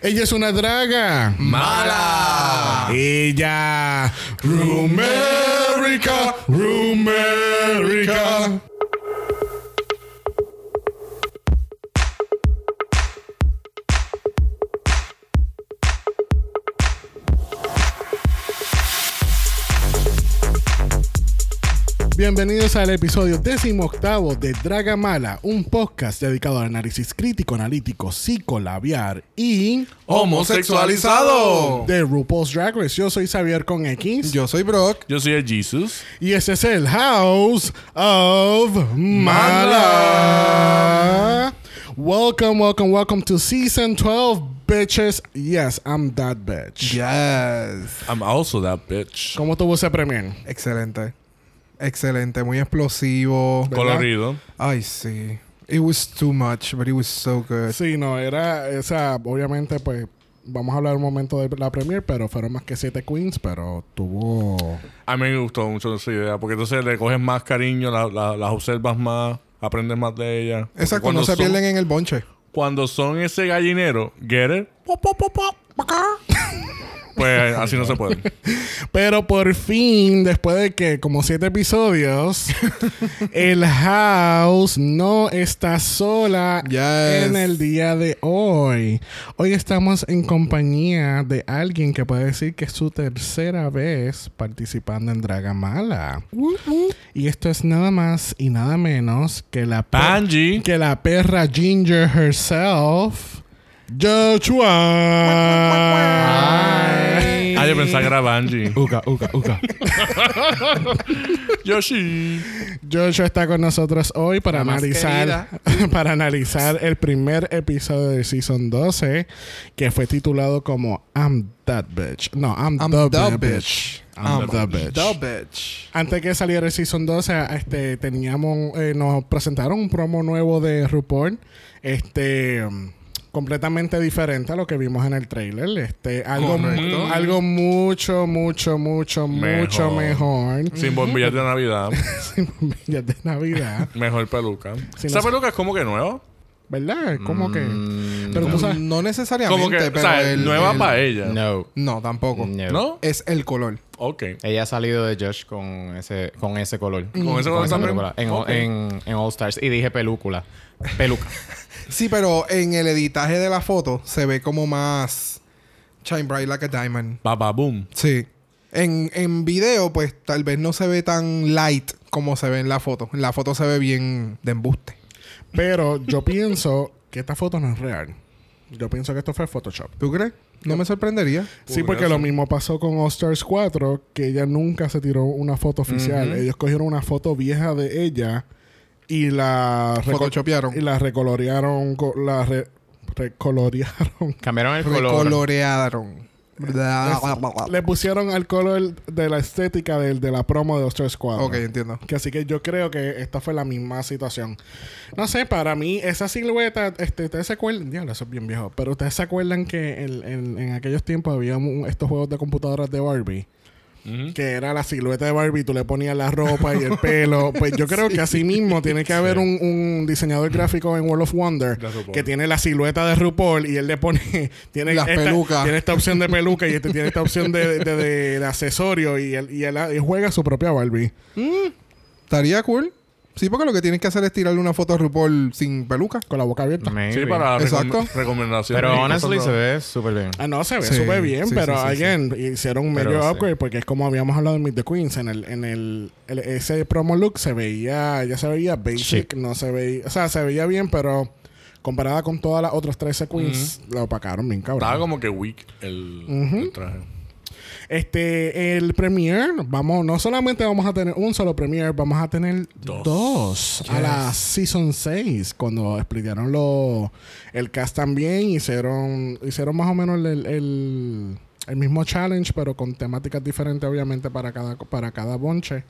Ella es una draga. ¡Mala! Ella. Rumérica. Rumérica. Bienvenidos al episodio décimo octavo de Draga Mala, un podcast dedicado al análisis crítico, analítico, psicolabiar y ¡Homosexualizado! de RuPaul's Drag Race. Yo soy Xavier con X Yo soy Brock. Yo soy el Jesus. y ese es el House of Mala. Welcome, welcome, welcome to season 12, bitches. Yes, I'm that bitch. Yes. I'm also that bitch. ¿Cómo tuvo ese premio? Excelente. Excelente. Muy explosivo. ¿Verdad? Colorido. Ay, sí. It was too much, but it was so good. Sí, no, era, o sea, obviamente, pues, vamos a hablar un momento de la premiere, pero fueron más que siete queens, pero tuvo... A mí me gustó mucho esa idea. Porque entonces le coges más cariño, la- la- las observas más, aprendes más de ellas. Exacto, no se son- pierden en el bonche. Cuando son ese gallinero, get it? Pop, pop, pop. Pues así no se puede. Pero por fin, después de que como siete episodios, el house no está sola Yes. en el día de hoy. Hoy estamos en compañía de alguien que puede decir que es su tercera vez participando en Dragamala. Y esto es nada más y nada menos que la Angie. que la perra Ginger herself, Joshua. Yo pensaba que era Banji. Uka, uka, uka. Yoshi. Joshua está con nosotros hoy para La analizar para analizar el primer episodio de Season 12 que fue titulado como I'm That Bitch. No, I'm, I'm the, the bitch. bitch. I'm, I'm the bitch. The bitch. Antes que saliera el Season 12, este, teníamos, eh, nos presentaron un promo nuevo de RuPaul. Este... um, completamente diferente a lo que vimos en el trailer. Este, algo, algo mucho, mucho, mucho, mucho mejor. Sin bombillas de Navidad. Sin bombillas de Navidad. Mejor peluca. Esa no peluca es como que nueva. ¿Verdad? Como que. Mm, Pero tú sabes. No necesariamente, Como que, pero o sea, el- nueva el- para ella. No. No, tampoco. No. ¿No? Es el color. Ok. Ella ha salido de Josh con ese, con ese color. Con ese color también. en, en All Stars. Y dije película. Peluca. Sí, pero en el editaje de la foto se ve como más shine bright like a diamond. Baba boom. Sí. En, en video, pues tal vez no se ve tan light como se ve en la foto. En la foto se ve bien de embuste. Pero yo pienso que esta foto no es real. Yo pienso que esto fue Photoshop. ¿Tú crees? No me sorprendería. Sí, porque lo mismo pasó con All Stars 4, que ella nunca se tiró una foto oficial. Ellos cogieron una foto vieja de ella y la Photoshopearon. y la recolorearon, co- la re- recolorearon. Cambiaron el color. Recolorearon. Le pusieron al color de la estética del- de, la promo de Stars 4. ok, entiendo. Que así que yo creo que esta fue la misma situación. No sé, para mí, esa silueta, este, ustedes se acuerdan, diablo, eso es bien viejo, pero ustedes se acuerdan que en, en- en aquellos tiempos había un- estos juegos de computadoras de Barbie. Que era la silueta de Barbie, tú le ponías la ropa y el pelo. Pues yo creo que así mismo tiene que haber un, un diseñador gráfico en World of Wonder que tiene la silueta de RuPaul y él le pone. Tiene Las esta, pelucas. Tiene esta opción de peluca y este tiene esta opción de, de, de- de accesorio y él, y él, él juega su propia Barbie. Estaría cool. Sí, porque lo que tienes que hacer es tirarle una foto a RuPaul sin peluca. Con la boca abierta. Maybe. Sí, para Exacto. recom- recomendaciones. Pero y honestly se ve súper bien. Ah, no, se ve Sí, súper bien, sí, pero sí, sí, again, hicieron un Pero medio sí. upgrade porque es como habíamos hablado en Meet the Queens. En el, en el, el- ese promo look se veía, ya se veía basic, Chic. no se veía, o sea, se veía bien, pero comparada con todas las otras 13 queens, lo opacaron bien cabrón. Estaba como que weak el traje. Este, el premiere, vamos, no solamente vamos a tener un solo premiere, vamos a tener Dos. dos, a la season 6, cuando explicaron lo, el cast también, hicieron, hicieron más o menos el, el, el mismo challenge, pero con temáticas diferentes, obviamente, para cada, para cada bonche.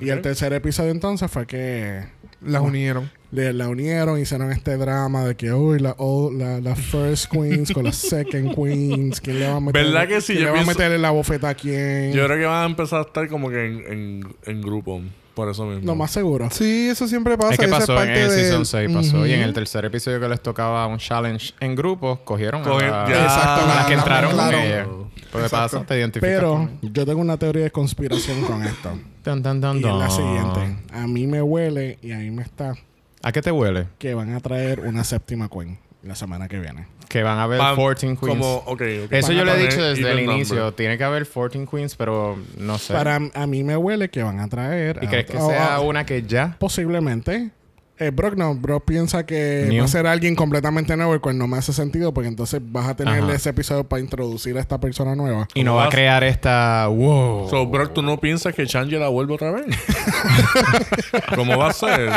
Y el tercer episodio entonces fue que Las unieron. le, la unieron, hicieron este drama de que, uy, la, la, la first queens con las second queens, ¿quién le va a meter? ¿Verdad que sí? ¿quién Yo le va a pienso- meter la bofeta a quién? Yo creo que van a empezar a estar como que en, en, en grupo. Por eso mismo. Lo más seguro. Sí, eso siempre pasa. Es que esa pasó en parte el de- Season 6, pasó. Y en el tercer episodio que les tocaba un challenge en grupo, cogieron Coge- a, ya. Exacto, a la- las que la entraron con mezclaron. Pues Exacto. pasa, te identificas Pero con- yo tengo una teoría de conspiración con esto. Dun, dun, dun, Y es la siguiente. A mí me huele y a mí me está ¿A qué te huele? que van a traer una séptima queen la semana que viene. Que van a haber Pam, 14 queens. Como, ok, ok. Eso Van yo le he dicho desde el inicio. number. Tiene que haber 14 queens, pero no sé. Para a mí me huele que van a traer. ¿Y a crees que sea una que ya? Posiblemente. Eh, Brock no, Brock piensa que New. va a ser alguien completamente nuevo, el cual no me hace sentido, porque entonces vas a tener Ajá. ese episodio para introducir a esta persona nueva. Y no ¿Cómo va a vas? crear esta... Wow. So, Brock, ¿tú no piensas que Change la vuelve otra vez? ¿Cómo va a ser?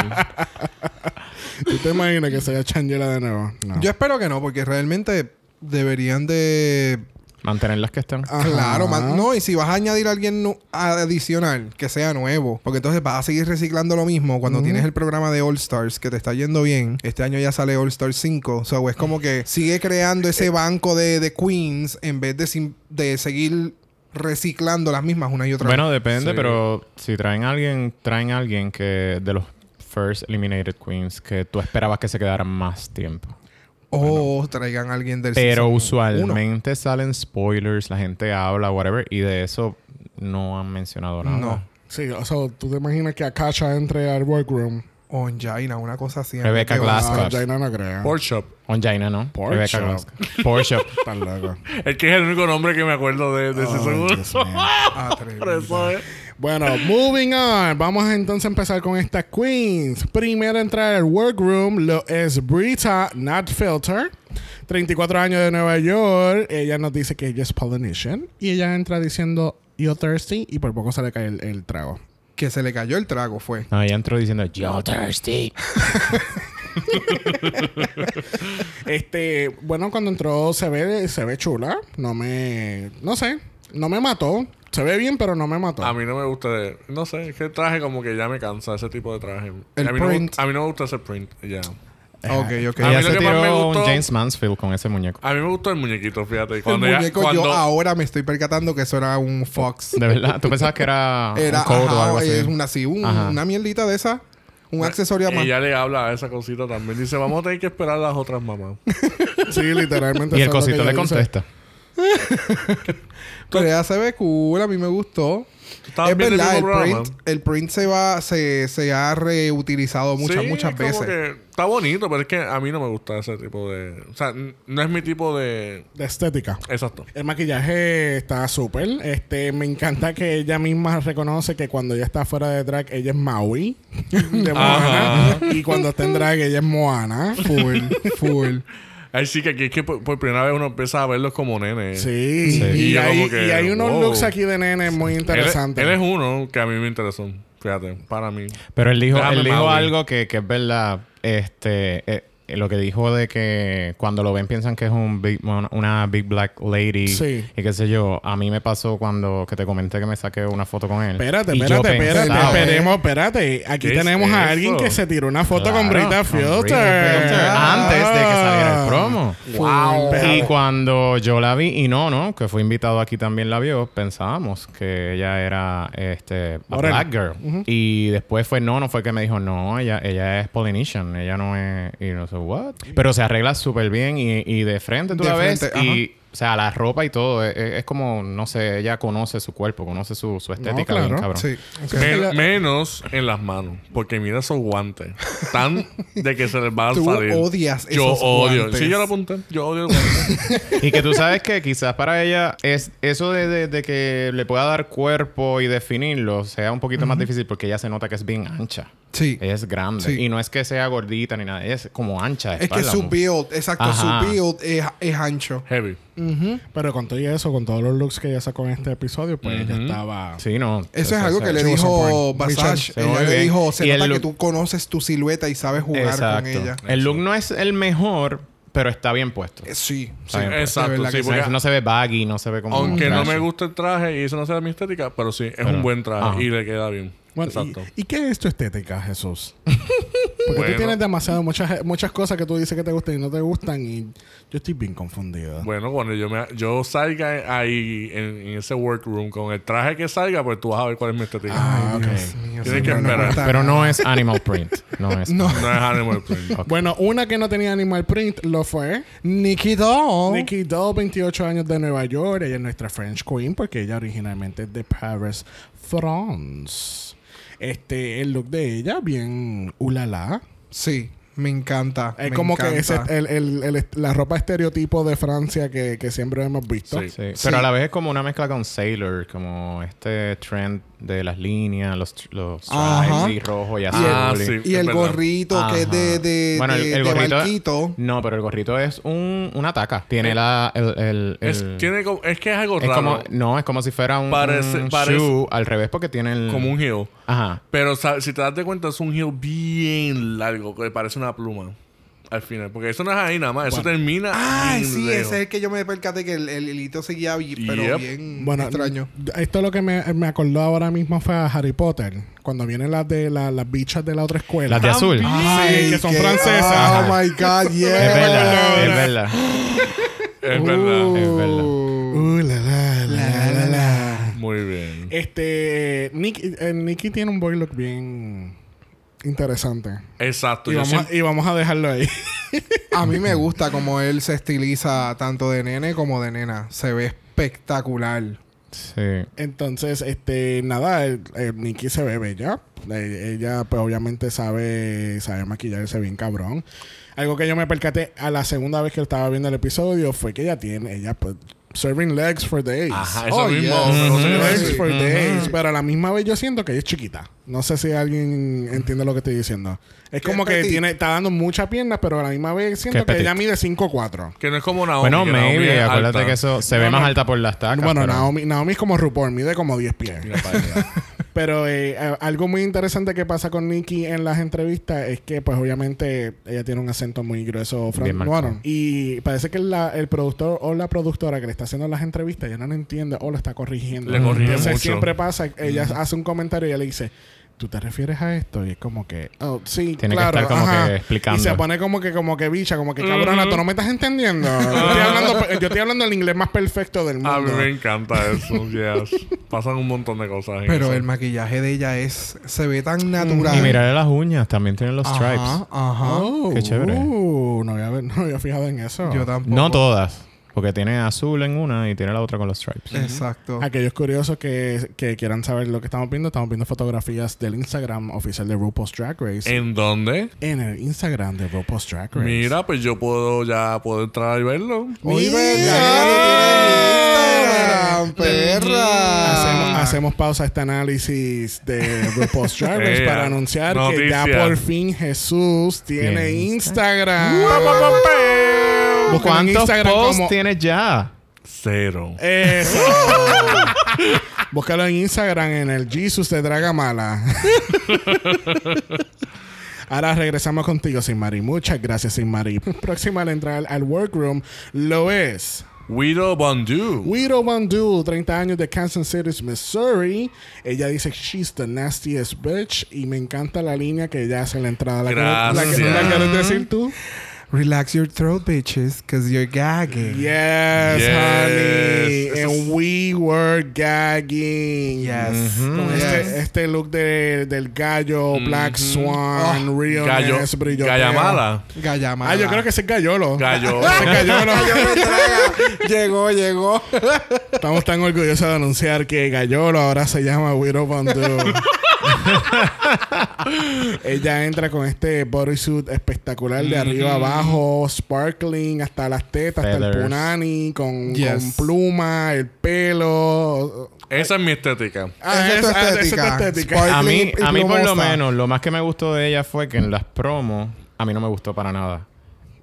¿Tú te imaginas que sea Changela de nuevo? No. Yo espero que no, porque realmente deberían de... Mantener las que están. Claro, man- no, y si vas a añadir a alguien adicional que sea nuevo, porque entonces vas a seguir reciclando lo mismo cuando tienes el programa de All Stars que te está yendo bien. Este año ya sale All Stars 5, so es como que sigue creando ese banco de, de queens en vez de, sim- de seguir reciclando las mismas una y otra Bueno, depende, Sí. pero si traen a alguien, traen a alguien que de los first eliminated queens que tú esperabas que se quedaran más tiempo. O traigan a alguien del Pero uno. usualmente salen spoilers, la gente habla, whatever, y de eso no han mencionado nada. No. Sí, o sea, tú te imaginas que Akasha entre al workroom. O en Jaina, una cosa así. Rebecca Que va- Glasscock. Ah, Jaina no creo. Pork Shop. Onjaina, ¿no? Pork Rebecca Shop. Glasscock. Pork Shop. Tan loco. Es que es el único nombre que me acuerdo de, de ese segundo. Dios mío. Atrevida. Por eso es. Bueno, moving on. Vamos a entonces empezar con estas queens. Primera entrada al workroom lo es Brita Not Filter. 34 años de Nueva York. Ella nos dice que ella es Polynesian. Y ella entra diciendo, You thirsty? Y por poco se le cae el, el trago. Que se le cayó el trago fue. No, ella entró diciendo, Yo thirsty. Este, bueno, cuando entró se ve, se ve chula. No me, no sé, no me mató. Se ve bien, pero no me mató. A mí no me gusta. de- no sé, es que el traje como que ya me cansa ese tipo de traje. El a, mí no, me print. gusta- a mí no me gusta ese print. Ya. Ok, ok. A mí lo se que más me tiró un gustó- James Mansfield con ese muñeco. A mí me gustó el muñequito, fíjate. El Cuando ella- muñeco cuando, yo ahora me estoy percatando que eso era un Fox. De verdad, ¿tú pensabas que era, Era un code o ajá, algo así? es una, sí, un- Ajá. una mierdita de esa. Un accesorio más. Ella le habla a esa cosita también. Dice, vamos a tener que esperar a las otras mamás. Sí, literalmente. Y el cosito le dice. contesta. Pero ella se ve cool, a mí me gustó. ¿Estabas Es el verdad, el print, el print se va, se, se ha reutilizado muchas, Sí, muchas como veces. que está bonito, pero es que a mí no me gusta ese tipo de... O sea, no es mi tipo de... De estética. Exacto. El maquillaje está súper. Este, me encanta que ella misma reconoce que cuando ella está fuera de drag, ella es Maui de Moana. Ajá. Y cuando está en drag, ella es Moana. Full, full. Ahí sí que aquí es que por, por primera vez uno empieza a verlos como nenes. Sí. Sí. Y, hay, como que, y hay unos wow. looks aquí de nene muy interesantes. él es uno que a mí me interesó. Fíjate, para mí. Pero él dijo, Déjame él dijo algo que, que es verdad. Este, eh, lo que dijo de que cuando lo ven piensan que es un big, una- una big black lady. Sí. Y qué sé yo. A mí me pasó cuando que te comenté que me saqué una foto con él. Espérate, espérate, espérate, pensaba- esperemos, espérate. Aquí ¿Qué es tenemos a alguien que se tiró una foto con Claro, Brita con Filter. Brita Filter, Antes de que saliera el promo. Wow. Y cuando yo la vi, y no, no, que fue invitado aquí también la vio, pensábamos que ella era este, a black girl. Y después fue, no, no fue que me dijo, no, ella, ella es Polynesian, ella no es, y no sé, what. Pero se arregla súper bien y, y de frente tú De la ves y, o sea, la ropa y todo, es, es como, no sé, ella conoce su cuerpo, conoce su, su estética bien claro. cabrón. Sí. Men- menos en las manos. Porque mira esos guantes. Tan de que se les va a Tú salir. odias Yo esos odio. guantes. Sí, yo lo apunté. Yo odio. Y que tú sabes que quizás para ella es eso de, de- de que le pueda dar cuerpo y definirlo sea un poquito más difícil porque ella se nota que es bien ancha. Sí. Ella es grande. Sí. Y no es que sea gordita ni nada. Ella es como ancha. de Es que su build, exacto, Ajá. su build es, es ancho. Heavy. Pero con todo y eso, con todos los looks que ella sacó en este episodio, pues ella estaba... Sí, no. Eso es algo que le dijo Basage. Ella le dijo, se nota que tú conoces tu silueta y sabes jugar Exacto. con ella. El look no es el mejor, pero está bien puesto. Eh, Sí, sí. Bien Exacto. Sí, que porque No, se ve baggy, no se ve como... aunque no me gusta el traje y eso no sea mi estética, pero sí, es Pero- un buen traje ajá. y le queda bien. Bueno, Exacto. ¿y, y qué es tu estética, Jesús? Porque Bueno. tú tienes demasiado, muchas, muchas cosas que tú dices que te gustan y no te gustan y yo estoy bien confundido. Bueno, cuando yo, me, yo salga ahí en, en ese workroom con el traje que salga, pues tú vas a ver cuál es mi estética. Ah, ok. Dios mío, Tienes que señor, no esperar. gusta Pero no es animal print. No es. No. No es animal print. Bueno, una que no tenía animal print lo fue Nikki Doll. Nikki Doll, 28 años de Nueva York. Ella es nuestra French Queen porque ella originalmente es de Paris, France. Este, el look de ella, bien ulala. Sí, me encanta. Es me como que ese, el, el- el- la ropa estereotipo de Francia que, que siempre hemos visto. Sí. Sí, Sí. Pero a la vez es como una mezcla con Sailor, como este trend de las líneas, los, los Ajá. stripes y rojo y Ah, azul. y- sí. Y es el verdad. gorrito que es de, de, Bueno, el- de- el de gorrito- barquito. No, pero el gorrito es un, una taca. Tiene la... El, el- Es, el- tiene como- es que es algo es raro. como... No, es como si fuera un, Parece- un parece- shoe al revés porque tiene el... como un heel. Ajá. Pero si te das de cuenta, es un heel bien largo, que parece una pluma. Al final. Porque eso no es ahí nada más. Eso termina. Ay, bien sí, lejos. ese es el que yo me percaté que el, el hilito seguía pero Yep. bien Bueno, extraño. esto lo que me, me acordó ahora mismo fue a Harry Potter. Cuando vienen las de la- las bichas de la otra escuela. Las de azul. Sí, que son francesas. Oh Ajá. my God, yeah. Es verdad, es verdad. Es verdad. Es verdad. Uh, la, la, la, la, la. Muy bien. Este, Nicky, eh, Nicky tiene un boy look bien interesante. Exacto. Y vamos, siempre- a, y vamos a dejarlo ahí. A mí me gusta como él se estiliza tanto de nene como de nena. Se ve espectacular. Sí. Entonces, este, nada, el, el Nikki se ve bella. Eh, ella, pues, obviamente sabe, sabe maquillarse bien cabrón. Algo que yo me percaté a la segunda vez que estaba viendo el episodio fue que ella tiene, ella, pues, serving legs for days. Ajá, eso Oh, mismo. Legs for days. Pero a la misma vez yo siento que ella es chiquita. No sé si alguien entiende lo que estoy diciendo. Es como es que petit. tiene, está dando muchas piernas, pero a la misma vez siento Que ella mide 5'4". Que no es como Naomi. Bueno, que Naomi maybe. es Acuérdate alta. que eso se No, ve más no. alta por las tacas. Bueno, pero- Naomi, Naomi es como RuPaul, mide como 10 pies. Pero eh, algo muy interesante que pasa con Nikki en las entrevistas es que, pues, obviamente, ella tiene un acento muy grueso francés. Y parece que la- el productor o la productora que le está haciendo las entrevistas ya no lo entiende o lo está corrigiendo. Le corrige Entonces, mucho. siempre pasa, ella hace un comentario y ella le dice... ¿Tú te refieres a esto? Y es como que, oh, sí, Tiene que claro, estar como ajá. que explicando. Y se pone como que, como que bicha, como que cabrona, tú no me estás entendiendo. yo, estoy hablando, yo estoy hablando el inglés más perfecto del mundo. A mí me encanta eso. yes. Pasan un montón de cosas. en Pero eso. el maquillaje de ella es se ve tan natural. Y mirarle las uñas. También tienen los stripes. Ajá, ajá. Oh, Qué chévere. uh, no, había, no había fijado en eso. Yo tampoco. No todas. Porque tiene azul en una y tiene la otra con los stripes. Exacto. Aquellos curiosos que, que quieran saber lo que estamos viendo, estamos viendo fotografías del Instagram oficial de RuPaul's Drag Race. ¿En dónde? en el Instagram de RuPaul's Drag Race. Mira, pues yo puedo ya puedo entrar y verlo. Oye, Instagram, perra. Hacemos, hacemos pausa a este análisis de RuPaul's Drag Race Ea, para anunciar que ya por fin Jesús tiene Instagram. ¿Cuántos Instagram posts como- tienes ya? Cero. Eso. Búscalo en Instagram en el Jesus de Dragamala. Ahora regresamos contigo, Sin Mari. Muchas gracias, Sin Mari. Próxima al entrar al workroom lo es Widow Bondu. Widow Bandu, 30 años de Kansas City, Missouri. Ella dice, she's the nastiest bitch. Y me encanta la línea que ella hace en la entrada. ¿La, la, que- Gracias. la quieres decir tú? Relax your throat, bitches, because you're gagging. Yes, Yes. honey. And we were gagging. Yes. Con Yes. este, este look de, del gallo, Black Swan, Oh, realness, Gallo. brilloteo. Gallamala. Gallamala. Ah, yo creo que es gallolo. Gallo. Ese es gallolo. llegó, llegó. Estamos tan orgullosos de anunciar que Gallolo ahora se llama Widow Bandu. Ella entra con este bodysuit espectacular de arriba abajo, sparkling hasta las tetas, hasta el punani, con, Yes. con pluma, el pelo. Esa es mi estética. Ah, Esa es tu esa- esa es tu estética. A mí, a mí por lo plumosa. menos, lo más que me gustó de ella fue que en las promos a mí no me gustó para nada.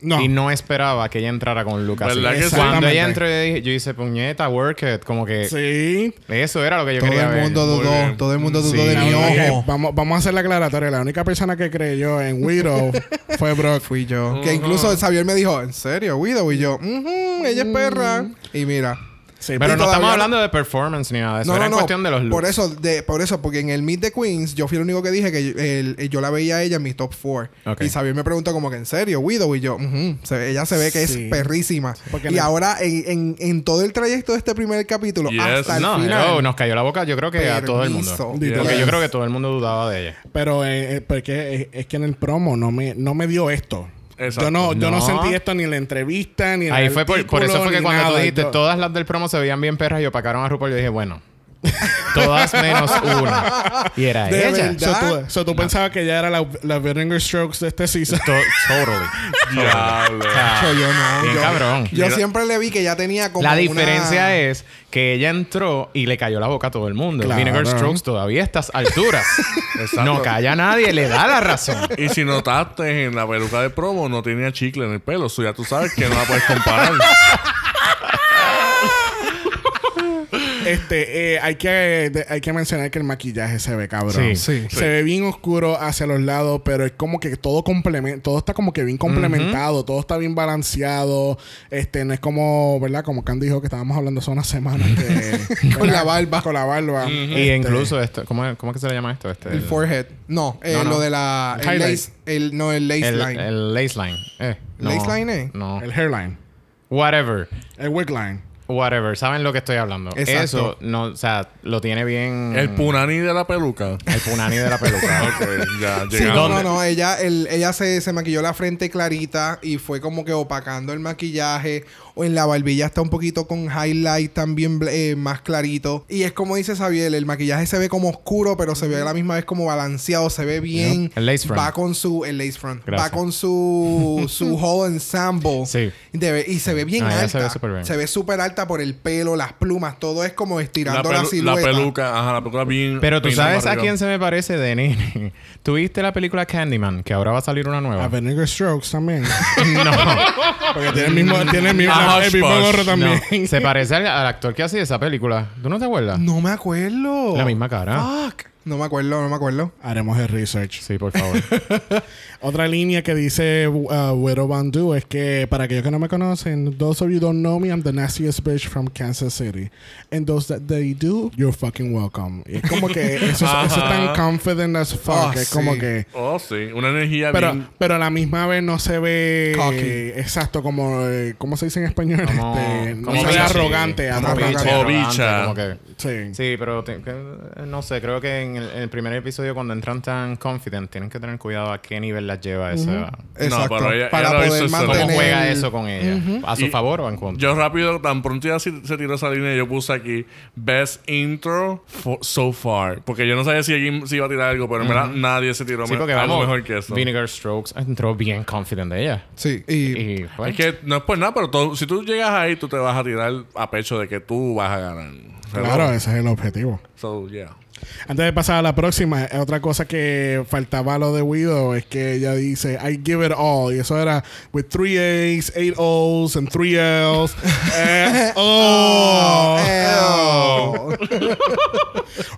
No. Y no esperaba que ella entrara con un look así. ¿Verdad que sí? Cuando ella entró, yo dije- yo hice puñeta, work it. Como que Sí. eso era lo que yo Todo quería el ver. mundo Muy dudó. bien. Todo el mundo dudó Sí. de mi ojo. vamos, vamos a hacer la aclaratoria. La única persona que creyó en Widow fue Brock. Fui yo. Que incluso Xavier me dijo, ¿en serio, Widow? Y yo, "Ujú, ella es perra. Y mira, Sí, Pero Y no estamos hablando de performance ni nada eso. No, Era no, en no. cuestión de los looks. Por eso, de, por eso, porque en el Meet the Queens, yo fui el único que dije que yo, el- el- yo la veía a ella en mi top 4. Ok. Y Xavier me preguntó como que en serio, Widow, y yo, "Ujú, se ve- ella se ve que Sí. es perrísima. Porque y ahora, en, en, en todo el trayecto de este primer capítulo, Yes. hasta el no, final. nos cayó la boca, yo creo que a todo el mundo. Porque yo creo que todo el mundo dudaba de ella. Pero eh, eh, porque es, es que en el promo no me, no me dio esto. Exacto. Yo no, yo no. No. sentí esto ni en la entrevista, ni en Ahí el fue por, por eso fue que cuando tú nada. dijiste Yo- todas las del promo se veían bien perras y opacaron a RuPaul, yo dije, bueno, todas menos una. Y era De ella. verdad. So, tú, so, tú pensabas que ella era la, la Vinegar Strokes de este season. To- totally. Diablo. Yo, yo no. Bien yo, cabrón. Yo Mira. siempre le vi que ya tenía como La una- diferencia es que ella entró y le cayó la boca a todo el mundo. Claro. Vinegar Strokes todavía a estas alturas. Exacto. no calla a nadie, le da la razón. Y si notaste en la peluca de promo, no tenía chicle en el pelo. Eso ya tú sabes que no la puedes comparar. Este, eh, hay, que, de- hay que mencionar que el maquillaje se ve cabrón. Sí. Sí. Se ve bien oscuro hacia los lados, pero es como que todo complementa, todo está como que bien complementado, todo está bien balanceado. Este, no es como, ¿verdad? Como Can dijo que estábamos hablando hace unas semanas de, Con la barba. Con la barba. Y Este, incluso esto, ¿cómo, es- ¿cómo es que se le llama esto? Este, El forehead. No, eh, No, no. lo de la... El lace, el, no, el lace el, line. el lace line. Eh, no, ¿Lace line, eh? No. El hairline. Whatever. El wig line. Whatever. ¿Saben lo que estoy hablando? Exacto. Eso, no, o sea, lo tiene bien... El punani de la peluca. El punani de la peluca. Ok, ya Sí, no, no, no. Ella, el- ella se, se maquilló la frente clarita y fue como que opacando el maquillaje. O en la barbilla está un poquito con highlight también eh, más clarito. Y es como dice Xavier, el maquillaje se ve como oscuro, pero se ve a la misma vez como balanceado. Se ve bien. El lace front. Va con su... El lace front. Gracias. Va con su... su whole ensemble. Sí. De- y se ve bien Ah, alta. se ve súper bien. Se ve súper alta por el pelo, las plumas. Todo es como estirando la, pelu- la silueta. peluca, ajá, la peluca bien. Pero tú bien sabes a quién se me parece de nene. ¿Tuviste la película Candyman? Que ahora va a salir una A nueva. Vinegar Strokes también. no. Porque tiene el mismo, tiene el mismo, El mismo gorro también. No, se parece al, al actor que hacía esa película. ¿Tú no te acuerdas? No me acuerdo. La misma cara. Fuck. No me acuerdo, no me acuerdo. Haremos el research. Sí, por favor. Otra línea que dice uh, Widow Bandu es que, para aquellos que no me conocen, those of you don't know me, I'm the nastiest bitch from Kansas City. And those that they do, you're fucking welcome. Y es como que eso, es- eso es tan confident as fuck. Ah, es como sí. que... Oh, sí. Una energía Pero, bien. pero a la misma vez no se ve Cocky. exacto como eh, ¿cómo se dice en español? Como- Este, no como se ve arrogante, Como arrogante. bicha. Bicha. Como que... Sí. Sí, pero te- que- no sé, creo que en el, en el primer episodio cuando entran tan confident tienen que tener cuidado a qué nivel las lleva esa... Exacto. pero ella- para ella poder excelente. ¿Cómo mantener... juega eso con ella? ¿A su Y- favor o en contra? Yo rápido, tan pronto ya se se tiró esa línea, yo puse aquí Best Intro for- so far. Porque yo no sabía si alguien se iba a tirar algo, pero en verdad nadie se tiró sí, porque algo vamos, mejor que eso. Vinegar Strokes entró bien confident de ella. Sí, y... Y, pues, Es que no es por nada, pero todo- si tú llegas ahí, tú te vas a tirar a pecho de que tú vas a ganar. Claro, ese es el objetivo. So, yeah. Antes de pasar a la próxima, eh, otra cosa que faltaba a lo de Widow es que ella dice, I give it all. Y eso era with three A's, eight O's, and three L's. Eh, oh. Oh,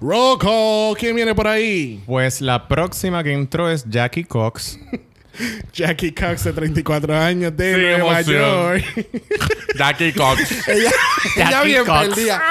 Roll call. ¿Quién viene por ahí? Pues la próxima que entró es Jackie Cox. Jackie Cox, de 34 años, de Sí, Nueva emoción. York. Jackie Cox. ella, bien Cox. perdida.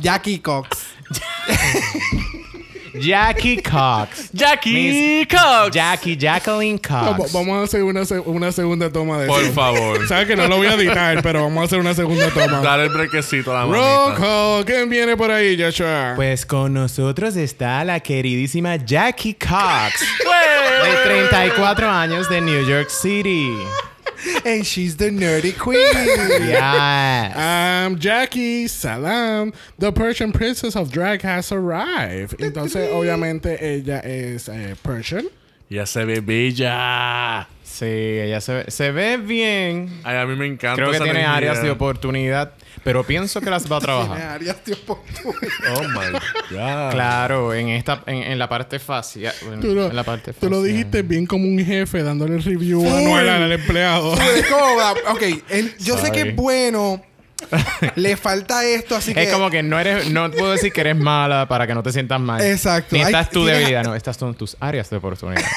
Jackie Cox. Jackie Cox. Jackie Cox. Jackie Jacqueline Cox. vamos a hacer una, se- una segunda toma de Por eso. favor. Sabes que no lo voy a editar, pero vamos a hacer una segunda toma. Dale el brequecito a la Roll call. ¿Quién viene por ahí, Joshua? Pues con nosotros está la queridísima Jackie Cox. de 34 años de New York City. And she's the nerdy queen. Yes. Um, Jackie, salam. The Persian princess of drag has arrived. Entonces, obviamente, ella es eh, Persian. Ya se ve bella. Sí, ella se ve, se ve bien. Ay, a mí me encanta. Creo que esa tiene energía. áreas de oportunidad, pero pienso que las va a Tiene trabajar. áreas de oportunidad. Oh my God. Claro, en esta, en, en la parte facial. En, Tú lo, en la parte tú lo facial. dijiste bien como un jefe dándole el review anual al empleado. Ok, yo sé que es bueno. Le falta esto, así que. Es como que no eres, no puedo decir que eres mala para que no te sientas mal. Exacto. Ni esta Hay- es tu debilidad, no, estas son tus áreas de oportunidad.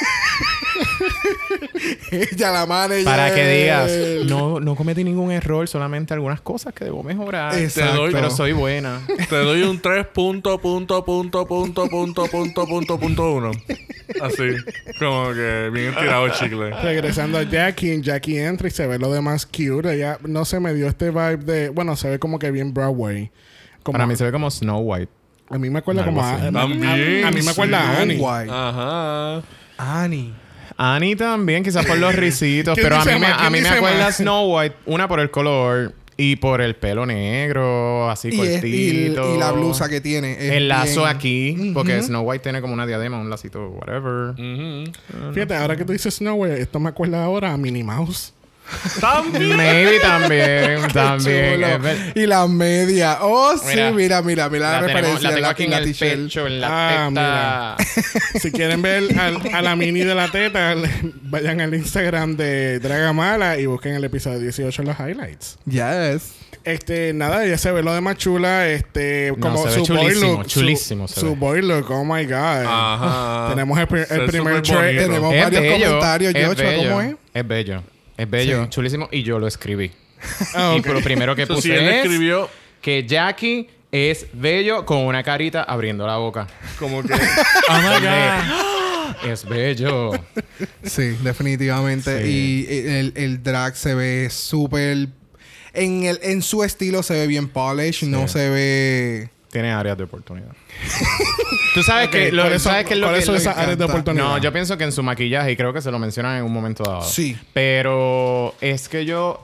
Ella la manager. Para que digas, no, no cometí ningún error, solamente algunas cosas que debo mejorar. Exacto. Pero soy buena. Te doy un 3 punto, punto, punto, punto, punto, punto, punto, punto, uno. Así. Como que bien tirado el chicle. Regresando a Jackie, en Jackie entra y se ve lo demás cute. Ella, no se me dio este vibe de... Bueno, se ve como que bien Broadway. Como, Para mí se ve como Snow White. A mí me acuerda como... A, a- También, a mí me acuerda a Annie. White. Ajá. Annie. Annie también, quizás por los risitos, ¿Quién pero a mí, me, a ¿Quién mí me acuerda más? Snow White, una por el color y por el pelo negro, así Y, es- y- cortito. y la blusa que tiene. El lazo bien- aquí, porque Snow White tiene como una diadema, un lacito, whatever. Fíjate, ahora que tú dices Snow White, esto me acuerda ahora a Minnie Mouse. También. Maybe también, también. Es Y la media. Oh, sí, Mira. mira, mira, la, tenemos- referencia. la tengo en aquí en la el pecho, en la Ah, teta. Si quieren ver al- a la mini de la teta, vayan al Instagram de Dragamala y busquen el episodio 18 en los highlights. Yes. Este, nada, ella se ve lo de más chula. Este, como su boy chulísimo, look. chulísimo Su, su boy look, oh my god. Ajá. Tenemos el, primer trailer. Tenemos Es varios bello, comentarios, Joshua, ¿cómo es? Es bello. Es bello, Sí. chulísimo. Y yo lo escribí. Ah, Y ok. lo primero que puse él es escribió que Jackie es bello con una carita abriendo la boca. como que... Oh my God. Es bello. Sí, definitivamente. Sí. Y el, el drag se ve súper. En, el, en su estilo se ve bien polished, no se ve. Tiene áreas de oportunidad. Tú sabes Ok, que lo, ¿cuáles son- sabes que lo cuáles que son lo- esas áreas de oportunidad? No, yo pienso que en su maquillaje, y creo que se lo mencionan en un momento dado. Sí. Pero es que yo,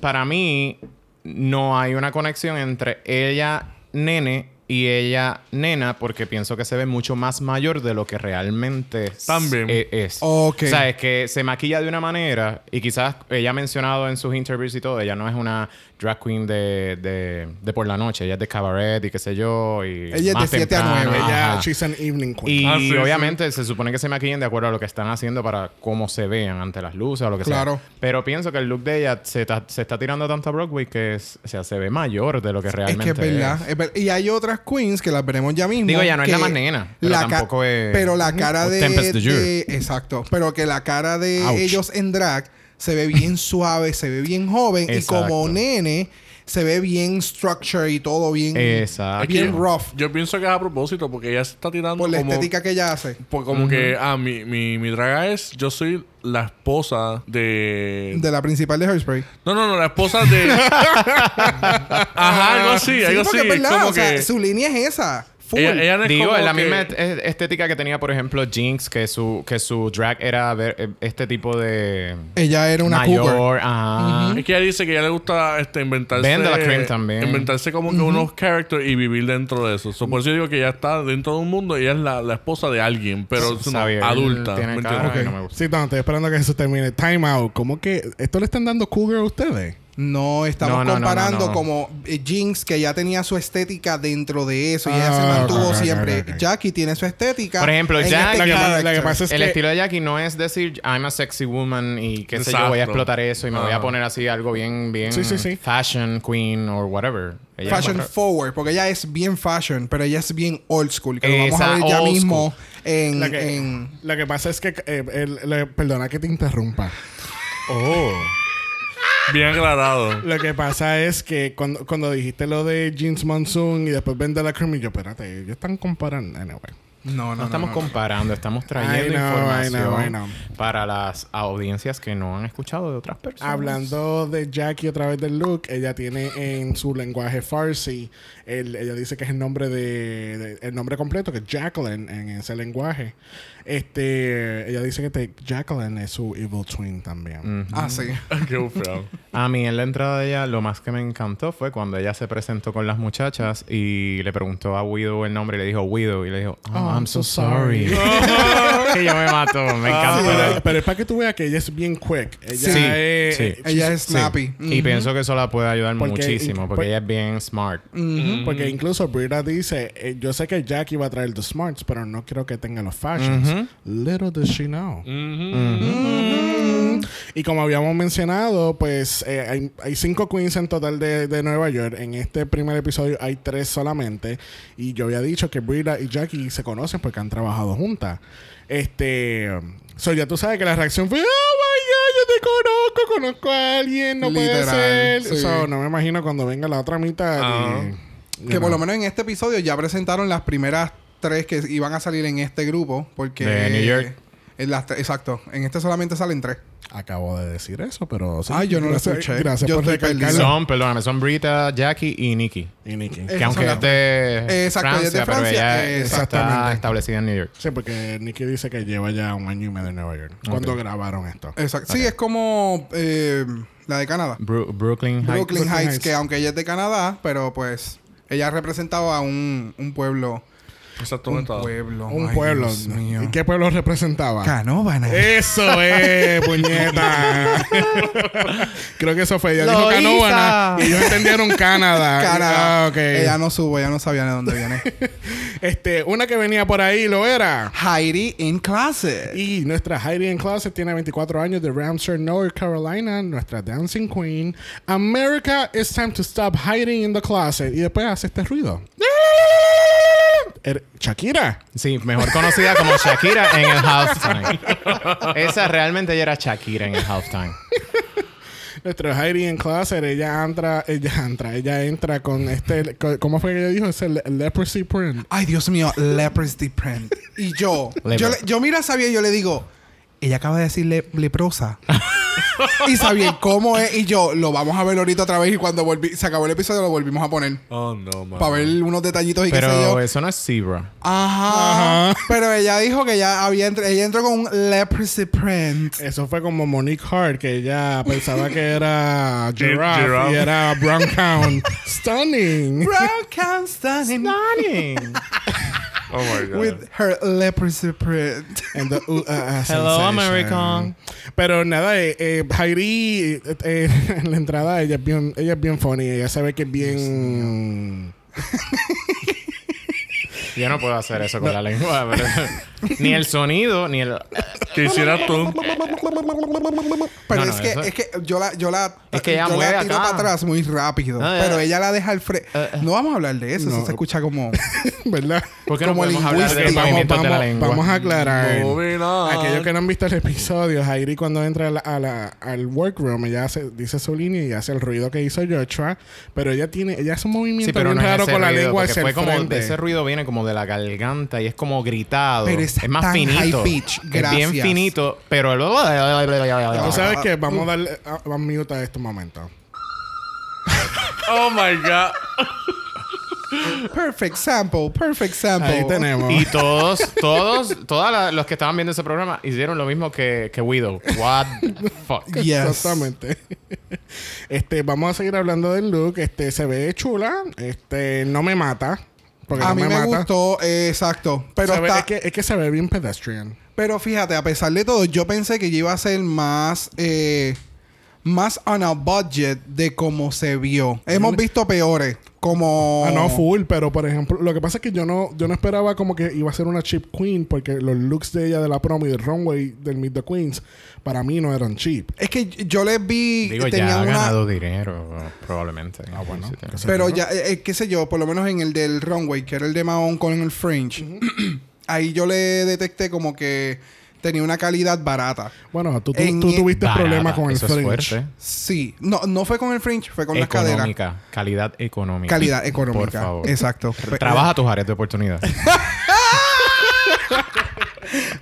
para mí, no hay una conexión entre ella, nene, y ella, nena, porque pienso que se ve mucho más mayor de lo que realmente También. e- es. Ok. O sea, es que se maquilla de una manera, y quizás ella ha mencionado en sus interviews y todo, ella no es una drag queen de, de, de por la noche, ella es de cabaret y qué sé yo. Y Ella es de más 7 a temprano. 9. Ella, she's an evening queen. Y Ah, sí, obviamente se supone que se maquillen de acuerdo a lo que están haciendo para cómo se vean ante las luces o lo que Claro. sea. Pero pienso que el look de ella se, ta- se está tirando tanto a Broadway que es- o sea, se ve mayor de lo que Es realmente que es verdad. es ver- Y hay otras queens que las veremos ya mismo. Digo, ya no es que la más nena, pero ca- tampoco es- Pero la cara de, Tempest de Exacto. Pero que la cara de Ouch. ellos en drag se ve bien suave, se ve bien joven. Y como nene, se ve bien structure y todo bien. Exacto. Es que Bien yo- rough. Yo pienso que es a propósito porque ella se está tirando por la como... estética que ella hace. por- como que, ah, mi, mi, mi draga es... Yo soy la esposa de... De la principal de Hairspray. No, no, no, la esposa de... Ajá, algo así, Sí, algo porque así. es verdad. como o sea, que... su línea es esa. Full. ella, ella no es Digo, como es la que- misma est- est- estética que tenía, por ejemplo, Jinx, que su, que su drag era ver- eh, este tipo de Ella era una cougar. mayor. Ajá. Es que ella dice que ella le gusta este, inventarse... Ben de la Cream también. Inventarse como que unos characters y vivir dentro de eso. So, por eso yo digo que ella está dentro de un mundo y ella es la, la esposa de alguien, pero es una Xavier adulta. Tiene no me gusta. Sí, no, estoy esperando que eso termine. Time out. ¿Cómo que esto le están dando cougar a ustedes? No, estamos No, no, no, comparando no, no. como eh, Jinx, que ya tenía su estética dentro de eso y ella Ah, se mantuvo ok, ok, siempre. Jackie tiene su estética. Por ejemplo, Jack- este que, que pasa es el que... estilo de Jackie no es decir I'm a sexy woman y qué sé yo, voy a explotar eso y me voy a Ajá. poner así algo bien, bien Sí, sí, sí. fashion queen or whatever. Ella Fashion forward, porque ella es bien fashion, pero ella es bien old school. Que lo vamos a ver ya mismo en, Lo que, en- lo que pasa es que... eh, el- perdona que te interrumpa. Oh. Bien aclarado. Lo que pasa es que cuando, cuando dijiste lo de Jeans Monsoon y después ven de la Cream, y yo, espérate, ellos están comparando. Anyway. No, no, No estamos no, no. comparando, estamos trayendo I know, información I know, I know. para las audiencias que no han escuchado de otras personas. Hablando de Jackie otra vez del look, ella tiene en su lenguaje Farsi, el- ella dice que es el nombre de, de- el nombre completo, que es Jacqueline en ese lenguaje. Este, ella dice que te- Jacqueline es su evil twin también. Ah, sí. Qué feo. A mí en la entrada de ella lo más que me encantó fue cuando ella se presentó con las muchachas y le preguntó a Widow el nombre y le dijo Widow y le dijo oh, I'm so sorry. y yo me mato, me encanta. Sí, pero, pero es para que tú veas que ella es bien quick. Ella Sí, es, sí. Ella es Sí. snappy. Y pienso que eso la puede ayudar Porque- muchísimo porque por- ella es bien smart. Porque incluso Brita dice, eh, yo sé que Jackie va a traer the smarts, pero no quiero que tenga los fashions. Little does she know. Y como habíamos mencionado, pues eh, hay, hay cinco queens en total de, de Nueva York. En este primer episodio hay tres solamente. Y yo había dicho que Brita y Jackie se conocen porque han trabajado juntas. Este. So, ya tú sabes que la reacción fue: Oh my god, yo te conozco, conozco a alguien, no puede ser. sí. So, no me imagino cuando venga la otra mitad. Ah. y- Que por lo menos en este episodio ya presentaron las primeras tres que iban a salir en este grupo. Porque. De New York. en las exacto. En este solamente salen tres. Acabo de decir eso, pero. sí, Ah, yo no lo escuché. Gracias Yo por recalcarlo. Son, perdóname, son Brita, Jackie y Nikki. Y Nicky. Eh, Que aunque es de, Exacto, Francia, es de pero ella exactamente. está establecida en New York. Sí, porque Nicky dice que lleva ya un año y medio en Nueva York. Cuando grabaron esto. Exacto. Sí, es como eh, la de Canadá. Bru- Brooklyn Heights. Brooklyn Brooklyn Heights, Heights. que aunque ella es de Canadá, pero pues ella representaba a un, un pueblo. Exacto, Un estado. pueblo. Un Ay, pueblo. Dios mío. ¿Y qué pueblo representaba? Canóvana. Eso es, puñeta. Creo que eso fue. Ella dijo. Canóvana y ellos entendieron Canadá. Canadá. Ah, ok. Ella no subo, ella no sabía de dónde viene. Este, una que venía por ahí lo era. Heidi in Closet. Y nuestra Heidi en Closet tiene 24 años de Ramsey, North Carolina. Nuestra Dancing Queen. America, it's time to stop hiding in the closet. Y después hace este ruido. Er- Shakira. Sí, mejor conocida como Shakira en el halftime. Esa realmente ella era Shakira en el halftime. Nuestro Heidi en Closet, ella entra, ella entra, ella entra con este, con- ¿cómo fue que ella dijo? Es el leprosy print. Ay, Dios mío, leprosy print. Y yo, yo, le- yo mira sabía y yo le digo, ella acaba de decirle leprosa. y sabía cómo es. Y yo, lo vamos a ver ahorita otra vez. Y cuando volví, se acabó el episodio, lo volvimos a poner. Oh, no, man. Para ver unos detallitos y qué sé Pero yo. eso no es zebra. Ajá. Pero ella dijo que ya había entre- ella entró con un leprosy print. Eso fue como Monique Hart, que ella pensaba que era giraffe, giraffe. y era brown count. Stunning. Brown can stand Oh, my God. with her leprosy print. And the, uh, uh, Hello. American. Pero nada, eh, eh, Heidi, eh, eh, en la entrada, ella es bien, ella es bien funny. Ella sabe que es bien. Yo no puedo hacer eso con la lengua. pero- ni el sonido, ni el... ¿Qué hicieras tú? Pero No, es, no, que, eso- es que yo la, yo la, Es que ella yo mueve la tiro acá. para atrás muy rápido. Ah, pero ya. ella la deja al frente. No vamos a hablar de eso. Eso No. se escucha como. ¿Verdad? ¿Por qué no Como podemos hablar de vamos, movimientos de la vamos- lengua? vamos a aclarar. Aquellos que no han visto el episodio, Heidi cuando entra a la- a la- al workroom, ella hace- dice su línea y hace el ruido que hizo Joshua, pero ella tiene, ella hace un movimiento Sí, pero bien no raro con la lengua porque hacia fue el como ese ruido viene como de la garganta y es como gritado. Pero es más tan finito. high pitch. Es bien finito, pero luego Tú sabes que vamos a darle a, a mute a este momento. Oh, my God. Perfect sample. Perfect sample. Ahí tenemos. Y todos, todos, todos los que estaban viendo ese programa hicieron lo mismo que, que Widow. What the fuck. Yes. Exactamente. este, vamos a seguir hablando del look. Este, se ve chula. Este, no me mata. Porque A no mí me, gustó, eh, exacto. Pero, Se ve- está- es, que, es que se ve bien pedestrian. pero fíjate, a pesar de todo, yo pensé que iba a ser más. eh, más on a budget de cómo se vio. Hemos visto peores. Como. Ah, no, full, pero por ejemplo, lo que pasa es que yo no, yo no esperaba como que iba a ser una cheap queen, porque los looks de ella de la promo y del runway del Meet the Queens, para mí no eran cheap. Es que yo les vi. Digo, ya tenían ha una, ganado dinero, probablemente. Ah, bueno. Pero ya, eh, eh, qué sé yo, por lo menos en el del runway, que era el de Mahon con el fringe, ahí yo le detecté como que tenía una calidad barata. Bueno, tú, tú, tú tuviste Barata, problemas con el eso fringe. Sí, no, no fue con el fringe, fue con las caderas. Económica. Calidad económica. Calidad económica. Por favor. Exacto. Trabaja tus áreas de oportunidad.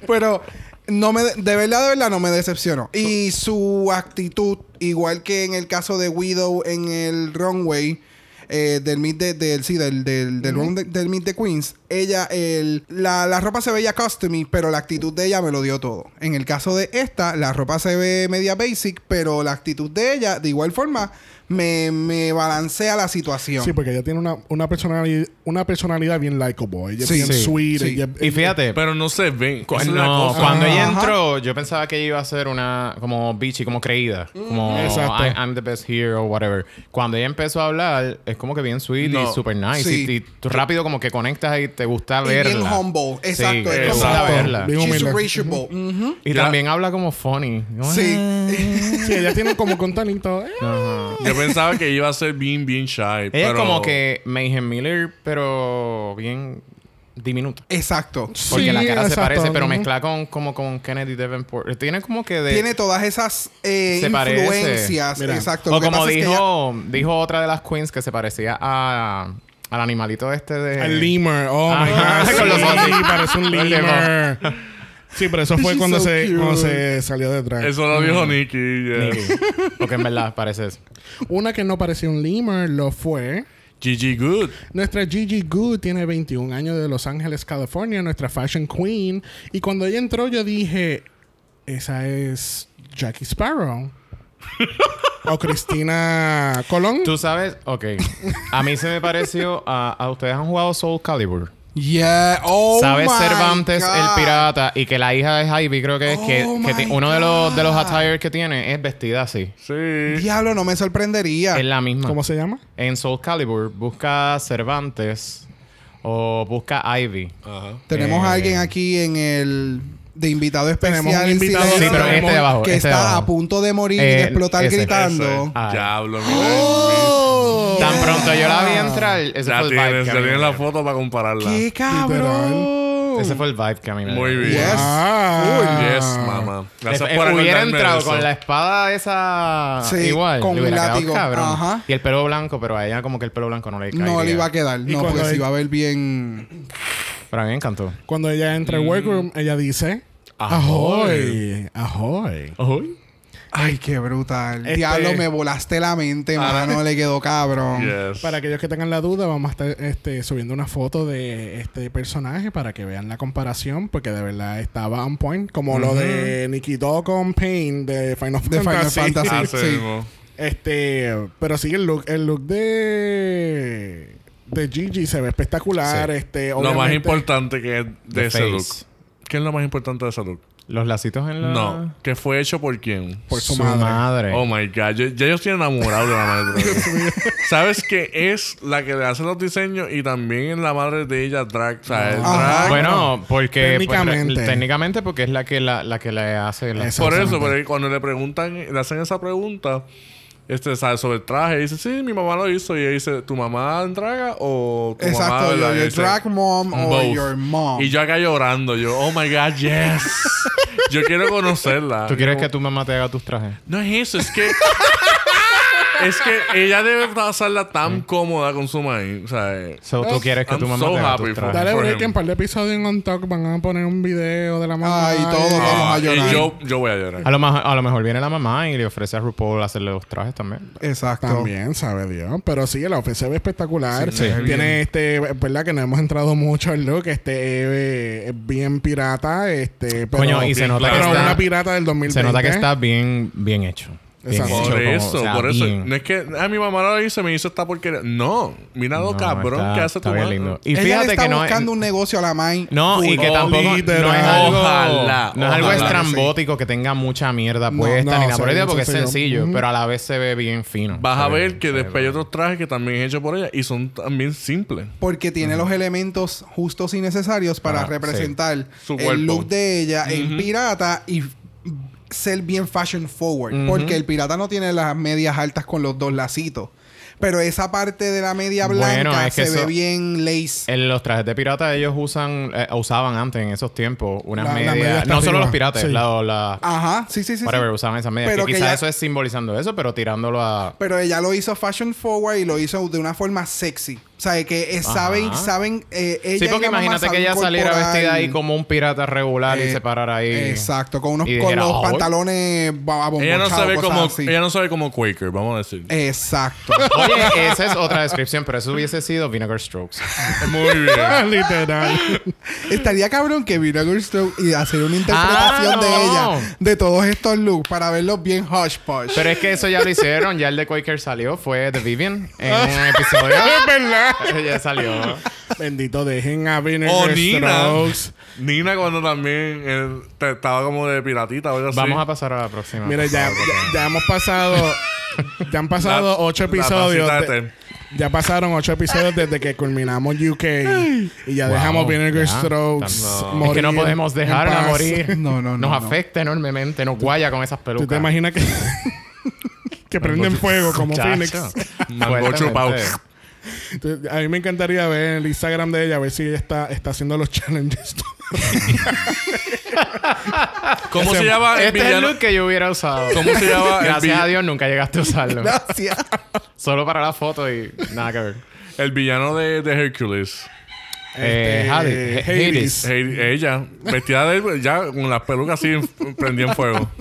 Pero no me de verdad, de verdad no me decepcionó. Y su actitud, igual que en el caso de Widow en el runway eh, del Meet de, del sí, del, del, del, run de- del Meet de Queens, ella el la, la ropa se veía customized, pero la actitud de ella me lo dio todo. En el caso de esta, la ropa se ve media basic, pero la actitud de ella, de igual forma, me, me balancea la situación. Sí, porque ella tiene una, una, personalidad, una personalidad bien likable. Ella es Sí, bien sí, sweet. sí. ella- y fíjate, Pero no se ve. Cu- no, cosa. cuando ella Ajá. entró, yo pensaba que ella iba a ser una como bitchy, como creída, como Exacto. I- I'm the best here o whatever. Cuando ella empezó a hablar, es como que bien sweet No. y super nice. Sí. Y, y tú rápido como que conectas y te gusta Y verla. bien humble. Exacto. Sí, es te como- gusta Exacto. verla. Bien She's reachable. Y Ya. también habla como funny. Sí. Sí, ella tiene como con talento. eh. Ajá. Yo pensaba que iba a ser bien, bien shy. Ella pero... es como que Mayhem Miller, pero bien diminuta. Exacto. Porque Sí, la cara se parece, pero mezcla con como con Kennedy Davenport. Tiene como que de Tiene todas esas eh, influencias. Mira. Exacto. O como pasa es que ella- dijo dijo otra de las queens que se parecía a al animalito este de El lemur. Oh my Ajá, god. con los sí, ojos. parece un lemur. Sí, pero eso fue She's cuando so se, cute. cuando se salió de drag. Eso lo dijo Nicky. yeah. Porque en verdad parece eso. Una que no parecía un lemur lo fue. Gigi Good. Nuestra Gigi Good tiene 21 años de Los Ángeles, California, nuestra fashion queen. Y cuando ella entró, yo dije: Esa es Jackie Sparrow. o Cristina Colón. Tú sabes, ok. A mí se me pareció a, a ustedes han jugado Soul Calibur. Yeah. Oh ¿Sabes my Cervantes God. el pirata y que la hija de Ivy creo que es que, Oh que uno de los de los attires que tiene es vestida así. Sí. Diablo, no me sorprendería. Es la misma. ¿Cómo se llama? En Soul Calibur busca Cervantes o busca Ivy. Ajá. Tenemos Eh, a alguien aquí en el de invitado especial. Tenemos un invitado- Sí, pero este de abajo, Que este de está abajo. a punto de morir y Eh, de explotar ese, gritando. Ay. es. Diablo, mira. ¡Oh! Tan pronto yo la vi entrar, ese Ya fue el vibe tienes, que ya a mí tienes me la dio. foto para compararla. ¡Qué cabrón! Ese fue el vibe que a mí me Muy dio. bien. Yes. Ah. Yes, mamá. Gracias Eh, por eh, hubiera acordarme entrado eso. con la espada esa Sí, igual. con le un hubiera quedado látigo. cabrón. Ajá. Y el pelo blanco, pero a ella como que el pelo blanco no le caía. No le iba a quedar. No, cuando porque se hay- iba a ver bien. Pero a mí me encantó. Cuando ella entra al workroom, ella dice: Ahoy. Ahoy. Ahoy. Ay, qué brutal. Este- Diablo, me volaste la mente, mano. Le quedó cabrón. Yes. Para aquellos que tengan la duda, vamos a estar este, subiendo una foto de este personaje para que vean la comparación, porque de verdad estaba on point, como lo de Nikki Doll con Pain de Final De Final Fantasy. Fantasy. Sí. Este, pero sí, el look, el look de de Gigi se ve espectacular. Sí. Este, Lo más importante que es de The ese face. look. ¿Qué es lo más importante de look? Los lacitos en la... No. ¿Que fue hecho por quién? por su, madre. Oh my god, yo- ya yo estoy enamorado de la madre. de ¿Sabes que es la que le hace los diseños y también la madre de ella drag? O sea, el drag. Bueno, porque... Técnicamente. técnicamente porque es la que, la, la que le hace... La, por eso, porque cuando le preguntan, le hacen esa pregunta, este, ¿sabes? Sobre el traje, y dice, sí, mi mamá lo hizo. Y ella dice, ¿tu mamá draga o tu mamá Exacto, verdad?" your, dice, drag mom or "Both". your mom. Y yo acá llorando, yo, oh my god, yes. yo quiero conocerla. ¿Tú quieres que tu mamá te haga tus trajes? No es eso, es que. es que ella debe pasarla tan cómoda con su maíz. O sea, eh, So, ¿Tú quieres que I'm tu mamá so te haga tus trajes? Dale break que en par de episodios en On Talk van a poner un video de la mamá. Ay, todos y- vamos a ah, llorar. y yo, yo voy a llorar. A lo, mejor, a lo mejor viene la mamá y le ofrece a RuPaul hacerle los trajes también. Exacto. También, sabe Dios. Pero sí, el outfit se ve espectacular. Sí, Tiene este, verdad que no hemos entrado mucho al look. Este eh, es bien pirata. Este, pero, Coño, y se nota que pero está- una pirata del 2020. Se nota que está bien, bien hecho. Bien Exacto. hecho, Por como- eso, o sea, por eso. bien. No es que a mi mamá lo hizo, me hizo esta porquería. No, mira lo No, cabrón está- que hace está tu bien lindo. Y Ella le fíjate está que no es... buscando un negocio a la Mai. No, y que tampoco no es literal. algo, Ojalá, no es algo ojalá. estrambótico que tenga mucha mierda No, puesta no, ni nada se por el ve porque es sencillo. sencillo, Ujú. pero a la vez se ve bien fino. Vas Se a ve ver que se ve después hay otros trajes que también es hecho por ella y son también simples. Porque tiene los elementos justos y necesarios para Ah, representar Su el cuerpo. look de ella en pirata y ser bien fashion forward. Porque el pirata no tiene las medias altas con los dos lacitos. Pero esa parte de la media blanca Bueno, es que se ve bien lace. En los trajes de pirata ellos usan, eh, usaban antes en esos tiempos unas La- la medias. media no solo los piratas, sí. la, la- Ajá, sí, sí, sí. sí. whatever, usaban esas medias. Pero que que quizás eso es simbolizando eso, pero tirándolo a. Pero ella lo hizo fashion forward y lo hizo de una forma sexy. O sea, que eh, saben, saben, eh, ella Sí, y porque la mamá imagínate que saben ella saliera vestida ahí como un pirata regular y Eh, se parara ahí. Exacto, con unos y con dijera, los "Oh". pantalones Ella no sabe cosas como ella no sabe como Quaker, vamos a decir. Exacto. Oye, esa es otra descripción, pero eso hubiese sido Vinegar Strokes. Muy bien. Literal. Estaría cabrón que Vinegar Stroke y hacer una interpretación Ah, de no. ella de todos estos looks para verlos bien hush push. Pero es que eso ya lo hicieron. Ya el de Quaker salió. Fue The Vivian en un episodio. es verdad. Ya salió. Bendito, dejen a Vinegar O Nina. Strokes. Nina cuando también eh, te- estaba como de piratita o algo así. Vamos a pasar a la próxima. Mira, por ya, favor, ya, ya hemos pasado. Ya han pasado La- ocho la episodios. tacita de- de té. ya pasaron ocho episodios desde que culminamos UK. Y ya Wow, dejamos Vinegar ya. Strokes. No. Es que no podemos en dejarla paz. morir. No, no, no, Nos no. afecta enormemente. Nos guaya con esas ¿Tú te pelucas. imaginas que, que prenden fuego como. Phoenix? Pau. Fuertemente. Entonces, a mí me encantaría ver el Instagram de ella, a ver si ella está, está haciendo los challenges. ¿Cómo se llama el Este es el villano? look que yo hubiera usado. ¿Cómo se llama el Gracias a Dios nunca llegaste a usarlo. Gracias. Solo para la foto y nada que ver. El villano de, de Hercules. Eh, Este, Hades. Hades. Hey, ella, vestida de ya con las pelucas así prendía en fuego.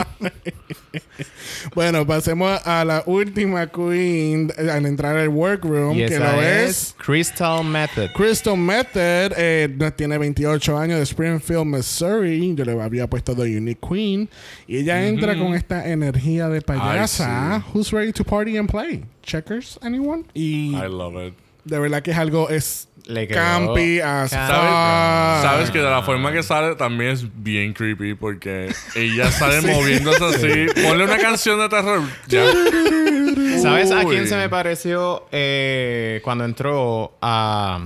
Bueno, pasemos a la última queen eh, al entrar al workroom, Y que esa lo es es Crystal Method. Crystal Method. eh, tiene 28 años de Springfield, Missouri. Yo le había puesto The Unique Queen. Y ella entra con esta energía de payasa. Who's ready to party and play? Checkers, anyone? Y I love it. de verdad que es algo es Le quedó campy as cabrón. fuck. Sabes que de la forma que sale también es bien creepy porque ella sale moviéndose así. Ponle una canción de terror. Ya. ¿Sabes a quién se me pareció eh, cuando entró a...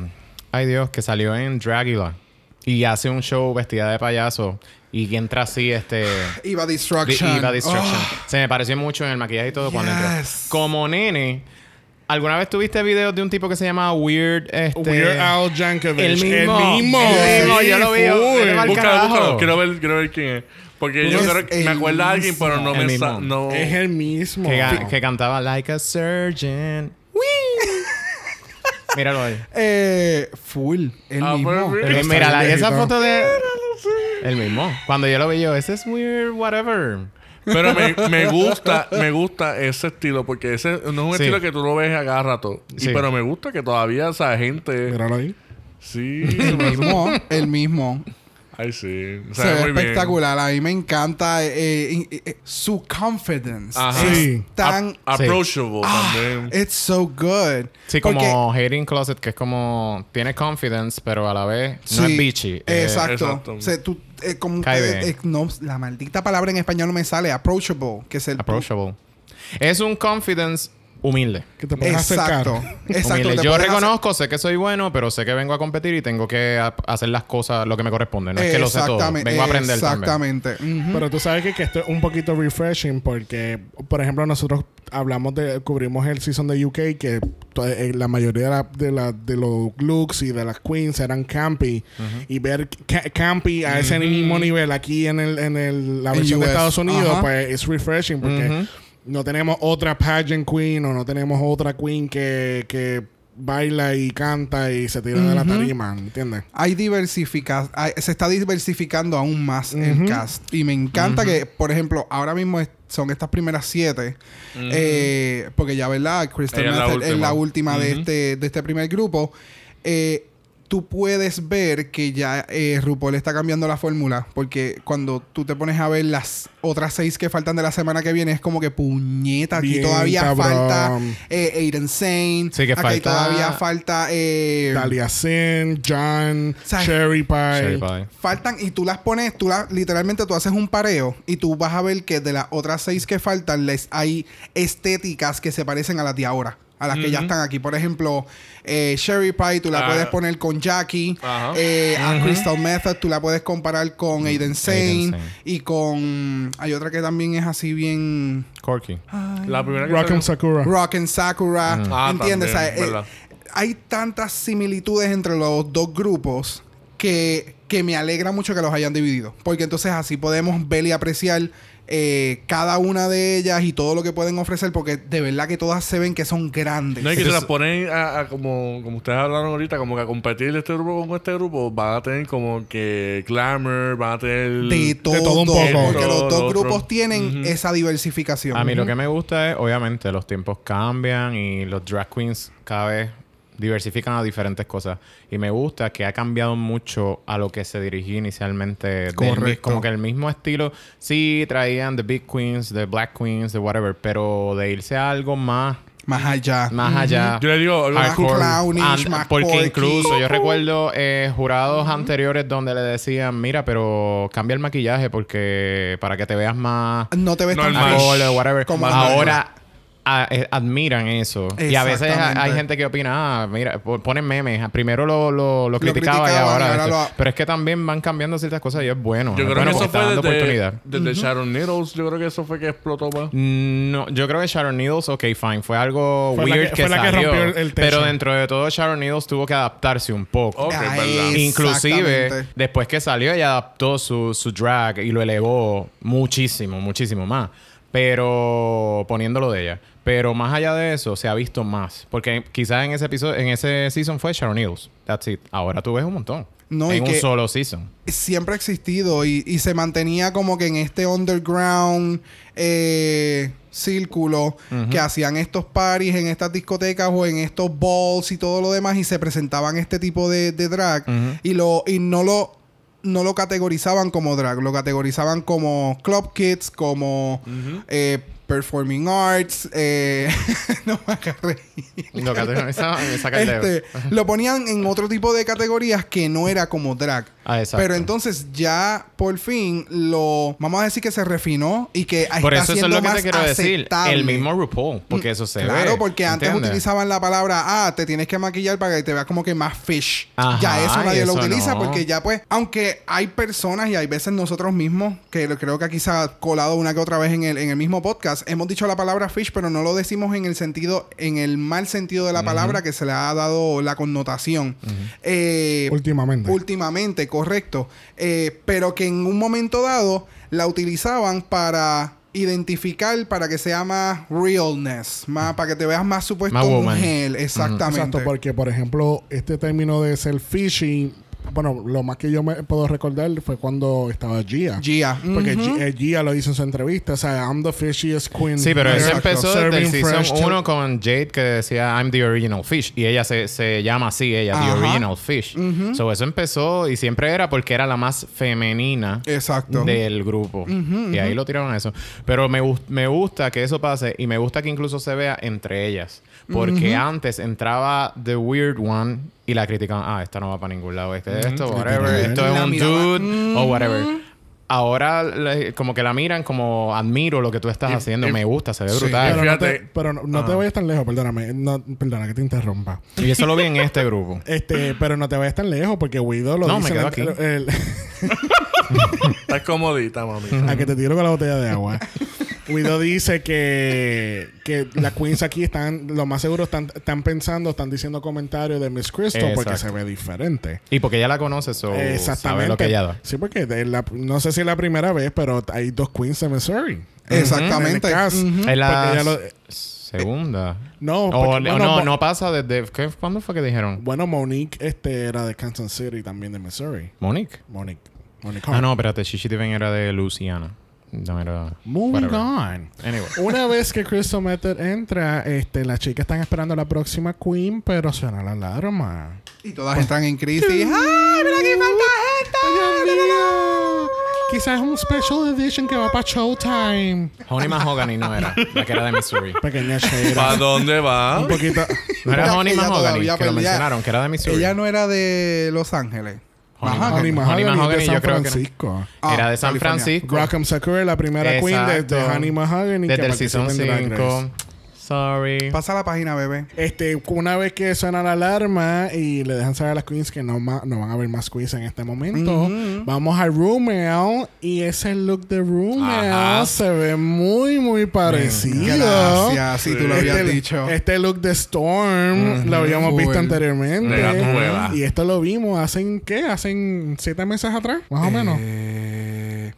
Ay Dios, que salió en Dragula. Y hace un show vestida de payaso. Y entra así, este... De Destruction. Eva Destruction. Oh, Se me pareció mucho en el maquillaje y todo cuando entró. Como nene, ¿alguna vez tuviste videos de un tipo que se llama Weird? Este, Weird Al Yankovic. El mismo. El mismo. El mismo, Sí, yo lo vi. Búscalo, búscalo. Quiero ver, quiero ver quién es. Porque yo Es creo que me el acuerdo de alguien, pero no El me sa- no. Es el mismo. Que, que cantaba Like a Surgeon. Míralo ahí. eh, full. El Ah, mismo. pero mira. Eh, la- esa foto de... El mismo. Cuando yo lo vi yo, ese es weird, whatever. Pero me, me gusta, me gusta ese estilo, porque ese no es un Sí. estilo que tú lo ves a cada rato. Y- Sí. pero me gusta que todavía esa gente. Míralo ahí. Sí. El mismo. El mismo. Ay, sí. Se, Se ve bien. espectacular. A mí me encanta eh, eh, eh, su confidence. Ajá. Es Sí. tan... Ap- approachable Ah, también. it's so good. Sí, Porque- como Hating Closet, que es como... Tiene confidence, pero a la vez no Sí, es bitchy. Eh, Exacto. Exacto. O sea, tú, eh, como ustedes- eh, no, la maldita palabra en español no me sale. Approachable. Que es el... approachable. Es un confidence humilde. Que te puedes Exacto. acercar. Exacto. Humilde. Yo reconozco, sé que soy bueno, pero sé que vengo a competir y tengo que hacer las cosas lo que me corresponde. No es que lo sé todo. Exactamente, Vengo a aprender también. Exactamente. Pero tú sabes que, que esto es un poquito refreshing porque, por ejemplo, nosotros hablamos de, cubrimos el season de UK que eh, la mayoría de, la- de, la- de los looks y de las queens eran campy y ver ca- campy a ese mismo nivel aquí en el en el, la versión de. Estados Unidos, pues es refreshing porque. No tenemos otra pageant queen o no tenemos otra queen que, que baila y canta y se tira de la tarima, ¿entiendes? hay diversifica hay- se está diversificando aún más el cast. Y me encanta que por ejemplo ahora mismo es- son estas primeras siete eh, porque ya verdad Crystal Ella es la Method es la última. última de este de este primer grupo. Eh, tú puedes ver que ya eh, RuPaul está cambiando la fórmula porque cuando tú te pones a ver las otras seis que faltan de la semana que viene es como que puñeta aquí Bien, todavía cabrón. falta eh, Aiden Sane Sí, que aquí falta- todavía falta eh, Dalia Sin, John, ¿Sabes? Cherry Pie. Cherry pie. Faltan y tú las pones, tú las, literalmente tú haces un pareo y tú vas a ver que de las otras seis que faltan les hay estéticas que se parecen a las de ahora. A las que ya están aquí. Por ejemplo, eh, Sherry Pie tú la Ah. puedes poner con Jackie. Ajá. Eh, A Crystal Method tú la puedes comparar con Aiden Sane. Aiden Sane. Y con... Hay otra que también es así bien... Corky. La primera que Rock'em salió- Sakura. Rock and Sakura. Ah, ¿Entiendes? también, O sea, eh, verdad. hay tantas similitudes entre los dos grupos que, que me alegra mucho que los hayan dividido. Porque entonces así podemos ver y apreciar eh, cada una de ellas y todo lo que pueden ofrecer. Porque de verdad que todas se ven que son grandes. No, y que se las ponen a, a como, como ustedes hablaron ahorita, como que a competir este grupo con este grupo, van a tener como que glamour, van a tener... de todo, todo un poco. Porque los dos lo grupos otro. tienen esa diversificación. A mí lo que me gusta es, obviamente, los tiempos cambian y los drag queens cada vez diversifican a diferentes cosas. Y me gusta que ha cambiado mucho a lo que se dirigía inicialmente. Correcto. como que el mismo estilo. Sí, traían The Big Queens, The Black Queens, The whatever. Pero de irse a algo más, Más allá. más allá. Yo le digo... Más hardcore. clownish, And- más porque incluso yo recuerdo eh, jurados anteriores donde le decían, mira, pero cambia el maquillaje porque para que te veas más No te ves tan Normal. acorde o whatever. como Ahora a- eh, admiran eso. Y a veces hay, gente que opina, ah, mira, po- ponen memes. Primero lo, lo, lo criticaba y ahora. ahora esto. lo- Pero es que también van cambiando ciertas cosas y es bueno. Yo Es creo bueno que eso fue dando desde, oportunidad. desde Sharon Needles. Yo creo que eso fue que explotó más. No, yo creo que Sharon Needles, ok, fine, fue algo Fue la weird que- que, fue la que salió, rompió el- el techo. pero dentro de todo Sharon Needles tuvo que adaptarse un poco. Ok, Ay, verdad. Inclusive, después que salió, ella adaptó su, su drag y lo elevó muchísimo, muchísimo más. Pero poniéndolo de ella. Pero más allá de eso, se ha visto más. Porque quizás en ese episodio, en ese season fue Sharon Needles. That's it. Ahora tú ves un montón. No, y en un que- solo season. siempre ha existido y, y se mantenía como que en este underground eh, círculo que hacían estos parties en estas discotecas o en estos balls y todo lo demás y se presentaban este tipo de, de drag y lo y no lo no lo categorizaban como drag, lo categorizaban como club kids, como eh, performing arts, eh, no me. Lo que hace- esa- dedo. Este, lo ponían en otro tipo de categorías que no era como drag. Ah, exacto. Pero entonces ya por fin lo vamos a decir que se refinó y que Por está eso eso es lo que más te quiero decir. aceptable. El mismo RuPaul. Porque eso se Claro, ve. porque antes ¿entiendes? utilizaban la palabra, ah, te tienes que maquillar para que te veas como que más fish. Ajá, ya eso nadie lo eso utiliza no. porque ya pues, aunque hay personas y hay veces nosotros mismos, que lo- creo que aquí se ha colado una que otra vez en el, en el mismo podcast, hemos dicho la palabra fish, pero no lo decimos en el sentido, en el mal sentido de la palabra que se le ha dado la connotación. Eh, Últimamente. Últimamente, correcto. Eh, pero que en un momento dado la utilizaban para identificar, para que sea más realness, más, para que te veas más supuesto Más woman. mujer. Exactamente. Exacto, porque por ejemplo, este término de ser fishy, bueno, lo más que yo me puedo recordar fue cuando estaba Gia. Gia. Porque Gia lo hizo en su entrevista, o sea, I'm the fishiest queen. Sí, pero eso empezó desde el Serving fresh season to- 1 con Jade que decía I'm the original fish. Y ella se, se llama así, ella, Ajá. the original fish. So eso empezó y siempre era porque era la más femenina Exacto. del grupo. y ahí lo tiraron a eso. Pero me, me gusta que eso pase y me gusta que incluso se vea entre ellas. Porque antes entraba The Weird One y la criticaban. Ah, esta no va para ningún lado. Este, esto, whatever. Esto es un dude o whatever. Ahora como que la miran como admiro lo que tú estás haciendo. me gusta, se ve Sí, brutal. Pero, no te, pero no, no te vayas tan lejos, perdóname. No, perdona que te interrumpa. Y eso lo vi en este grupo. Este, pero no te vayas tan lejos porque Guido lo No, me dice. quedo en- aquí. el- Estás comodita, mami. a que te tiro con la botella de agua. Guido dice que, que las queens aquí están, lo más seguro están, están pensando, están diciendo comentarios de Miss Crystal porque se ve diferente. Y porque ella la conoce, so Exactamente. sabe lo que ella da. Sí, porque de la- no sé si es la primera vez, pero hay dos queens de Missouri. Exactamente. En el la lo- segunda. No, O porque- bueno, no, no pasa desde... ¿qué- ¿Cuándo fue que dijeron? Bueno, Monique este, era de Kansas City, también de Missouri. Monique. Monique. Monique Ah, no, espérate. Shishi Diven era de Louisiana. No, era... Moving whatever. on. Anyway. Una vez que Crystal Method entra, este, las chicas están esperando a la próxima queen, pero suena la alarma. Y todas entran en crisis. ¡Ay, mira aquí falta gente! ¡Dios mío! Quizás es un special edition que va para Showtime. Honey Mahogany no era. La que era de Missouri. Pequeña. ¿Para dónde va? un poquito. No era Ella- Honey ella Mahogany, todavía que lo pelea. mencionaron, que era de Missouri. Ella no era de Los Ángeles. Que- Mahogany, Mahogany, de San que no. Francisco. Ah, era de San California. Francisco. Rockham Sakura, la primera queen de, de Exacto. Honey Mahogany. que Desde el season participa en Drag 5. Sorry. Pasa la página, bebé. Este, una vez que suena la alarma y le dejan saber a las queens que no, ma- no van a haber más queens en este momento, vamos al Rumel y ese look de Rumel Ajá. se ve muy, muy parecido. Gracias, si tú lo habías este, dicho. Este look de Storm lo habíamos Full. visto anteriormente. Y esto lo vimos hace, ¿qué? Hace siete meses atrás, más o menos.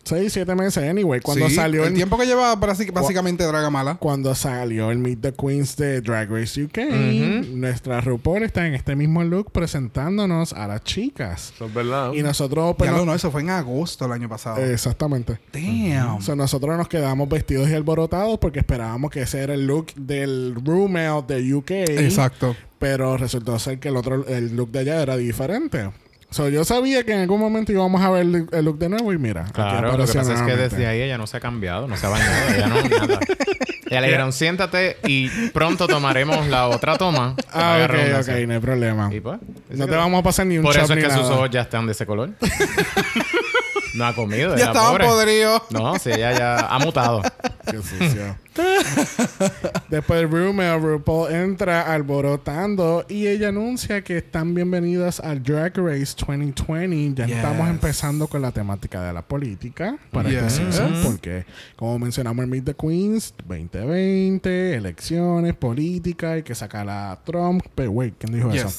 Eh, Seis, siete meses, anyway. Cuando sí, salió el el, tiempo que lleva básic- básicamente Dragamala. cuando salió el Meet the Queens de Drag Race UK, Ujú. nuestra RuPaul está en este mismo look presentándonos a las chicas. Eso es verdad. Y nosotros, pues, Ya no- eso fue en agosto el año pasado. exactamente. Damn. O sea, nosotros nos quedamos vestidos y alborotados porque esperábamos que ese era el look del Rumel de UK. Exacto. Pero resultó ser que el otro, el look de allá era diferente. So, yo sabía que en algún momento íbamos a ver el, el look de nuevo y mira. Claro, lo que pasa es que desde ahí ella no se ha cambiado, no se ha bañado, ella no, nada. Ella le dijeron, siéntate y pronto tomaremos la otra toma. Ah, ok, ok, no hay problema. Y pues, No te vamos a pasar ni un Por eso es que sus ojos ya están de ese color. no ha comido, Ya pobre. podridos. No, sí, ella ya ha mutado. Qué sucio. Después del rumor, RuPaul entra alborotando y ella anuncia que están bienvenidas al Drag Race 2020. Ya Yes. estamos empezando con la temática de la política para este Yes. season, porque como mencionamos en Meet the Queens 2020, elecciones, política, hay que sacar a Trump. Pero wait, ¿quién dijo eso?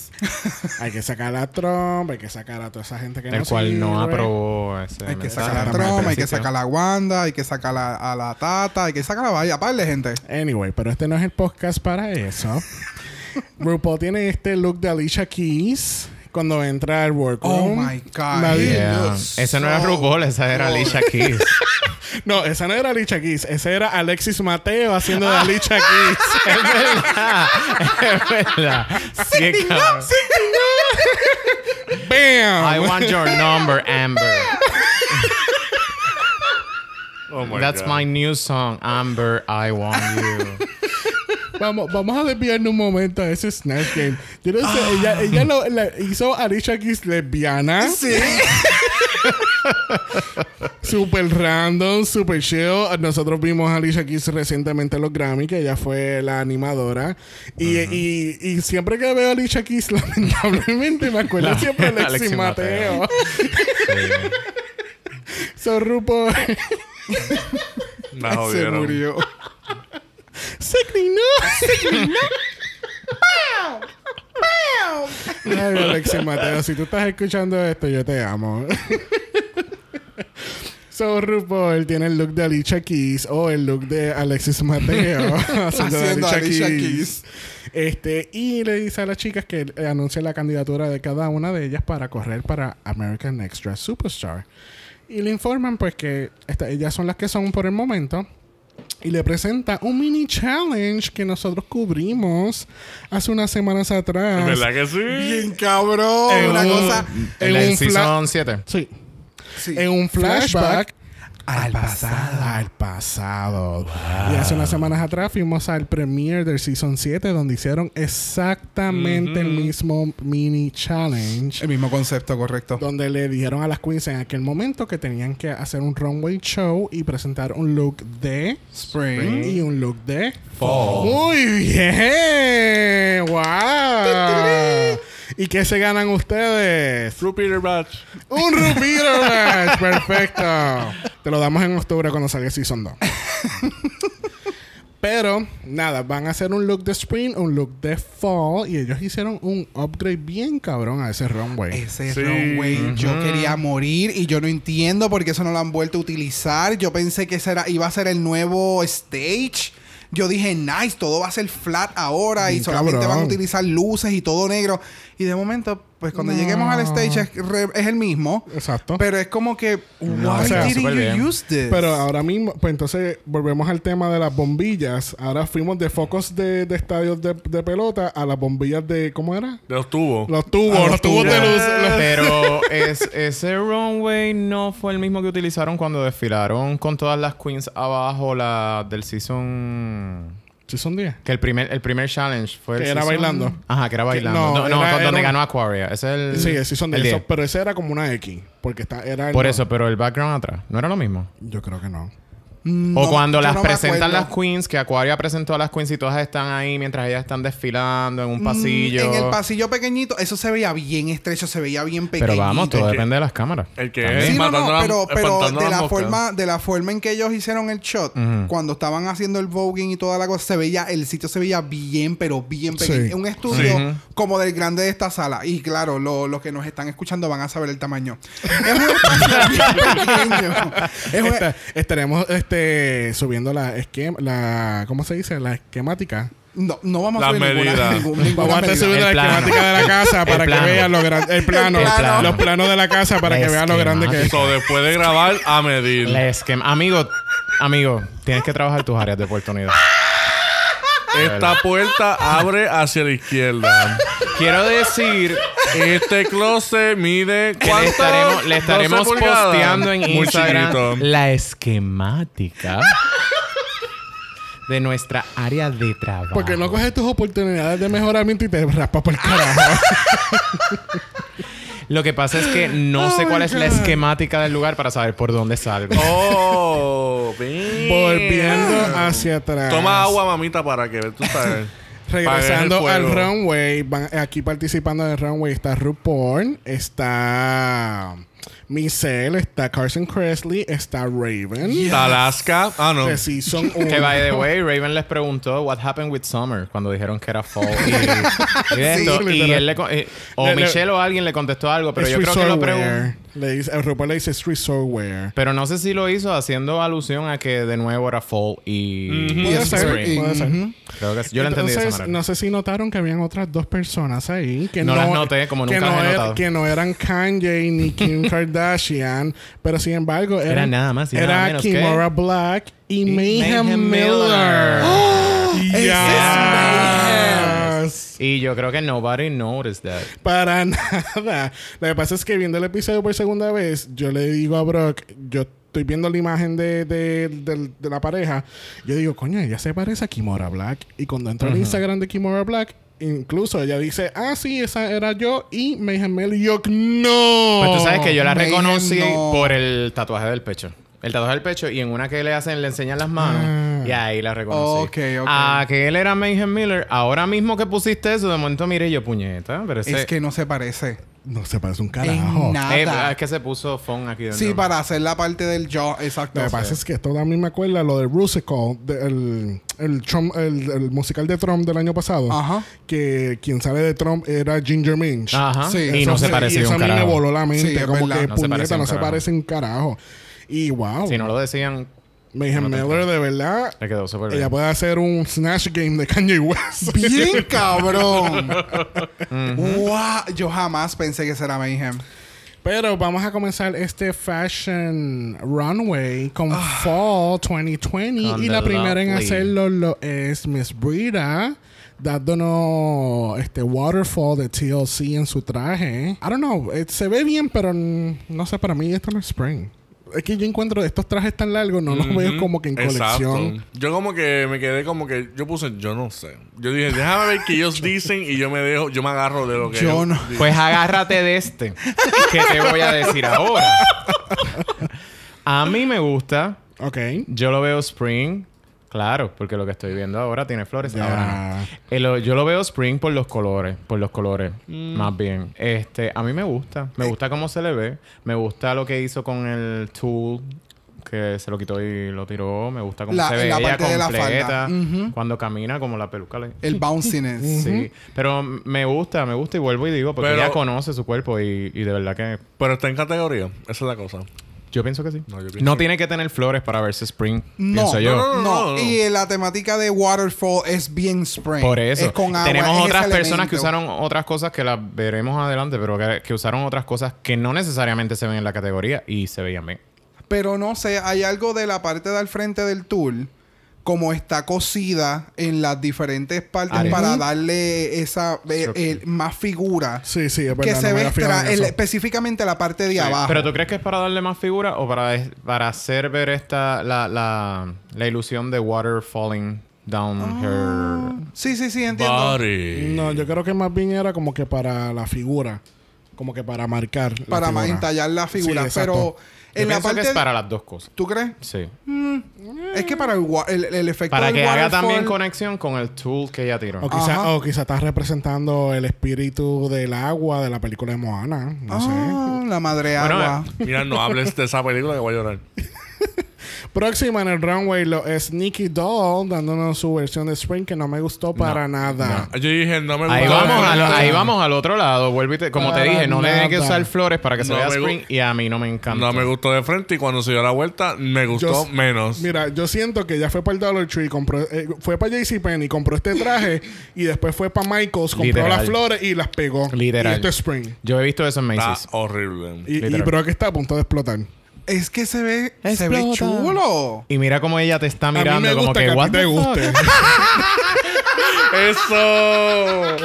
Hay que sacar a Trump, hay que sacar a toda esa gente que El no cual no aprobó ese Hay que sacar a Trump, hay que sacar a la Wanda, hay que sacar a, a la Tata, hay que sacar a vaya, par de gente. Anyway, pero este no es el podcast para eso. RuPaul tiene este look de Alicia Keys cuando entra al workroom. Oh my God. Nadie- Yeah. Ese no era RuPaul, esa era. Alicia Keys. No, esa no era Alicia Keys. Ese era Alexis Mateo haciendo de Alicia Keys. es verdad. Es verdad. Cabrón. ¡Bam! I want your number, Amber. Oh my That's God. my new song, Amber, I want you. Vamos, vamos a desviarnos un momento a ese Snatch Game. Yo no sé, ella, ella lo, la- hizo a Alicia Keys lesbiana. Sí. Super random, super chill. Nosotros vimos a Alicia Keys recientemente en los Grammy, que ella fue la animadora. Y, y, y siempre que veo a Alicia Keys, lamentablemente me acuerdo La- siempre de Alexis Mateo. Mateo. so, RuPaul... Me Se jodieron. murió. Signy, no. Ay, Alexis Mateo, si tú estás escuchando esto, yo te amo. So, RuPaul tiene el look de Alicia Keys o el look de Alexis Mateo haciendo Haciendo Alicia, Alicia Keys. Keys. Este, y le dice a las chicas que eh, anuncia la candidatura de cada una de ellas para correr para American Extra Superstar. Y le informan pues que esta- ellas son las que son por el momento. Y le presenta un mini challenge que nosotros cubrimos hace unas semanas atrás. ¿Verdad que sí? Bien cabrón. En una un- cosa. en En el un fla- season 7. Sí. Sí. En un flashback al pasado. al pasado. Y hace unas semanas atrás fuimos al premiere del Season 7 donde hicieron exactamente el mismo mini challenge. El mismo concepto, correcto. Donde le dijeron a las queens en aquel momento que tenían que hacer un runway show y presentar un look de Spring. y un look de Fall. Muy bien. Wow. ¿Y qué se ganan ustedes? True Peter Batch. Un Rupiro Match. Perfecto. Te lo damos en octubre cuando salga Season 2. Pero, nada, van a hacer un look de spring, un look de fall. Y ellos hicieron un upgrade bien cabrón a ese runway. Ese Sí. runway yo quería morir y yo no entiendo por qué eso no lo han vuelto a utilizar. Yo pensé que ese era, iba a ser el nuevo stage. Yo dije, nice, todo va a ser flat ahora y solamente cabrón. van a utilizar luces y todo negro. Y de momento, pues cuando No. lleguemos al stage es, re- es el mismo. Exacto. Pero es como que, why o sea, didn't you bien. use this? Pero ahora mismo, pues entonces volvemos al tema de las bombillas. Ahora fuimos de focos de, de estadios de, de pelota a las bombillas de. ¿Cómo era? De los tubos. Los tubos, los los tubos de luz. los- Pero es, ese runway no fue el mismo que utilizaron cuando desfilaron con todas las queens abajo la del season... Sí, son 10. Que el primer, el primer challenge fue el Que era season- bailando. Ajá, que era bailando. no, no, no, era- donde era un- ganó Aquaria. Ese es el... Sí, sí, son el 10. 10. Pero ese era como una X. Porque está, era el- Por eso, pero el background atrás. ¿No era lo mismo? Yo creo que no. No, o cuando las no presentan las queens, que Aquaria presentó a las queens y todas están ahí mientras ellas están desfilando en un Mm, pasillo. En el pasillo pequeñito, eso se veía bien estrecho, se veía bien pequeñito. Pero vamos, todo El que- depende de las cámaras. el que es- Sí, no, pero, pero de la forma, de la forma en que ellos hicieron el shot, cuando estaban haciendo el voguing y toda la cosa, se veía, el sitio se veía bien, pero bien pequeño. Sí. Un estudio Sí. como del grande de esta sala. Y claro, lo- los que nos están escuchando van a saber el tamaño. Es un bien pequeño. Es un- Esta- estaremos este, subiendo la esquema, la, ¿cómo se dice? La esquemática. no, no vamos a subir ninguna, ningún- ninguna Vamos a estar subiendo El la plano. esquemática de la casa para que vean lo grande. El plano, El plano. Los planos de la casa para La que vean lo grande que es. So, después de grabar, a medir. La esquema. Amigo, amigo, tienes que trabajar tus áreas de oportunidad. Esta puerta abre hacia la izquierda. Quiero decir Este closet mide que le ¿cuánto? estaremos, le 12 estaremos pulgadas. posteando en Muy Instagram chiquito. la esquemática de nuestra área de trabajo. Porque no coges tus oportunidades de mejoramiento y te raspas por el carajo. Lo que pasa es que no sé Oh cuál es la esquemática del lugar para saber por dónde salgo. Oh. Volviendo hacia atrás. Toma agua, mamita, para que tú sabes. Regresando al runway, van- aquí participando del runway está RuPaul, está Michelle, está Carson Kressley, está Raven. Alaska. Ah, no. De Season 1. Que by the way, Raven les preguntó what happened with Summer cuando dijeron que era fall y, y de esto. Sí, y literal. él le eh, o Le- le- Michelle o alguien le contestó algo, pero yo creo que lo preguntó. Le dice, el RuPaul le dice es resortwear. Pero no sé si lo hizo haciendo alusión a que de nuevo era fall y, y Puede es ser, spring. puede ser. Ujú. Creo que sí. yo lo entendí de esa manera. no sé si notaron que habían otras dos personas ahí que No no, las noté, como que nunca no las he era- notado. que no eran Kanye ni Kim Kardashian, pero sin embargo Era nada más y era nada menos que- Kimora Black y, Mayhem, Mayhem Miller. Miller. Yes. Y yo creo que nobody noticed that. Para nada. Lo que pasa es que viendo el episodio por segunda vez, yo le digo a Brock, yo estoy viendo la imagen de, de, de la pareja, yo digo, coño, ella se parece a Kimora Black. Y cuando entro al Instagram de Kimora Black, incluso ella dice, ah, sí, esa era yo y Mayhem Miller. Y yo, no. Pues tú sabes que yo la Mayhem reconocí no. por el tatuaje del pecho. El tatuaje del pecho y en una que le hacen, le enseñan las manos Ah. y ahí la reconocí. Ok, ok. A que él era Mayhem Miller, ahora mismo que pusiste eso, de momento miré y yo, puñeta, pero ese... Es que no se parece. No se parece un En carajo. nada. Eh, es que se puso phone aquí dentro. Sí, para hacer la parte del jaw, exacto. Lo que pasa es que esto también me acuerda lo de Rusical, de- el, el, Trump- el, el musical de Trump del año pasado. Ajá. Que quien sale de Trump era Ginger Minch. Ajá. Sí, y no se parecía y eso un a mí me carajo. voló la mente. Sí, como verdad. que No se puñeta, no un se carajo. parece un carajo. Y wow. Si no lo decían, Mayhem no Miller, de verdad, le quedó súper bien. ella puede hacer un Snatch Game de Kanye West. Bien cabrón. wow, yo jamás pensé que será Mayhem. Pero vamos a comenzar este Fashion Runway con Fall 2020. Con y la The primera en hacerlo lo es Miss Brita. Dándonos este waterfall de TLC en su traje. I don't know. eh, se ve bien, pero no sé, para mí esto no es spring. Es que yo encuentro estos trajes tan largos, no los veo como que en colección. Yo como que me quedé como que yo puse, yo no sé. Yo dije, déjame ver qué ellos dicen y yo me dejo, yo me agarro de lo que Yo ellos no. dicen. Pues agárrate de este. que te voy a decir ahora? a mí me gusta. Ok. Yo lo veo spring. Claro, porque lo que estoy viendo ahora tiene flores. Ya. Ahora no. Lo- yo lo veo spring por los colores. Por los colores. Mm. Más bien. Este, a mí me gusta. Me gusta cómo se le ve. Me gusta lo que hizo con el tool. Que se lo quitó y lo tiró. Me gusta cómo La- se ve la ella parte de la completa. falda. Ujú. Cuando camina como la peluca. le- El bounciness. Sí. Pero me gusta, me gusta y vuelvo y digo porque Pero- ella conoce su cuerpo y, y de verdad que Pero está en categoría. Esa es la cosa. Yo pienso que sí. No, No, yo pienso- tiene que tener flores para verse spring, No, pienso yo. no, no, No, no. y la temática de Waterfall es bien spring. Por eso. Es con agua, Tenemos es otras personas que usaron otras cosas que las veremos adelante, pero que, que usaron otras cosas que no necesariamente se ven en la categoría y se veían bien. Pero no sé, hay algo de la parte del frente del tool, como está cosida en las diferentes partes para darle esa eh, eh, más figura. Sí, sí, es verdad. que no se ve extra, el- específicamente la parte de abajo. Pero tú crees que es para darle más figura o para, para hacer ver esta la, la, la ilusión de water falling down Ah. her Sí, sí, sí, entiendo. Body. No, yo creo que más bien era como que para la figura. Como que para marcar. la Para figura. más entallar la figura. Sí, exacto. pero en Yo la parte. que es para las dos cosas. ¿Tú crees? Sí. Es que para el, el, el efecto Para del que haga también conexión con el tool que ella tiró. O quizá, o quizá estás representando el espíritu del agua de la película de Moana. No sé. Ah, la madre Bueno, agua. Mira, no hables de esa película que voy a llorar. Próxima en el runway lo es Nicky Doll dándonos su versión de Spring que no me gustó para nada. Yo dije, no me Ahí vamos, a lo- nada. ahí vamos al otro lado. Te- como te dije, no le tienen que nada. usar flores para que se No vea me gu- spring y a mí no me encanta. No me gustó de frente y cuando se dio la vuelta me gustó Yo- menos. Mira, yo siento que ya fue para el Dollar Tree, compró, eh, fue para JCPenney, compró este traje y después fue para Michaels, compró Literal. las flores y las pegó. Literal. Y esto es Spring. Yo he visto eso en Está Macy's. horrible. Y, y Literal. Brock está a punto de explotar. Es que se ve, se ve chulo. Y mira cómo ella te está a mí mirando me como que, que, a what ti te the fuck?" guste. ¡Eso!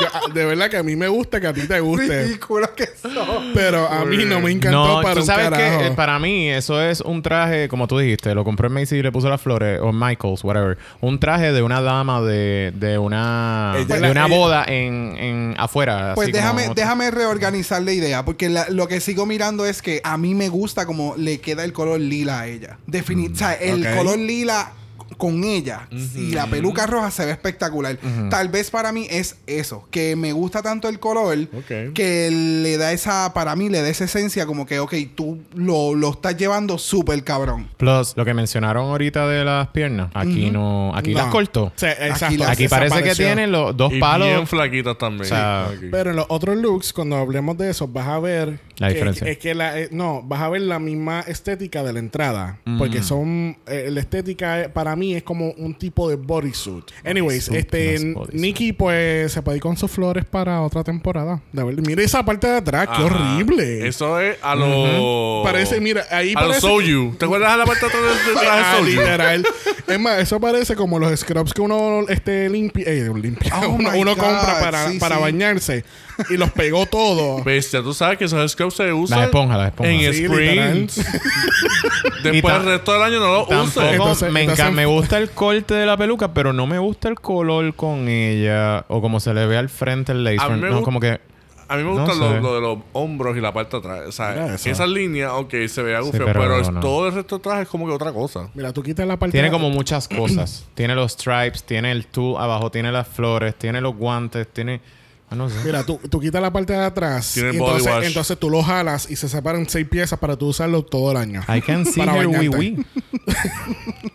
yo- de verdad que a mí me gusta que a ti te guste. Ridículas que son. pero a mí no me encantó No, para tú un sabes carajo. que eh, para mí eso es un traje, como tú dijiste, lo compré en Macy's y le puse las flores, o Michaels, whatever. Un traje de una dama de, de una, Ella de la- una ella- boda en, en afuera. Pues así déjame, déjame reorganizar la idea, porque la- lo que sigo mirando es que a mí me gusta como le queda el color lila a ella. Defini- o sea, el color lila con ella y la peluca roja se ve espectacular. Tal vez para mí es eso, que me gusta tanto el color que le da esa, para mí le da esa esencia como que, ok, tú lo, lo estás llevando súper cabrón. Plus, lo que mencionaron ahorita de las piernas, aquí no, aquí No. las cortó. Sí, exacto. las Aquí parece que tienen los dos Y palos. bien flaquitas también. O sea, Aquí. Pero en los otros looks, cuando hablemos de eso, vas a ver... La que- diferencia. Es que la... eh, no, vas a ver la misma estética de la entrada. Porque son... eh, la estética eh, para mí es como un tipo de bodysuit. Anyways, Bodysuit, este... no es. Nicky pues se puede ir con sus flores para otra temporada. De verdad. Mira esa parte de atrás. ¡Qué Ajá. horrible! Eso es a lo. Parece, mira, ahí A lo parece... Soju. ¿Te acuerdas de la parte de atrás del Ah, traje Soju? literal. es más, eso parece como los scrubs que uno este, limpia, eh, limpia. Oh uno, uno compra para, sí, para sí. bañarse y los pegó todos. Bestia, tú sabes que esos scrubs se usan Las esponjas, las esponjas. en Sí. Springs. Después el resto del año no lo usan. Entonces- me, entonces- me gusta el corte de la peluca, pero no me gusta el color con ella. O como se le ve al frente el me No, como que... A mí me No gusta sé. lo, lo de los hombros y la parte de atrás. O sea, esa línea, ok, se vea gufio, pero pero, es- no. todo el resto del traje es como que otra cosa. Mira, tú quitas la parte Tiene de- como muchas cosas. tiene los stripes, tiene el tool abajo, tiene las flores, tiene los guantes, tiene... ah, no sé. Mira, tú, tú quitas la parte de atrás. Tiene y body entonces, wash. entonces tú lo jalas y se separan seis piezas para tú usarlo todo el año. I can see Para her bañarte. wee wee.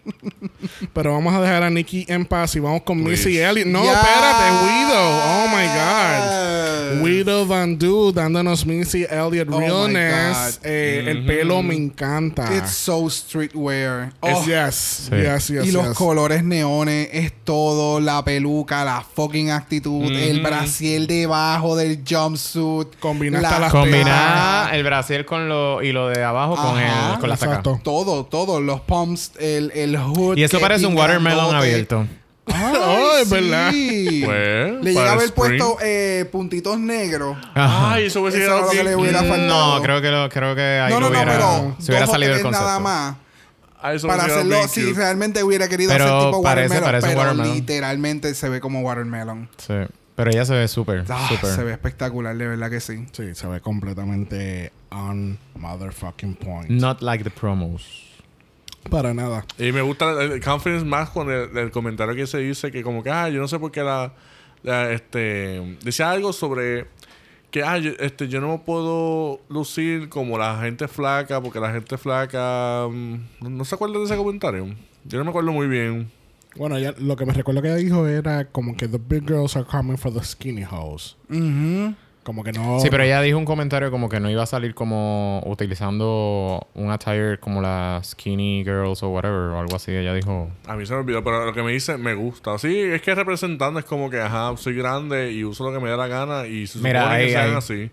Pero vamos a dejar a Nicky en paz y vamos con Please. Missy Elliott. No, Yes. espérate, Widow. Oh my God. Widow Van Du dándonos Missy Elliott Oh my realness. God. Eh, El pelo me encanta. It's so streetwear. Es Oh, yes, Sí. yes, yes, y los yes. colores neones es todo, la peluca, la fucking actitud, el brasier debajo del jumpsuit. Combinaste la- las Combinada el brasier con lo, y lo de abajo con, Ajá, el, con la saca. Todo, todo, los pumps, el, el hood. Y eso parece un watermelon abierto. Ay, Oh, es verdad. sí. Pues, Le llega a haber spring. puesto eh, puntitos negros. Ajá. Ay, eso hubiese quedado que le hubiera Mm, faltado. No, creo que, lo, creo que ahí no, lo no, no, hubiera, pero se hubiera salido tres concepto. nada más. Ah, Para hacerlo, si cute. realmente hubiera querido Pero hacer tipo parece- watermelon, parece pero watermelon. literalmente se ve como watermelon. Sí. Pero ella se ve súper, Ah, súper. se ve espectacular, de verdad que sí. Sí, se ve completamente on motherfucking point. Not like the promos. Para nada. Y me gusta el, confidence más con el, el comentario que se dice que como que, ah, yo no sé por qué la, la, este, decía algo sobre que, ah, yo, este, yo no me puedo lucir como la gente flaca porque la gente flaca, mm, no, no se acuerdan de ese comentario. Yo no me acuerdo muy bien. Bueno, ya, lo que me recuerdo que ella dijo era como que the big girls are coming for the skinny hoes. Como que no. Sí, pero ella dijo un comentario como que no iba a salir como utilizando un attire como las skinny girls o whatever o algo así. Ella dijo... A mí se me olvidó, pero lo que me dice me gusta. Sí, es que representando es como que, ajá, soy grande y uso lo que me da la gana y se Mira, supone ahí, que sean ahí. así.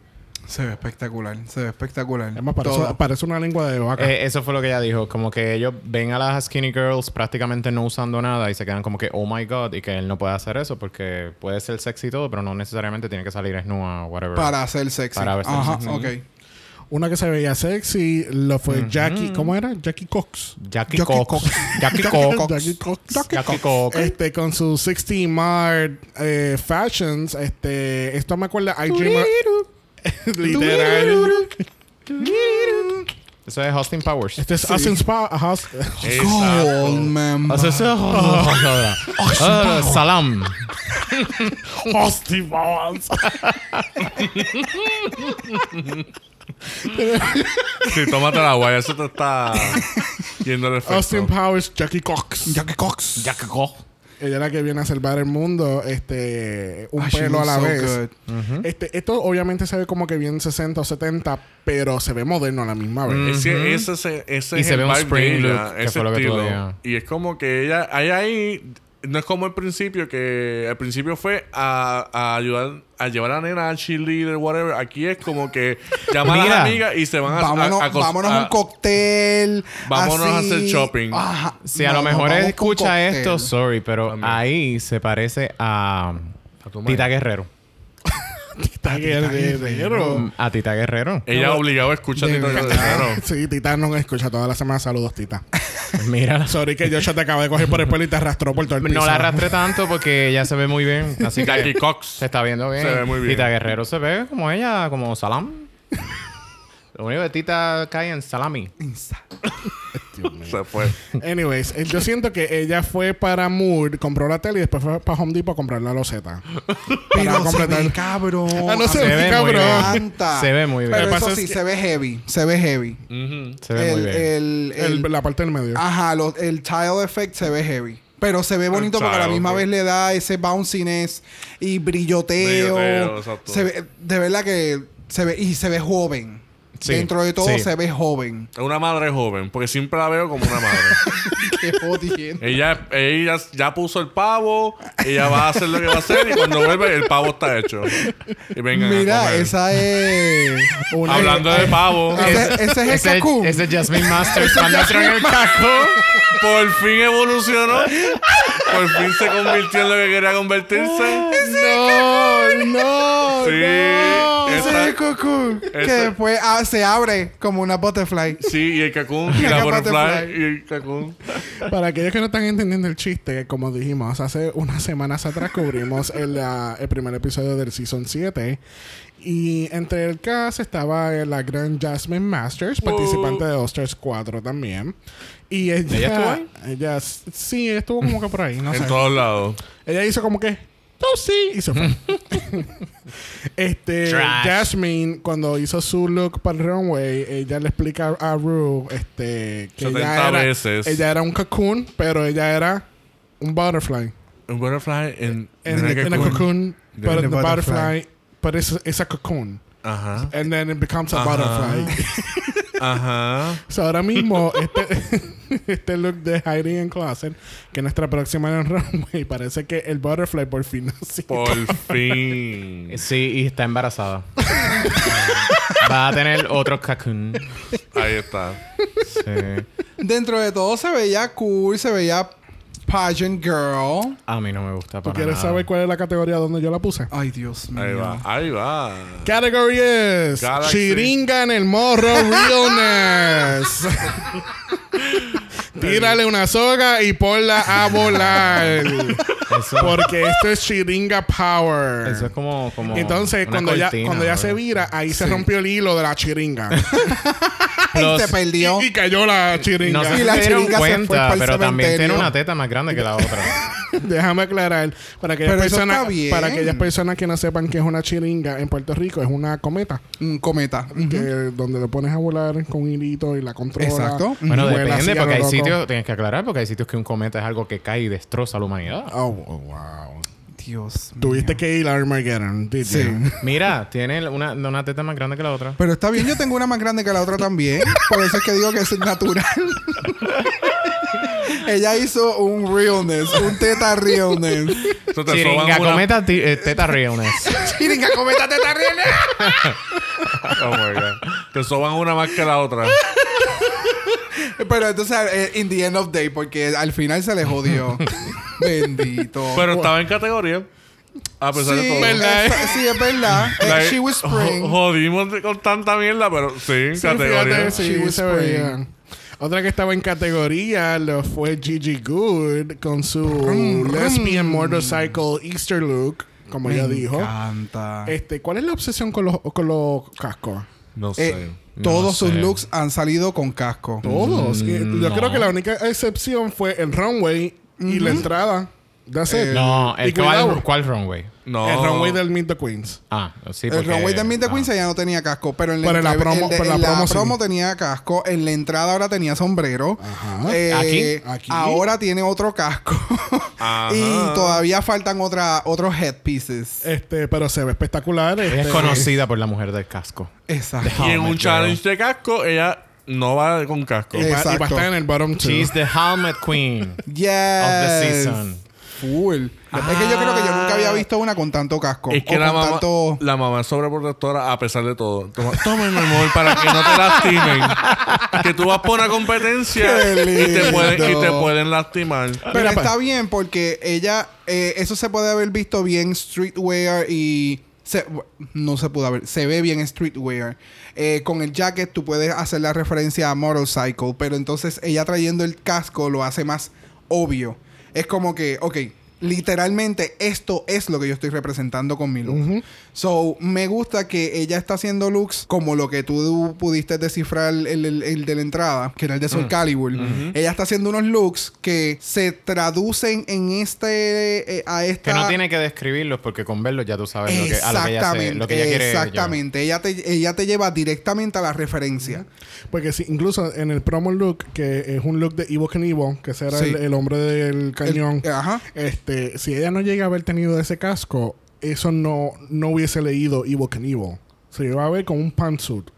Se ve espectacular, se ve espectacular. Es más, parece, una lengua de vaca. Eh, eso fue lo que ella dijo. Como que ellos ven a las skinny girls prácticamente no usando nada y se quedan como que, oh my god, y que él no puede hacer eso porque puede ser sexy y todo, pero no necesariamente tiene que salir desnuda o whatever. Para ser sexy. Para Ajá, sexy. ok. Una que se veía sexy lo fue Jackie. ¿Cómo era? Jackie Cox. Jackie, Jackie Cox. Cox. Jackie Cox. Jackie Cox. Jackie Cox. Este, con su 60 Mart eh, Fashions. Este, esto me acuerda a IG Literal. Eso es Austin Powers. Este es Austin Spa. House- Goldman. Eso es- Ah, Salam. Austin Powers. Sí, tómate la guaya, eso te está yendo el efecto. Austin Powers, Jackie Cox. Jackie Cox. Jackie Cox. Ella es la que viene a salvar el mundo. Este, un Ah, pelo a la so vez. good. Este, esto obviamente se ve como que bien 60 o 70, pero se ve moderno a la misma vez. Es que ese, ese, ese Y es se el ve un spring look, que fue lo que tú. Y es como que ella, ahí, ahí, no es como al principio, que al principio fue a, a ayudar, a llevar a la nena al cheerleader, whatever. Aquí es como que llama a las amigas y se van a, Vámonos, a, a vámonos a un a- cóctel. Vámonos a hacer shopping. Ajá. Si a lo mejor escucha esto, sorry, pero También. ahí se parece a a tu Tita. Guerrero. Tita Guerrero. A Tita Guerrero. Ella obligado a escuchar a Tita verdad. Guerrero. Sí, Tita nos escucha toda la semana. Saludos, Tita. Mira. Sorry que yo ya te acabé de coger por el pelo y te arrastró por todo el piso. No la arrastré tanto porque ella se ve muy bien. Así Jackie que Cox. se está viendo bien. Se ve muy bien. Tita Guerrero se ve como ella, como salam. Lo único que Tita cae en salami. Se fue. Anyways, eh, yo siento que ella fue para Mood, compró la tele y después fue para Home Depot a comprar la loseta. Pero se completar- ve cabrón. Ah, no se, Se ve, cabrón. Se ve muy bien. Pero eso sí, que- se ve heavy. Se ve heavy. Se ve muy bien. el- el- El- la parte del medio. Ajá, lo- el tile effect se ve heavy. Pero se ve bonito porque a la misma vez le da ese bounciness y brilloteo. Brilloteo, se ve, de verdad que se ve y se ve joven. Sí, Dentro de todo sí. se ve joven. Es una madre joven, porque siempre la veo como una madre. Qué jodiendo. ella, ella ya puso el pavo, ella va a hacer lo que va a hacer y cuando vuelve el pavo está hecho. Y vengan a Mira, comer. esa es. una- Hablando de pavo, Ese, ese es el Ese, Cocoon. ese Jasmine Masters cuando entró en el casco. por fin evolucionó. Por fin se convirtió en lo que quería convertirse. No, no. Sí. Ese es el Cocoon. Que después ah, se abre como una butterfly. sí, y el cacún, y La la butterfly. y el cacún. Para aquellos que no están entendiendo el chiste, como dijimos, hace unas semanas atrás cubrimos el, el primer episodio del Season 7. Y entre el cast estaba la gran Jasmine Masters, Wow. participante de Osters 4 también. Y ella, ¿Ella estuvo ahí? ella sí, ella estuvo como que por ahí, no En sé. todos lados. Ella hizo como que, oh sí, y se fue. este, Trash. Jasmine, cuando hizo su look para el runway, ella le explica a Rue este, que 70 ella era, veces. ella era un cocoon, pero ella era un butterfly. Un butterfly en, En, a cocoon. a the butterfly. butterfly, but it's, it's a cocoon. Ajá. And then it becomes a Ajá. butterfly. Ajá. So, ahora mismo, este, este look de Hiding in Closet, que nuestra próxima en runway, parece que el butterfly por fin nació. Por fin. Sí, y está embarazada. Va a tener otro cocoon. Ahí está. Sí. Dentro de todo se veía cool, se veía pageant girl. A mí no me gusta ¿Tú para quieres nada. saber cuál es la categoría donde yo la puse? Ay, Dios mío. Ahí va. Ahí va. Category es Galaxy. Chiringa en el morro realness. Tírale una soga y ponla a volar. Eso, Porque esto es Chiringa Power. eso es como, como Entonces, cuando ya, cuando ya se vira, ahí se rompió el hilo de la chiringa. Los- se perdió. y, y cayó la chiringa. No sé Y la se dieron cuenta, pero también tiene una teta más grande que la otra. Déjame aclarar. Para aquellas, Pero eso personas, está bien. para aquellas personas que no sepan que es una chiringa en Puerto Rico, es una cometa. Un cometa. que donde le pones a volar con un hilito y la controla. Exacto. y Bueno, así depende, porque hay loco. sitios, tienes que aclarar, porque hay sitios que un cometa es algo que cae y destroza a la humanidad. Oh, oh, wow. Dios mío. Tuviste que ir a Armageddon, did Sí. you? Mira, tiene una, una teta más grande que la otra. Pero está bien, yo tengo una más grande que la otra también. Por eso es que digo que es natural. Ella hizo un realness, un teta realness. Eso te Chiringa, soban una- cometa, eh, teta realness. Chiringa, cometa, teta realness. Oh my God. Te soban una más que la otra. Pero entonces, eh, in the end of day, porque al final se le jodió. Bendito. Pero estaba en categoría. A pesar sí, de todo. ¿verdad? es- sí, es verdad. Eh, Like, she was spring. Jodimos con tanta mierda, pero sí, en Sí, categoría. fíjate, sí, She was se spring. veía. Otra que estaba en categoría lo fue Gigi Good con su Mm, lesbian motorcycle Easter look, como Me ella dijo. encanta. Este, ¿cuál es la obsesión con los, con los cascos? No sé. Eh, todos No sus sé. looks han salido con casco. Todos. Mm, Yo no. creo que la única excepción fue el runway y la entrada. That's it. No, Y el cuidado, cuál, ¿cuál runway? no. El runway del Meet the Queens. Ah, sí, El porque... runway de Meet the ah. Queens ya no tenía casco, pero en la, Pero en la promo- el de- pero en la la promo promo, sí. tenía casco. En la entrada ahora tenía sombrero. Ajá. Eh, ¿Aquí? Aquí. Ahora tiene otro casco. Ajá. y todavía faltan otra, otros headpieces. Este, pero se ve espectacular. Ella es este, conocida por la mujer del casco. Exacto. Y en un Helmet challenge de casco, ella no va con casco. Y va, y va a Exacto. estar en el bottom two. She's the helmet queen Yes. of the season. Full. Es que yo creo que yo nunca había visto una con tanto casco. Es que la mamá, tanto... la mamá es sobreprotectora a pesar de todo. Toma, toma mi amor, para que no te lastimen. que tú vas por una competencia y te, pueden, y te lindo. pueden lastimar. Pero Mira, está pa- bien porque ella... eh, eso se puede haber visto bien streetwear y Se- no se pudo ver. Se ve bien streetwear. Eh, con el jacket tú puedes hacer la referencia a motorcycle, pero entonces ella trayendo el casco lo hace más obvio. Es como que, ok, literalmente esto es lo que yo estoy representando con mi look. So, me gusta que ella está haciendo looks como lo que tú pudiste descifrar el, el- el de la entrada, que era el de Mm. Soul Calibur. Ella está haciendo unos looks que se traducen en este, eh, a esta... Que no tiene que describirlos porque con verlos ya tú sabes lo que, a lo que ella, se- lo que ella quiere. Exactamente. Ella te, ella te lleva directamente a la referencia. Porque sí, incluso en el promo look, que es un look de Ivo Knievo, que Sí. el, el hombre del cañón. El- ajá. Este, si ella no llega a haber tenido ese casco, eso no, no hubiese leído Ivo Knievo. Se iba a ver con un pantsuit.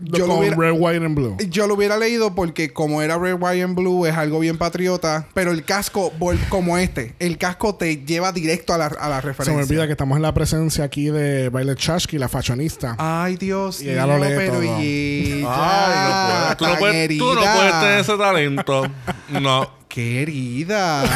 Yo lo con hubiera- red, white and blue. Yo lo hubiera leído porque como era Red, White and Blue es algo bien patriota, pero el casco como este, el casco te lleva directo a la, a la Se referencia. me olvida que estamos en la presencia aquí de Violet Chachki, la fashionista. Ay, Dios Y ella lo lee pero todo. y Ay, no puedes. Tú no tan puedes, tú no herida. puedes tener ese talento. No. Qué herida.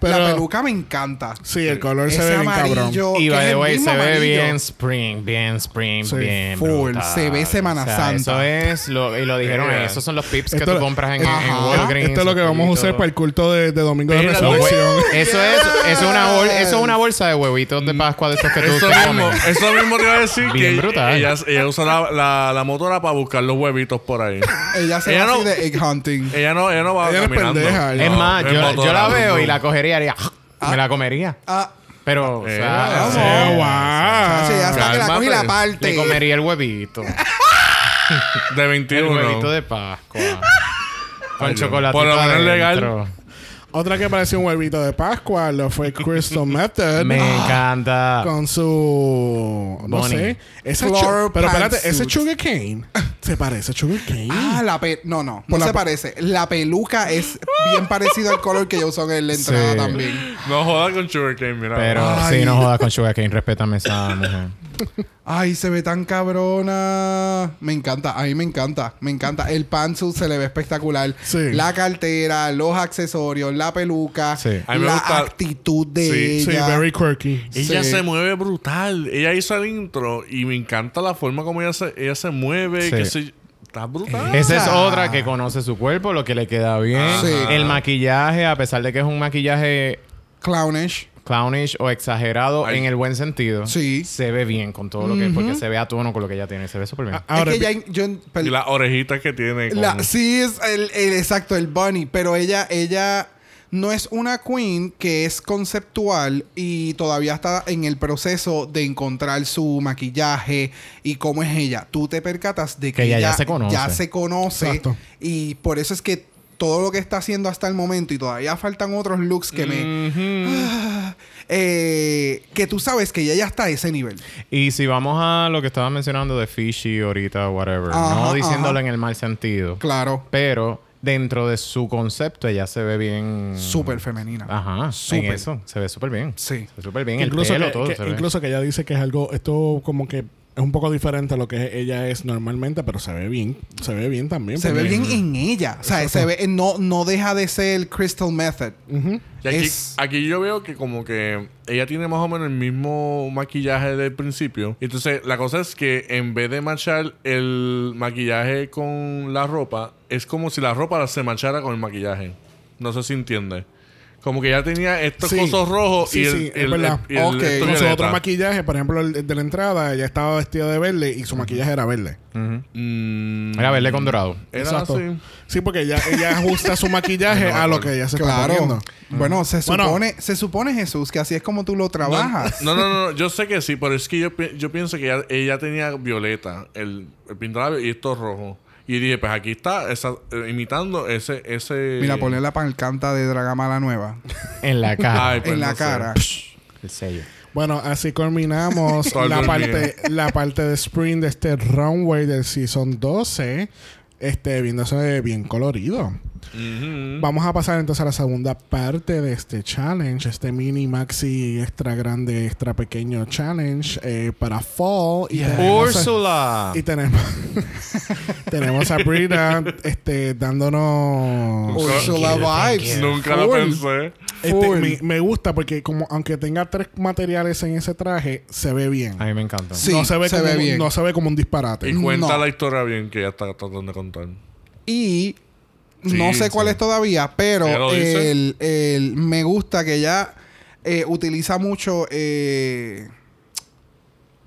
Pero- la peluca me encanta. Sí, el color se ve bien cabrón. amarillo, Y by es the way, se ve bien spring, bien spring, Sí, bien full. brutal. Se ve Semana O sea, Santa. Eso es, lo, y lo dijeron, Yeah. esos son los pips que tú compras en, en. Walgreens. Esto es lo que vamos a usar para el culto de, de Domingo de Mira, Resurrección. Eso es, eso es una bol- eso es una bolsa de huevitos de Pascua de estos que tú Eso mismo, eso mismo te iba a decir Bien que brutal. ella, ella usa la, la, la motora para buscar los huevitos por ahí. Ella se Ella va así de egg hunting. Ella no, ella no va Ella es caminando. pendeja, Es No, más, es yo, la veo y la cogería y haría, me la comería. Ah, Pero, o sea, sí, wow. chacho, ya está que la cogí la cálmate. parte. le comería el huevito. De El 21. huevito de Pascua. Con chocolate. Por lo menos legal. Otra que parecía un huevito de Pascua lo fue Crystal Method. Me encanta. Con su. No Bunny. sé. Pero espérate, ese. Sugar Cane. Se parece a Sugar Cane. Ah, la pe... No, no. Por No la se pe- parece. La peluca es bien parecido al color que yo usó en la entrada Sí. también. No jodas con Sugarcane, mira. Pero Ay. sí, no jodas con Sugar Cane. Respétame esa mujer. Ay, se ve tan cabrona. Me encanta. A mí me encanta. Me encanta. El pantsuit se le ve espectacular. Sí. La cartera, los accesorios, la peluca. Sí. La gusta- actitud de Sí, sí, ella. very quirky. Ella Sí. se mueve brutal. Ella hizo el intro y me encanta la forma como ella se, ella se mueve. Sí. Que está brutal. Esa es Ah. otra que conoce su cuerpo, lo que le queda bien. Sí. El maquillaje, a pesar de que es un maquillaje Clownish. clownish o exagerado Ay. en el buen sentido, Sí. se ve bien con todo lo que... Porque se ve a tono con lo que ella tiene. Se ve súper bien. Ah, Ahora, es que ella... Yo, Y las orejitas que tiene. con- La- sí, es el, el- exacto, el bunny. Pero ella, ella no es una queen que es conceptual y todavía está en el proceso de encontrar su maquillaje y cómo es ella. Tú te percatas de que, Que ella ya se conoce. ya se conoce. Exacto. Y por eso es que todo lo que está haciendo hasta el momento y todavía faltan otros looks que me... Ah, eh, que tú sabes que ella ya está a ese nivel. Y si vamos a lo que estaba mencionando de fishy ahorita, whatever, Ajá, no diciéndolo ajá. en el mal sentido, Claro. pero dentro de su concepto ella se ve bien... Súper femenina. Ajá, en Súper. eso. Se ve súper bien. Sí. Se ve súper bien. incluso, pelo, que, todo que- ve. incluso que ella dice que es algo, esto como que es un poco diferente a lo que ella es normalmente, pero se ve bien, se ve bien también. Se ve bien en ella. O sea, se ve, no, no deja de ser el Crystal Method. Y aquí, es- aquí yo veo que como que ella tiene más o menos el mismo maquillaje del principio. Entonces, la cosa es que en vez de manchar el maquillaje con la ropa, es como si la ropa se manchara con el maquillaje. No sé si entiende. Como que ya tenía estos Sí. cosos rojos Sí, y el, sí, es el- verdad. el- el- Ok. esto Con su otro maquillaje, por ejemplo, el de la entrada, ella estaba vestida de verde y su maquillaje era verde. Mm, Era verde con dorado. Era Exacto. así. Sí, porque ella, ella ajusta su maquillaje No a lo que ella se está Claro. poniendo. Bueno, se Bueno. supone, se supone, Jesús, que así es como tú lo trabajas. No, no, no, no, yo sé que sí, pero es que yo, pi- yo pienso que ella, ella tenía violeta, el, el pintolabio y esto rojo. Y dije, pues aquí está, esa- eh, imitando ese, ese. Mira, ponle la palcanta de Dragamala nueva En la cara. Ay, pues en la sé. cara. el sello. Bueno, así culminamos la parte, la parte de spring de este runway del season 12. Este, viéndose bien colorido. Vamos a pasar entonces a la segunda parte de este challenge, este mini maxi extra grande, extra pequeño challenge eh, para fall. Y tenemos a- Úrsula. y tenemos, tenemos a Brita este, dándonos... Ursula vibes. Nunca lo pensé. Este, me, me gusta porque como aunque tenga tres materiales en ese traje, se ve bien. A mí me encanta. Sí, no se ve, se como, ve bien. No se ve como un disparate. Y cuenta No. la historia bien que ella está tratando de contar. Y Sí, no sé cuál es todavía, pero el, el- me gusta que ella eh, utiliza mucho eh,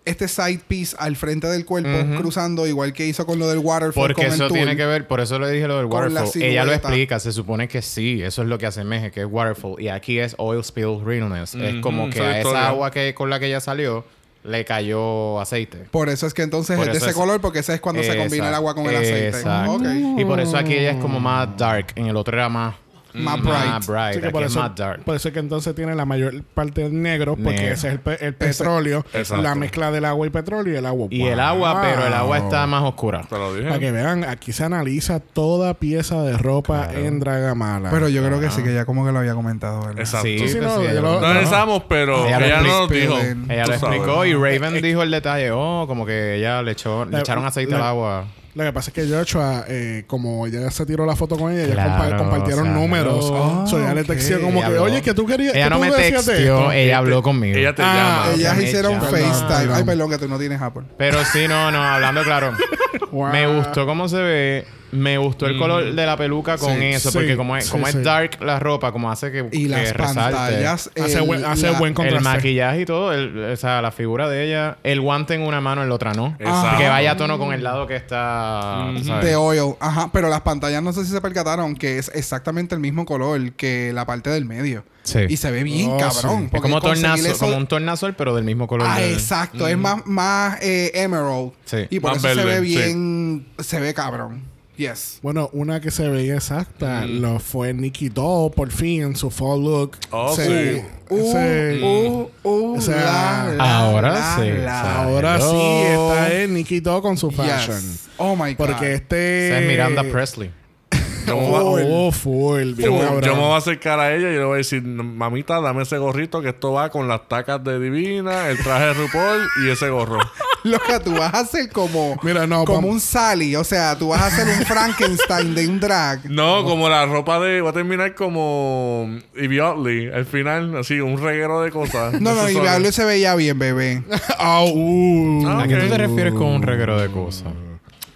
este side piece al frente del cuerpo, cruzando, igual que hizo con lo del waterfall. Porque con el eso tool. tiene que ver, por eso le dije lo del waterfall. Ella lo explica, se supone que sí, eso es lo que asemeje, que es waterfall. Y aquí es oil spill realness. Es como que a es esa agua que con la que ella salió le cayó aceite. Por eso es que entonces Por es de ese es- color, porque ese es cuando se combina el agua con el aceite. Exacto. Y por eso aquí ella es como más dark. En el otro era más, Más más bright. bright. Así que por, es eso, más dark. por eso es que entonces tiene la mayor parte negro, porque Negro. ese es el, pe- el petróleo, Exacto. la mezcla del agua y petróleo y el agua. Y el agua, pero el agua está más oscura. Te lo dije. Para que vean, aquí se analiza toda pieza de ropa en Dragamala. Pero yo creo que sí, que ya como que lo había comentado, ¿verdad? Exacto. Sí, Sí, sí, pues no, sí, lo- lo- No analizamos, pero Ella ella, lo no nos dijo. Ella lo Tú sabes. explicó y Raven dijo el detalle. Oh, como que ella le echó, le La- echaron aceite al agua. Lo que pasa es que Joshua, eh, como ella se tiró la foto con ella, Claro, compa- compartieron o sea, números. oh, so ella le ok. texteó como Ella que, habló. oye, que tú querías. Ella que no tú me texteó, esto?" ella habló conmigo. Ella te Ah, llama. Ellas me hicieron. FaceTime. Perdón. Ay, perdón, que tú no tienes Apple. Pero sí, no, no, hablando claro. Wow. Me gustó cómo se ve. Me gustó el color de la peluca con Sí, eso. sí, porque como es, sí, como sí. es dark la ropa, como hace que, Y que las pantallas. Hace, el- buen, hace la- buen El contraste. maquillaje y todo, el- o sea, la figura de ella, el guante en una mano, en la otra no. Exacto. Que vaya a tono con el lado que está. tú sabes. De oil, ajá, pero las pantallas no sé si se percataron que es exactamente el mismo color que la parte del medio. Sí. Y se ve bien Oh, cabrón. sí. Es como, tornazo, eso- como un tornasol, pero del mismo color. Ah, exacto. Es más, más eh, emerald. Sí. Y por Más eso se ve sí. bien... Se ve cabrón. Yes. Bueno, una que se veía exacta lo fue Nikki Doll por fin en su fall look. Oh, Se- sí. ese- Uh, uh, o sea, la, la, ahora la, sí, ahora sí está en Nikki Doll con su fashion. Yes. Oh my God. Porque este. Es Miranda Presley. Yo me voy a- Oh, full. yo yo me voy a acercar a ella y le voy a decir, mamita, dame ese gorrito que esto va con las tacas de Divina, el traje de RuPaul y ese gorro. Lo que tú vas a hacer como... Mira, no, como un Sally. O sea, tú vas a hacer un Frankenstein de un drag. No, como la ropa de... Va a terminar como Ivy. Al final, así, un reguero de cosas. No, no, y Accesorios. Pablo se veía bien, bebé. Ah, uh. Ah, ¿A qué tú te refieres con un reguero de cosas?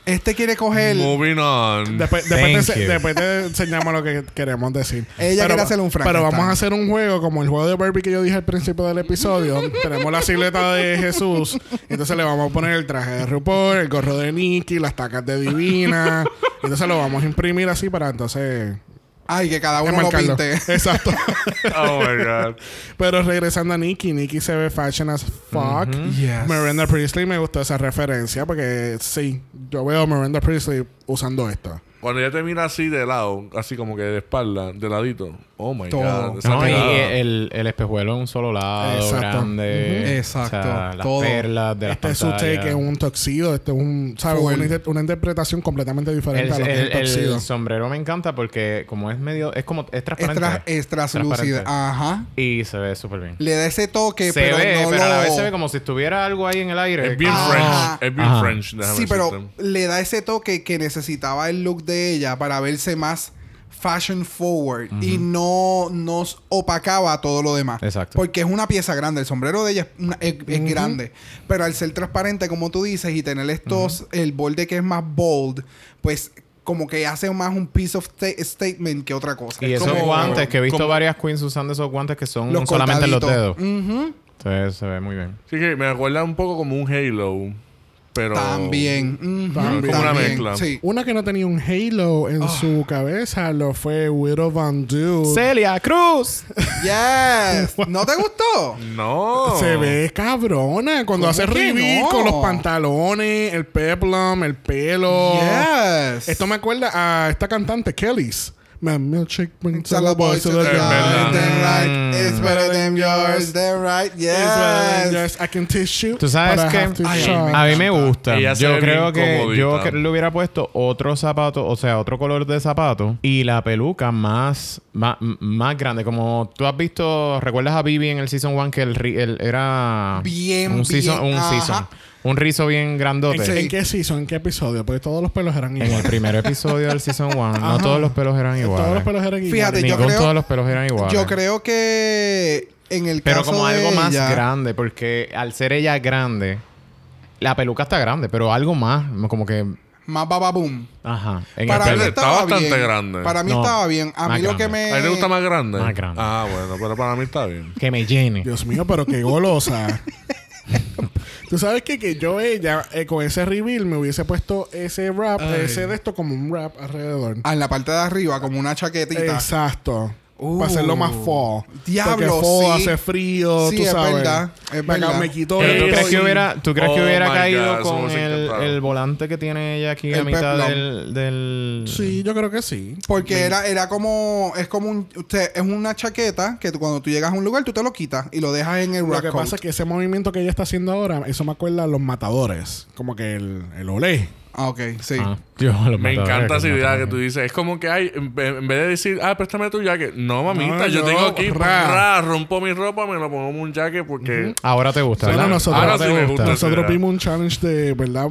Este quiere coger... Moving on. Después, después, Thank te, you. después te enseñamos lo que queremos decir. Ella quiere hacer un Pero Frankenstein. vamos a hacer un juego como el juego de Barbie que yo dije al principio del episodio. Tenemos la silueta de Jesús. Entonces le vamos a poner el traje de RuPaul, el gorro de Nicky, las tacas de Divina. Entonces lo vamos a imprimir así para entonces Ay, que cada uno lo pinte. Exacto. Oh my God. Pero regresando a Nicky, Nicky se ve fashion as fuck. Yes. Miranda Priestley me gustó esa referencia porque sí, yo veo a Miranda Priestley usando esto. Cuando ella te mira así de lado, así como que de espalda, de ladito. Oh my Todo. God. No, y el, el espejuelo en un solo lado, Exacto. grande. Exacto. O sea, las Todo. perlas de las Este es su pantallas. take, es un toxido, este es un, ¿sabes? Una, inter- una interpretación completamente diferente el, a lo que es el el- el toxido. sombrero me encanta porque como es medio... Es como... Es Es, transparente. tra- es translúcida. Ajá. Y se ve súper bien. Le da ese toque, se pero ve, no pero lo... a la vez se ve como si estuviera algo ahí en el aire. Es bien Ah. French. Es bien Ajá. French. déjame Sí, pero le da ese toque que necesitaba el look de ella para verse más fashion forward y no nos opacaba todo lo demás. Exacto. Porque es una pieza grande. El sombrero de ella es, una- es- es grande. Pero al ser transparente, como tú dices, y tener estos, el borde que es más bold, pues como que hace más un piece of sta- statement que otra cosa. Y Es esos como- guantes, que he visto como- varias queens usando esos guantes que son Los solamente en los dedos. Entonces se ve muy bien. Sí que me acuerda un poco como un Halo. Pero... También. También. Como una también. mezcla. Sí. Una que no tenía un halo en su cabeza lo fue Widow Van Dude. Celia Cruz. Yes. ¿No te gustó? No. Se ve cabrona cuando ¿Cómo hace reveal no? con los pantalones, el peplum, el pelo. Yes. Esto me acuerda a esta cantante, Kellys. My milkshake brings all the boys to the yard. like, it's better than yours. Then right, yes. yours. I can teach you. Tú sabes que a mí me gusta. Yo creo que yo le hubiera puesto otro zapato, o sea, otro color de zapato y la peluca más, más, más grande. Como tú has visto, ¿recuerdas a Vivi en el Season 1 que el, el era Bien, un season, bien, un ajá. season, un rizo bien grandote? ¿En, en qué season? ¿En qué episodio? Porque todos los pelos eran En el iguales. primer episodio del Season 1, no todos los pelos eran iguales. Todos los pelos eran iguales. Fíjate, yo Ningún creo- todos los pelos eran iguales. Yo creo que en el Pero caso como de algo más ella- grande, porque al ser ella grande, la peluca está grande, pero algo más, como que. Más bababoom. Ajá. En Para el mí pelo. Está estaba bastante bien. grande. Para mí No, estaba bien. A mí lo que grande. me... ¿A ti te gusta más grande? Más grande. Ah, bueno, pero para mí está bien. Que me llene. Dios mío, pero qué golosa. Tú sabes que, que yo ella eh, con ese reveal me hubiese puesto ese wrap, ese de esto como un wrap alrededor. Ah, En la parte de arriba, como una chaquetita. Exacto. Uh, para hacerlo más fall. diablo, Porque fall sí. hace frío, Sí, tú es sabes. verdad, es verdad. me quito Pero ¿tú crees que hubiera, ¿tú crees que Oh hubiera caído God, con el, el volante que tiene ella aquí a El mitad peplum. del, del. Sí, yo creo que sí. Porque era, era como... Es como un... Usted, es una chaqueta que tú- cuando tú llegas a un lugar, tú te lo quitas y lo dejas en el Lo rack que coat. pasa es que ese movimiento que ella está haciendo ahora, eso me acuerda a los matadores. Como que el, el olé. Ah, ok. Sí. Ah, yo, los Me encanta esa idea que tú dices. Es como que hay, en ve- en vez de decir, ah, préstame tu jacket. No, mamita, No, yo yo, tengo aquí, ra. ra, rompo mi ropa, me lo pongo en un jacket porque. Ahora te gusta, Bueno, ¿verdad? nosotros, Ahora sí me gusta. nosotros vimos un challenge de, ¿verdad?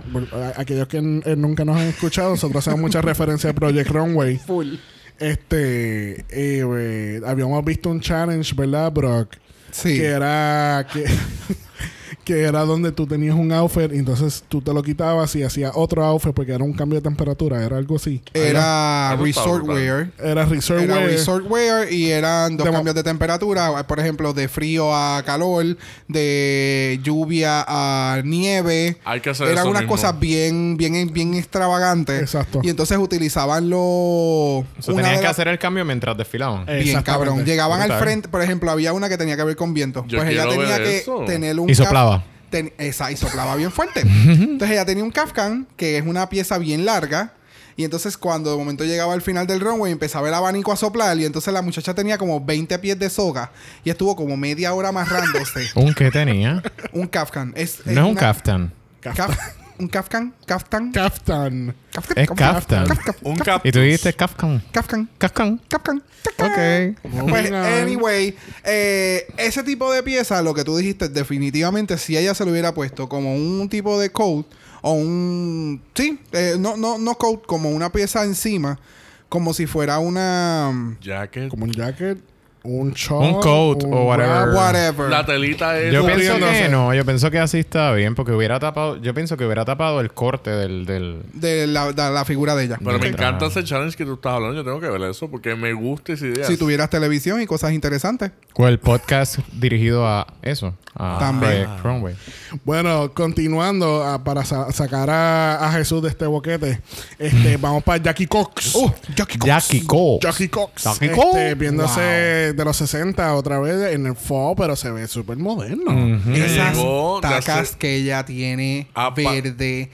Aquellos que eh, nunca nos han escuchado, nosotros hacemos muchas referencias a Project Runway. Full. Este, eh, eh, habíamos visto un challenge, ¿verdad, Brock? Sí. Que era que, que era donde tú tenías un outfit y entonces tú te lo quitabas y hacías otro outfit porque era un cambio de temperatura, era algo así. Era resort wear. Era resort Era wear. resort wear y eran dos De cambios de temperatura, por ejemplo, de frío a calor, de lluvia a nieve. Hay que hacer Eran eso unas mismo. cosas bien, bien, bien extravagantes. Exacto. Y entonces utilizaban los. O sea, tenían que hacer el cambio mientras desfilaban. Bien, cabrón. Llegaban al frente, por ejemplo, había una que tenía que ver con viento. Yo pues ella tenía ver que eso. tener un. Y soplaba. Ten- esa, y soplaba bien fuerte. entonces ella tenía un Kafkan, que es una pieza bien larga. Y entonces cuando de momento llegaba al final del runway empezaba el abanico a soplar y entonces la muchacha tenía como 20 pies de soga y estuvo como media hora amarrándose. ¿Un qué tenía? un Kafkan. Es, No es un kaftan. Kaf- un Kafkan. Kaftan. Kaftan. Kafkan. Es kaftan. Kafkan. Un. Y tú dijiste kafkan. Kafkan. Kafkan. Kafkan. Ok. Pues, anyway, eh, ese tipo de pieza, lo que tú dijiste, definitivamente, si ella se lo hubiera puesto como un tipo de coat o un. Sí, eh, no, no, no coat, como una pieza encima, como si fuera una. Jacket. Como un jacket, un short. Un coat o whatever. Whatever. La telita es. Yo pienso que no, yo pienso que así está bien, porque hubiera tapado, yo pienso que hubiera tapado el corte del, del De la, de la figura de ella. Pero me encanta ese challenge que tú estás hablando. Yo tengo que ver eso porque me gusta esa idea. Si tuvieras televisión y cosas interesantes. o el podcast dirigido a eso, a También. Bueno, continuando ah, para sa- sacar a, a Jesús de este boquete, este, vamos para Jackie Cox. Uh, Jackie Cox. Jackie Cox. Jackie Cox. Jackie Este, Cox. Viéndose de los 60 otra vez en el fall, pero se ve súper moderno. Esas Llegó tacas que ella tiene Ah, verde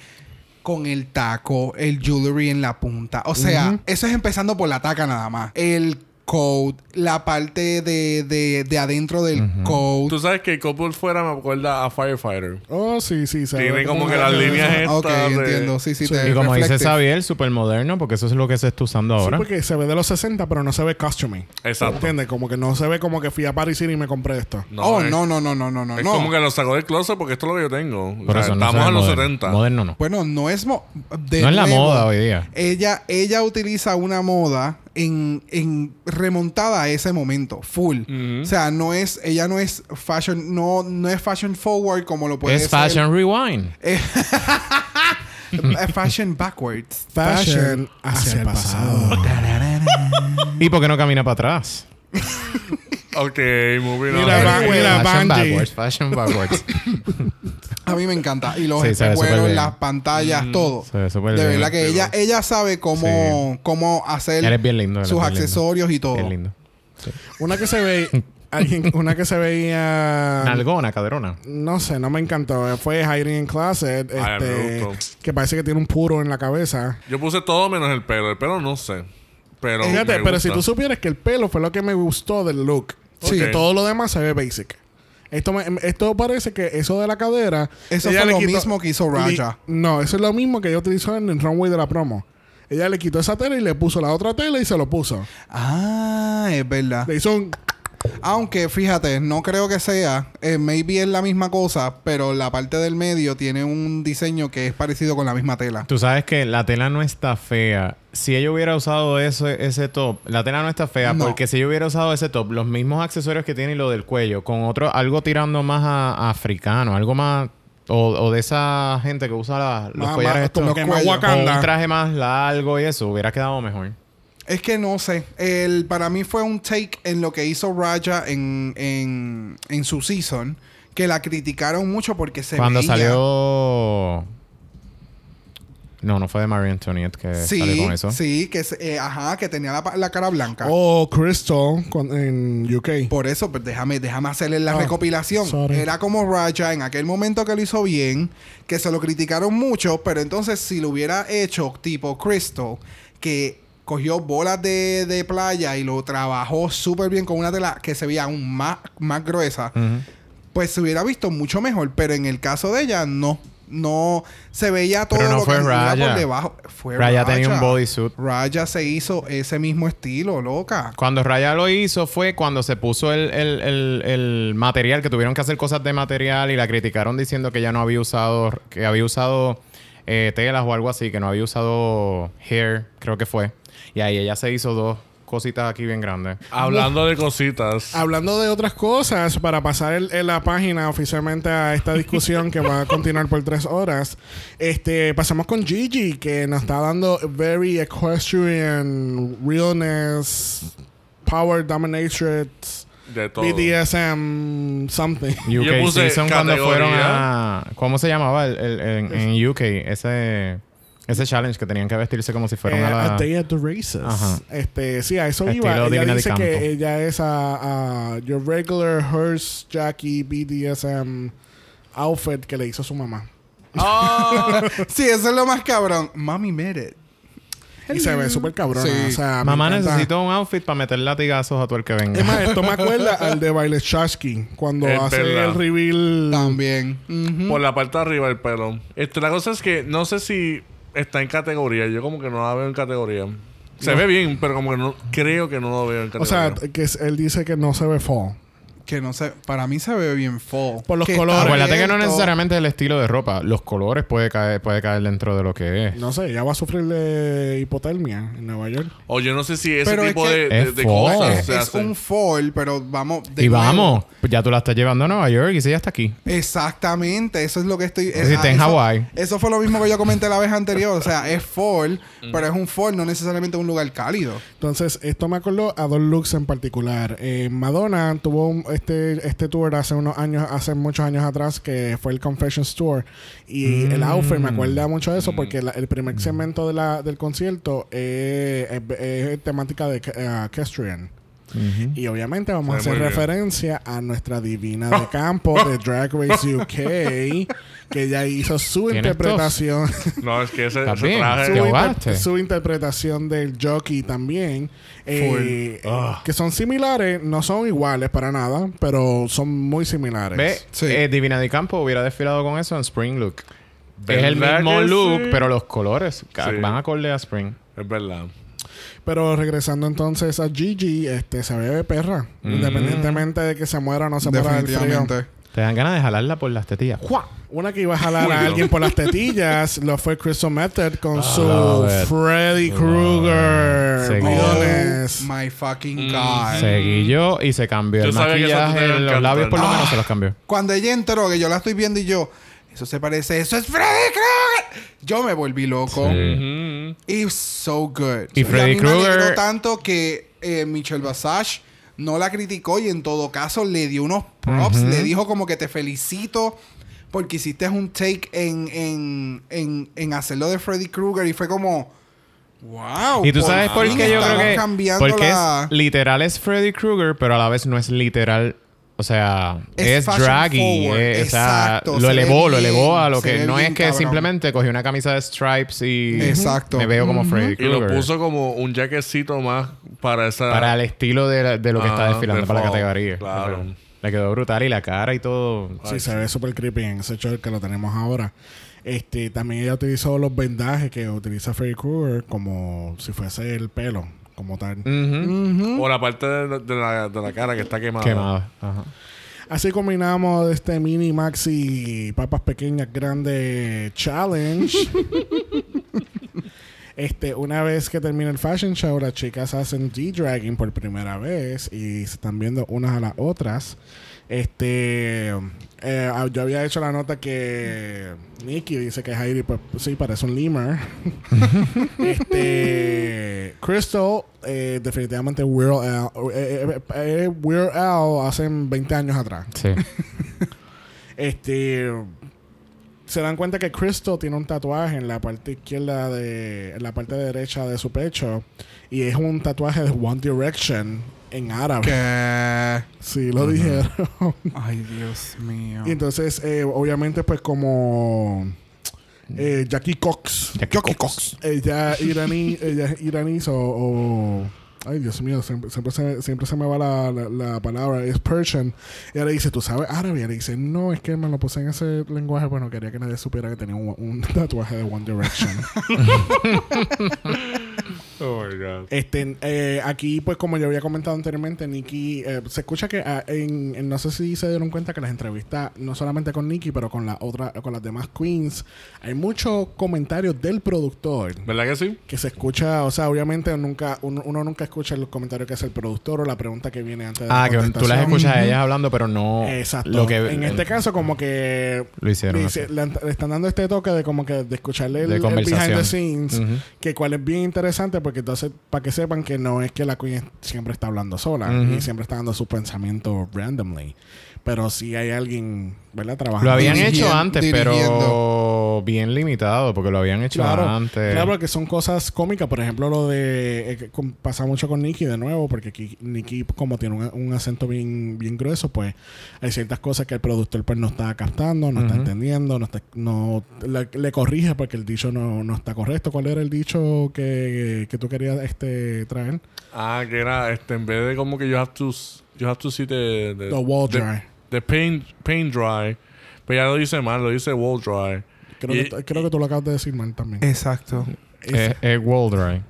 con el taco, el jewelry en la punta. O sea, eso es empezando por la taca nada más. El coat, la parte de, de, de adentro del coat. Tú sabes que el couple fuera me acuerda a Firefighter. Oh, sí, sí. se Tiene como que las líneas estas. Ok, de- entiendo. Sí, sí, Sí. te Y como dice. Xavier, súper moderno, porque eso es lo que se está usando Sí, ahora. porque se ve de los 60, pero no se ve costuming. Exacto. ¿Entiendes? Como que no se ve como que fui a Paris City y me compré esto. oh, es- no, no, no, no, no, no. Es no. como que lo sacó del closet porque esto es lo que yo tengo. O Por sea, eso no estamos se ve en los moderno. 70. Moderno no. Bueno, no es... mo- de No es la moda hoy día. Ella, ella utiliza una moda en, en remontada a ese momento, full. O sea, no es, ella no es fashion, no, no es fashion forward como lo puede Es ser. Fashion Rewind. Eh, fashion backwards. Fashion hacia el pasado. ¿Y por qué no camina para atrás? Ok, moving on. Mira, fashion Bungie. backwards, fashion backwards. A mí me encanta. Y los Sí, espejuelos, las pantallas, todo. Se ve súper De verdad que ella, ella sabe cómo, cómo hacer bien lindo. sus bien lindo. accesorios y todo. Bien lindo. Una que se ve... alguien- una que se veía... Nalgona, caderona. No sé, no me encantó. Fue Hiding in Closet. Este, que parece que tiene un puro en la cabeza. Yo puse todo menos el pelo. El pelo no sé. Pero Fíjate, pero si tú supieras que el pelo fue lo que me gustó del look. Sí. Que todo lo demás se ve basic. Esto, me- esto parece que eso de la cadera. Eso fue lo quitó- mismo que hizo Raja. li- no, eso es lo mismo que ella utilizó en el runway de la promo. Ella le quitó esa tela y le puso la otra tela y se lo puso. Ah, es verdad. Le hizo un. Aunque, fíjate, no creo que sea. eh, maybe es la misma cosa, pero la parte del medio tiene un diseño que es parecido con la misma tela. Tú sabes que la tela no está fea. Si ella hubiera usado ese, ese top, la tela no está fea No. porque si ella hubiera usado ese top, los mismos accesorios que tiene y lo del cuello, con otro, algo tirando más a, a africano, algo más. O, o de esa gente que usa la- los Más- collares más- estos. como que más cuellos. Con Wakanda. un traje más largo y eso, hubiera quedado mejor. Es que no sé. El, para mí fue un take en lo que hizo Raja en, en, en su season. Que la criticaron mucho porque se Cuando veía- salió. No, no fue de Marie Antoinette que salió Sí, con eso. sí, que se- eh, ajá, que tenía la, la cara blanca. Oh, Crystal con- en UK. Por eso, pues déjame, déjame hacerle la Ah, recopilación. sorry. Era como Raja en aquel momento que lo hizo bien, que se lo criticaron mucho, pero entonces si lo hubiera hecho tipo Crystal, que cogió bolas de, de playa y lo trabajó súper bien con una tela que se veía aún más, más gruesa, pues se hubiera visto mucho mejor. Pero en el caso de ella, no. No se veía todo Pero no lo fue que Raya. por debajo. Fue Raya tenía un bodysuit. Raya se hizo ese mismo estilo, loca. Cuando Raya lo hizo fue cuando se puso el, el- el- el material, que tuvieron que hacer cosas de material y la criticaron diciendo que ya no había usado, que había usado eh, telas o algo así, que no había usado hair, creo que fue. Y ahí ella se hizo dos cositas aquí bien grandes. Hablando de cositas. Hablando de otras cosas, para pasar el- en la página oficialmente a esta discusión que va a continuar por tres horas, este, pasamos con Gigi, que nos está dando very equestrian realness, power dominatrix, De todo. BDSM, something. Yo UK puse Season cuando fueron a... ¿Cómo se llamaba el, el- en, en UK? Ese, ese challenge que tenían que vestirse como si fueran Eh, a la... A Day at the Races. Ajá. Este, sí, a eso Estilo iba. Ella Divina de dice que ella es a, a your regular hearse Jackie BDSM outfit que le hizo su mamá. Ah, Sí, eso es lo más cabrón. Mami made it. Y se ve súper cabrona. Sí. O sea, Mamá necesito un outfit para meter latigazos a todo el que venga. Es más, esto me acuerda al de Baile Chasky cuando Es hace verdad. el reveal. También. Ujú. por la parte de arriba el pelo. Este, la cosa es que no sé si está en categoría. Yo como que no la veo en categoría. Se ve bien, pero como que no creo que no lo veo en o sea, categoría. que es- él dice que no se ve fall. Que no sé, para mí se ve bien full. Por los Que colores. Acuérdate que no necesariamente el estilo de ropa. Los colores puede caer, puede caer dentro de lo que es. No sé, ella va a sufrir de hipotermia en Nueva York. o yo no sé si ese Pero es tipo que de, de, es de fall. cosas Es, se es un fall, pero vamos. de y nuevo. vamos, pues ya tú la estás llevando a Nueva York y si ya está aquí. Exactamente, eso es lo que estoy. si está en eso- Hawái. Eso fue lo mismo que yo comenté la vez anterior. O sea, es fall, pero es un fall, no necesariamente un lugar cálido. Entonces, esto me acordó a dos looks en particular. Eh, Madonna tuvo un- este, este tour hace unos años, hace muchos años atrás, que fue el Confessions Tour. Y el outfit me acuerda mucho de eso, porque la- el primer segmento de la, del concierto eh, es, es temática de eh, equestrian. Y obviamente vamos a hacer referencia a nuestra divina de campo de Drag Race UK, que ella hizo su ¿Tienes interpretación. No, es que ese, ¿Está ese traje... su, su interpretación del jockey también. eh, Ah. Que son similares, no son iguales para nada, pero son muy similares. Ve, Sí. eh, Divina de Campo hubiera desfilado con eso en Spring Look. Es ¿Verdad el mismo look, sí? pero los colores Sí. van acorde a Spring. Es verdad. Pero regresando entonces a Gigi, este se ve de perra. Mm. Independientemente de que se muera o no se muera del frío. Te dan ganas de jalarla por las tetillas. ¡Jua! Una que iba a jalar a alguien por las tetillas lo fue Crystal Method con su love it. Freddy Krueger. Oh my fucking Mm. God. Seguí yo y se cambió Yo el maquillaje, los labios por lo menos Ah. se los cambió. Cuando ella entró, que yo la estoy viendo y yo, eso se parece, eso es Freddy Krueger. Yo me volví loco. Ujú. Y so good. Y Freddy Krueger- tanto que eh, Michelle Basage no la criticó y en todo caso le dio unos props. Le dijo como que te felicito porque hiciste un take en, en, en, en hacerlo de Freddy Krueger y fue como... Wow. Y tú sabes por qué yo creo que... cambiando Porque la- es literal es Freddy Krueger, pero a la vez no es literal O sea, Es es, draggy. forward. eh, o sea, Exacto, lo elevó, lo elevó a lo que no es que cabrón. simplemente cogió una camisa de stripes y Exacto. me veo como Freddy Y lo Krueger. puso como un jaquecito más para esa... para el estilo de, la- de lo que está Ajá, desfilando de para la categoría. claro. O sea, Le quedó brutal y la cara y todo. Sí, se ve súper creepy en ese short que lo tenemos ahora. Este, también ella utilizó los vendajes que utiliza Freddy Krueger como si fuese el pelo, como tal. Ujú. O la parte de, de la, de la cara que está quemada. Quemada. Ajá. Así combinamos este mini maxi papas pequeñas grandes challenge. este, una vez que termina el fashion show, las chicas hacen D-dragging por primera vez y se están viendo unas a las otras. Este, eh, ah, yo había hecho la nota que Nikki dice que Heidi, pues sí, parece un lemur. este, Crystal, eh, definitivamente Weird Al, eh, eh, eh, Weird Al hace 20 años atrás. Sí. Este se dan cuenta que Crystal tiene un tatuaje en la parte izquierda de en la parte derecha de su pecho y es un tatuaje de One Direction en árabe. Que... Sí, lo dijeron. Ay, Dios mío. y entonces eh, obviamente pues como eh, Jackie Cox, Jackie Cox. ella iraní, ella es iraní o, o- Ay, Dios mío, siempre, siempre, se, siempre se me va la, la, la palabra. Es Persian. Y ella le dice, ¿tú sabes árabe? Y ella le dice, no, es que me lo puse en ese lenguaje. Bueno, quería que nadie supiera que tenía un, un tatuaje de One Direction. Oh my God. Este, eh, aquí, pues como yo había comentado anteriormente, Nikki, eh, se escucha que ah, en, en- no sé si se dieron cuenta que las entrevistas, no solamente con Nikki, pero con la otra, con las demás queens, hay muchos comentarios del productor. ¿Verdad que sí? Que se escucha, o sea, obviamente nunca, uno, uno nunca escucha los comentarios que hace el productor o la pregunta que viene antes de Ah, la que tú las escuchas a ellas hablando, pero no Exacto. lo que en este caso, como que lo hicieron. le, así. dice- le, le están dando este toque de como que de escucharle el, De el behind the scenes, que cual es bien interesante porque entonces para que sepan que no es que la queen siempre está hablando sola y siempre está dando su pensamiento randomly, pero si hay alguien, ¿verdad? Trabajando. Lo habían Dirigiendo- hecho antes, pero bien limitado, porque lo habían hecho Claro, antes. claro que son cosas cómicas. Por ejemplo, lo de... eh, con- pasa mucho con Nicky de nuevo, porque aquí Nicky, como tiene un, un acento bien, bien grueso, pues hay ciertas cosas que el productor pues no está captando, no está entendiendo, no está... No, le, le corrige porque el dicho no, no está correcto. ¿Cuál era el dicho que, que tú querías este, traer? Ah, que era, este, en vez de como que you have to, you have to see the, the, The wall the- dry. The paint, paint dry. Pero ya lo dice mal, lo dice wall dry. Creo, Y- que, creo que tú lo acabas de decir mal también. Exacto. Es- Es, es wall dry.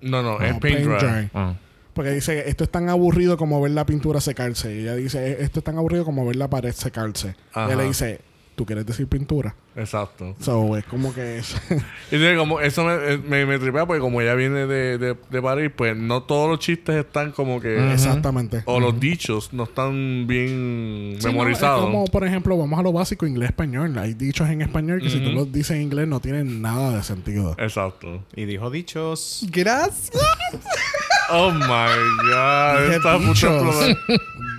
No, no, no, es paint, dry. Ah. Porque dice, esto es tan aburrido como ver la pintura secarse. Y ella dice, esto es tan aburrido como ver la pared secarse. Y Ajá. ella le dice, ¿tú quieres decir pintura? Exacto. So, es como que es... Y entonces, como eso me, eh, me, me tripea porque como ella viene de, de, de París, pues no todos los chistes están como que... Ujú. Exactamente. O los dichos no están bien Sí, no, memorizados. es como, por ejemplo, vamos a lo básico, inglés-español. Hay dichos en español que si tú los dices en inglés no tienen nada de sentido. Exacto. Y dijo dichos. Gracias. Oh my God. Dije Está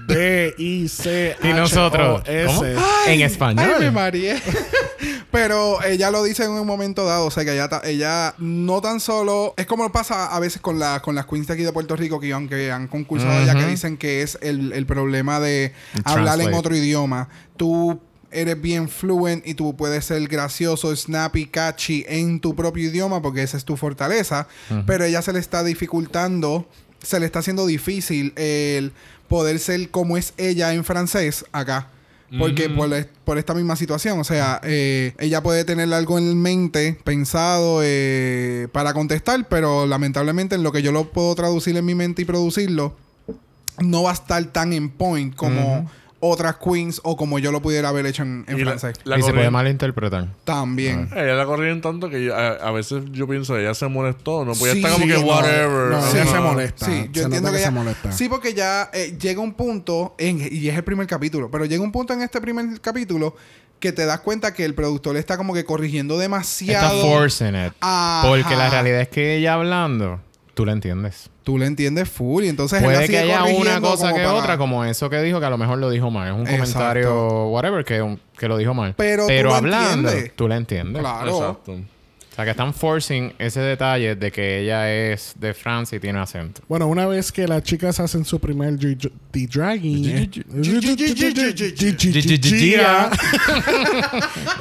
punto de dichos. explotar. D-I-C Y nosotros. ¿Cómo? S. En español. Ay, me mareé. Pero ella lo dice en un momento dado, o sea que ella, no tan solo es como pasa a veces con, la, con las queens de aquí de Puerto Rico que aunque han concursado allá que dicen que es el, el problema de El hablar en otro idioma. Tú eres bien fluent y tú puedes ser gracioso, snappy, catchy en tu propio idioma porque esa es tu fortaleza, pero ella se le está dificultando, se le está haciendo difícil el poder ser como es ella en francés acá. Porque por, por esta misma situación, o sea, eh, ella puede tener algo en mente pensado eh, para contestar, pero lamentablemente en lo que yo lo puedo traducir en mi mente y producirlo, no va a estar tan en point como. Otras queens o como yo lo pudiera haber hecho en, en Y la- francés. la y se puede malinterpretar. También. Ella la corrían tanto que yo- a, a veces yo pienso, ella se molestó. No podía Sí, estar como sí, que no, whatever. No, Sí. ella se molesta. Sí, Se yo nota entiendo que, se ya- molesta. Sí, porque ya eh, llega un punto, en, y es el primer capítulo, pero llega un punto en este primer capítulo que te das cuenta que el productor está como que corrigiendo Está demasiado. forcing it. Ajá. Porque la realidad es que ella hablando, tú la entiendes. Tú le entiendes full y entonces él la Puede que haya una cosa que para- otra, como eso que dijo, que a lo mejor lo dijo mal. Es un Exacto. comentario, whatever, que, que lo dijo mal. Pero tú lo hablando, entiendes. tú la entiendes. Claro. Exacto. O sea, que están forcing ese detalle de que ella es de Francia y tiene acento. Bueno, una vez que las chicas hacen su primer D-Dragging...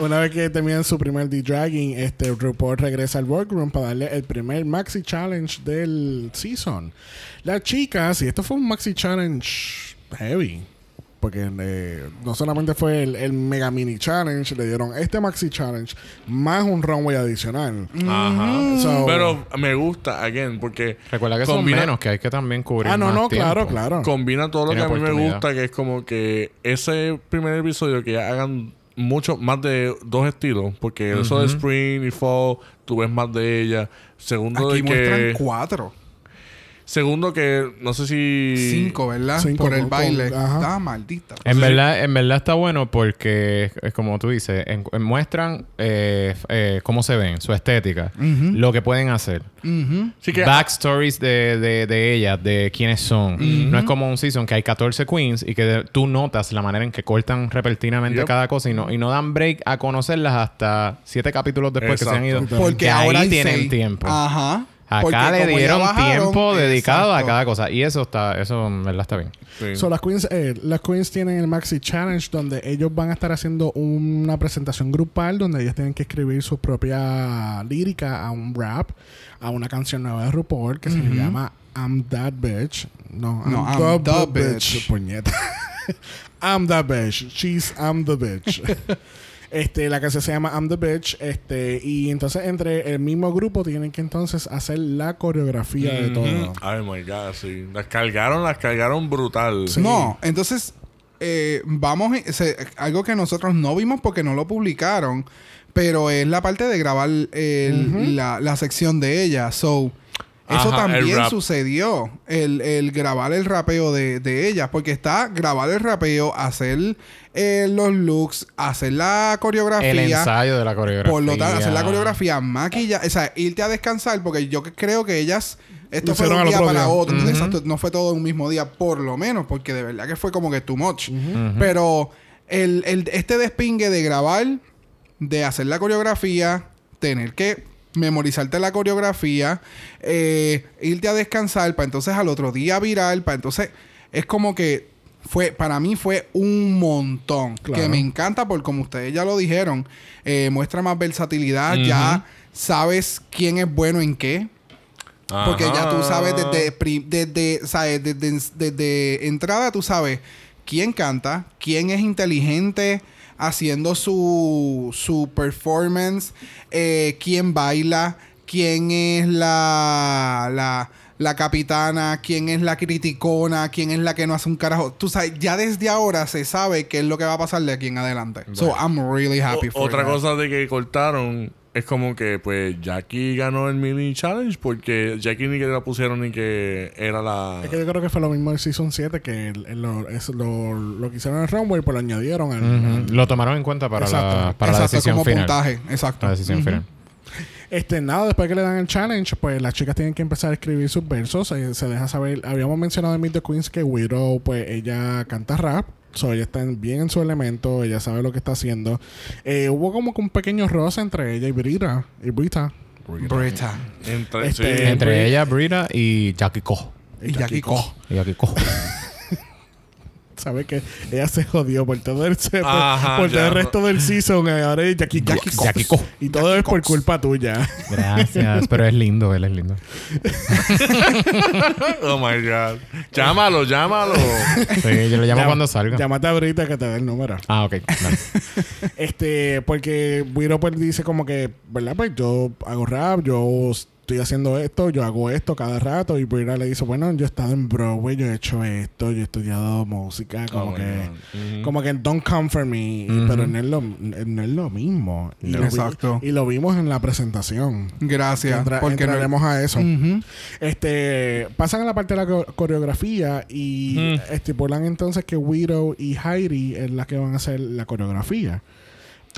Una vez que terminan su primer D-Dragging, este RuPaul regresa al workroom para darle el primer Maxi Challenge del season. Las chicas, y esto fue un Maxi Challenge heavy. Porque eh, no solamente fue el, el Mega Mini Challenge, le dieron este Maxi Challenge más un runway adicional. Ajá. So- Pero me gusta, again, porque. Recuerda que combina- son menos, que hay que también cubrir Ah, no, más no, tiempo. claro, claro. Combina todo lo Tiene que a mí me gusta, que es como que ese primer episodio que ya hagan mucho más de dos estilos, porque eso de Spring y Fall, tú ves más de ella. Segundo, Aquí de muestran que. cuatro. Segundo, que no sé si. Cinco, ¿verdad? Cinco Por el con- baile. con-. Ah, maldita. En Sí. verdad, en verdad está bueno porque como tú dices, en- en- muestran eh, eh, cómo se ven, su estética, lo que pueden hacer. Ujú. Sí que- Backstories de, de, de ellas, de quiénes son. No es como un season que hay 14 queens y que de- tú notas la manera en que cortan repentinamente Yep. cada cosa y no, y no dan break a conocerlas hasta siete capítulos después que se han ido. Porque Que ahora ahí tienen seis. tiempo. Ajá. Acá le dieron bajaron, tiempo dedicado a cada cosa. Y eso está, eso en verdad está bien. Sí. So, las, queens, eh, las queens tienen el Maxi Challenge donde ellos van a estar haciendo una presentación grupal donde ellas tienen que escribir su propia lírica a un rap, a una canción nueva de RuPaul que se llama I'm That Bitch. No, I'm, No, I'm the, the bitch. bitch. Puñeta. I'm That Bitch. She's I'm the Bitch. Este, la canción se llama I'm the Bitch. Este, y entonces entre el mismo grupo tienen que entonces hacer la coreografía de todo. Ay, my God, sí. Las cargaron, las cargaron brutal. Sí. No, entonces eh, vamos, se- algo que nosotros no vimos porque no lo publicaron, pero es la parte de grabar el- la, la sección de ella. So, eso Ajá, también sucedió, el, el grabar el rapeo de, de ella, porque está grabar el rapeo, hacer eh, los looks, hacer la coreografía. El ensayo de la coreografía. Por lo tanto, hacer la coreografía, maquilla, o sea, irte a descansar, porque yo creo que ellas, esto fue de un día otro para día. otro, exacto, no fue todo en un mismo día, por lo menos, porque de verdad que fue como que too much. Pero el, el- este despingue de grabar, de hacer la coreografía, tener que memorizarte la coreografía, eh, irte a descansar, para entonces al otro día virar, para entonces, es como que fue, para mí fue un montón. Claro. Que me encanta porque como ustedes ya lo dijeron, eh, muestra más versatilidad, ya sabes quién es bueno en qué. Porque ya tú sabes desde, desde, ¿sabes? desde, desde entrada, tú sabes quién canta, quién es inteligente haciendo su, su performance, eh, quién baila, quién es la, la, la capitana, quién es la criticona, quién es la que no hace un carajo. Tú sabes, ya desde ahora se sabe qué es lo que va a pasar de aquí en adelante. So, I'm really happy O- for otra that. cosa de que cortaron es como que pues Jackie ganó el mini challenge porque Jackie ni que la pusieron ni que era la Es que yo creo que fue lo mismo del Season 7 que el- el- lo, es lo, lo que hicieron en el Runway, pues lo añadieron al, Lo tomaron en cuenta para, la, Exacto. para la Exacto, decisión como final. puntaje. Exacto. La decisión final. Este, nada, después que le dan el challenge, pues las chicas tienen que empezar a escribir sus versos. eh, se deja saber, habíamos mencionado en Meet the Queens que Widow, pues ella canta rap. So, ella está en- bien en su elemento, ella sabe lo que está haciendo. Eh, hubo como que un pequeño roce entre ella y Brita. Y Brita. Brita. entre, Este- sí. Entre Bri- ella, Brita y Jackie Ko. Y Jackie Ko. Y Jackie Ko. Sabe que ella se jodió por todo el, por, Ajá, por todo ya, el resto del season. eh, Ahora es Jackie, Jackie Cox. Cox. Jackie Ko. Y todo es por culpa tuya. Gracias. Pero es lindo, él es lindo. Oh my god. Llámalo, llámalo. Sí, yo lo llamo Llama- cuando salga. Llámate a Brita que te dé el número. Ah, ok. Dale. Este, porque Wiro pues dice como que, ¿verdad? Pues yo hago rap, yo estoy haciendo esto, yo hago esto cada rato. Y Brita le dice, bueno, yo he estado en Broadway, yo he hecho esto, yo he estudiado música, como Oh my que, como que don't come for me. Pero no es, lo, no es lo mismo. Y, lo vi- Exacto. y lo vimos en la presentación. Gracias. Entra- porque no- entraremos a eso. Este, pasan a la parte de la co- coreografía y Mm. estipulan entonces que Widow y Heidi es la que van a hacer la coreografía.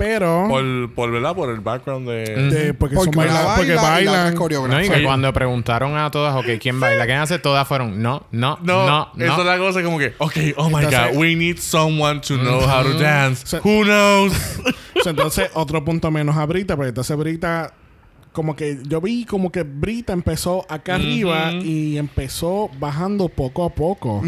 Pero por, por verdad, por el background de. de- porque, son Porque una baila- baila porque bailan. No, y que cuando preguntaron a todas, ok, ¿quién baila? ¿Quién hace? Todas fueron, no, no, No, no, no. eso es la cosa como que, ok, oh my Entonces- god, we need someone to know how to dance. So- Who knows? So, entonces, otro punto menos a Brita, porque entonces Brita como que yo vi como que Brita empezó acá arriba y empezó bajando poco a poco.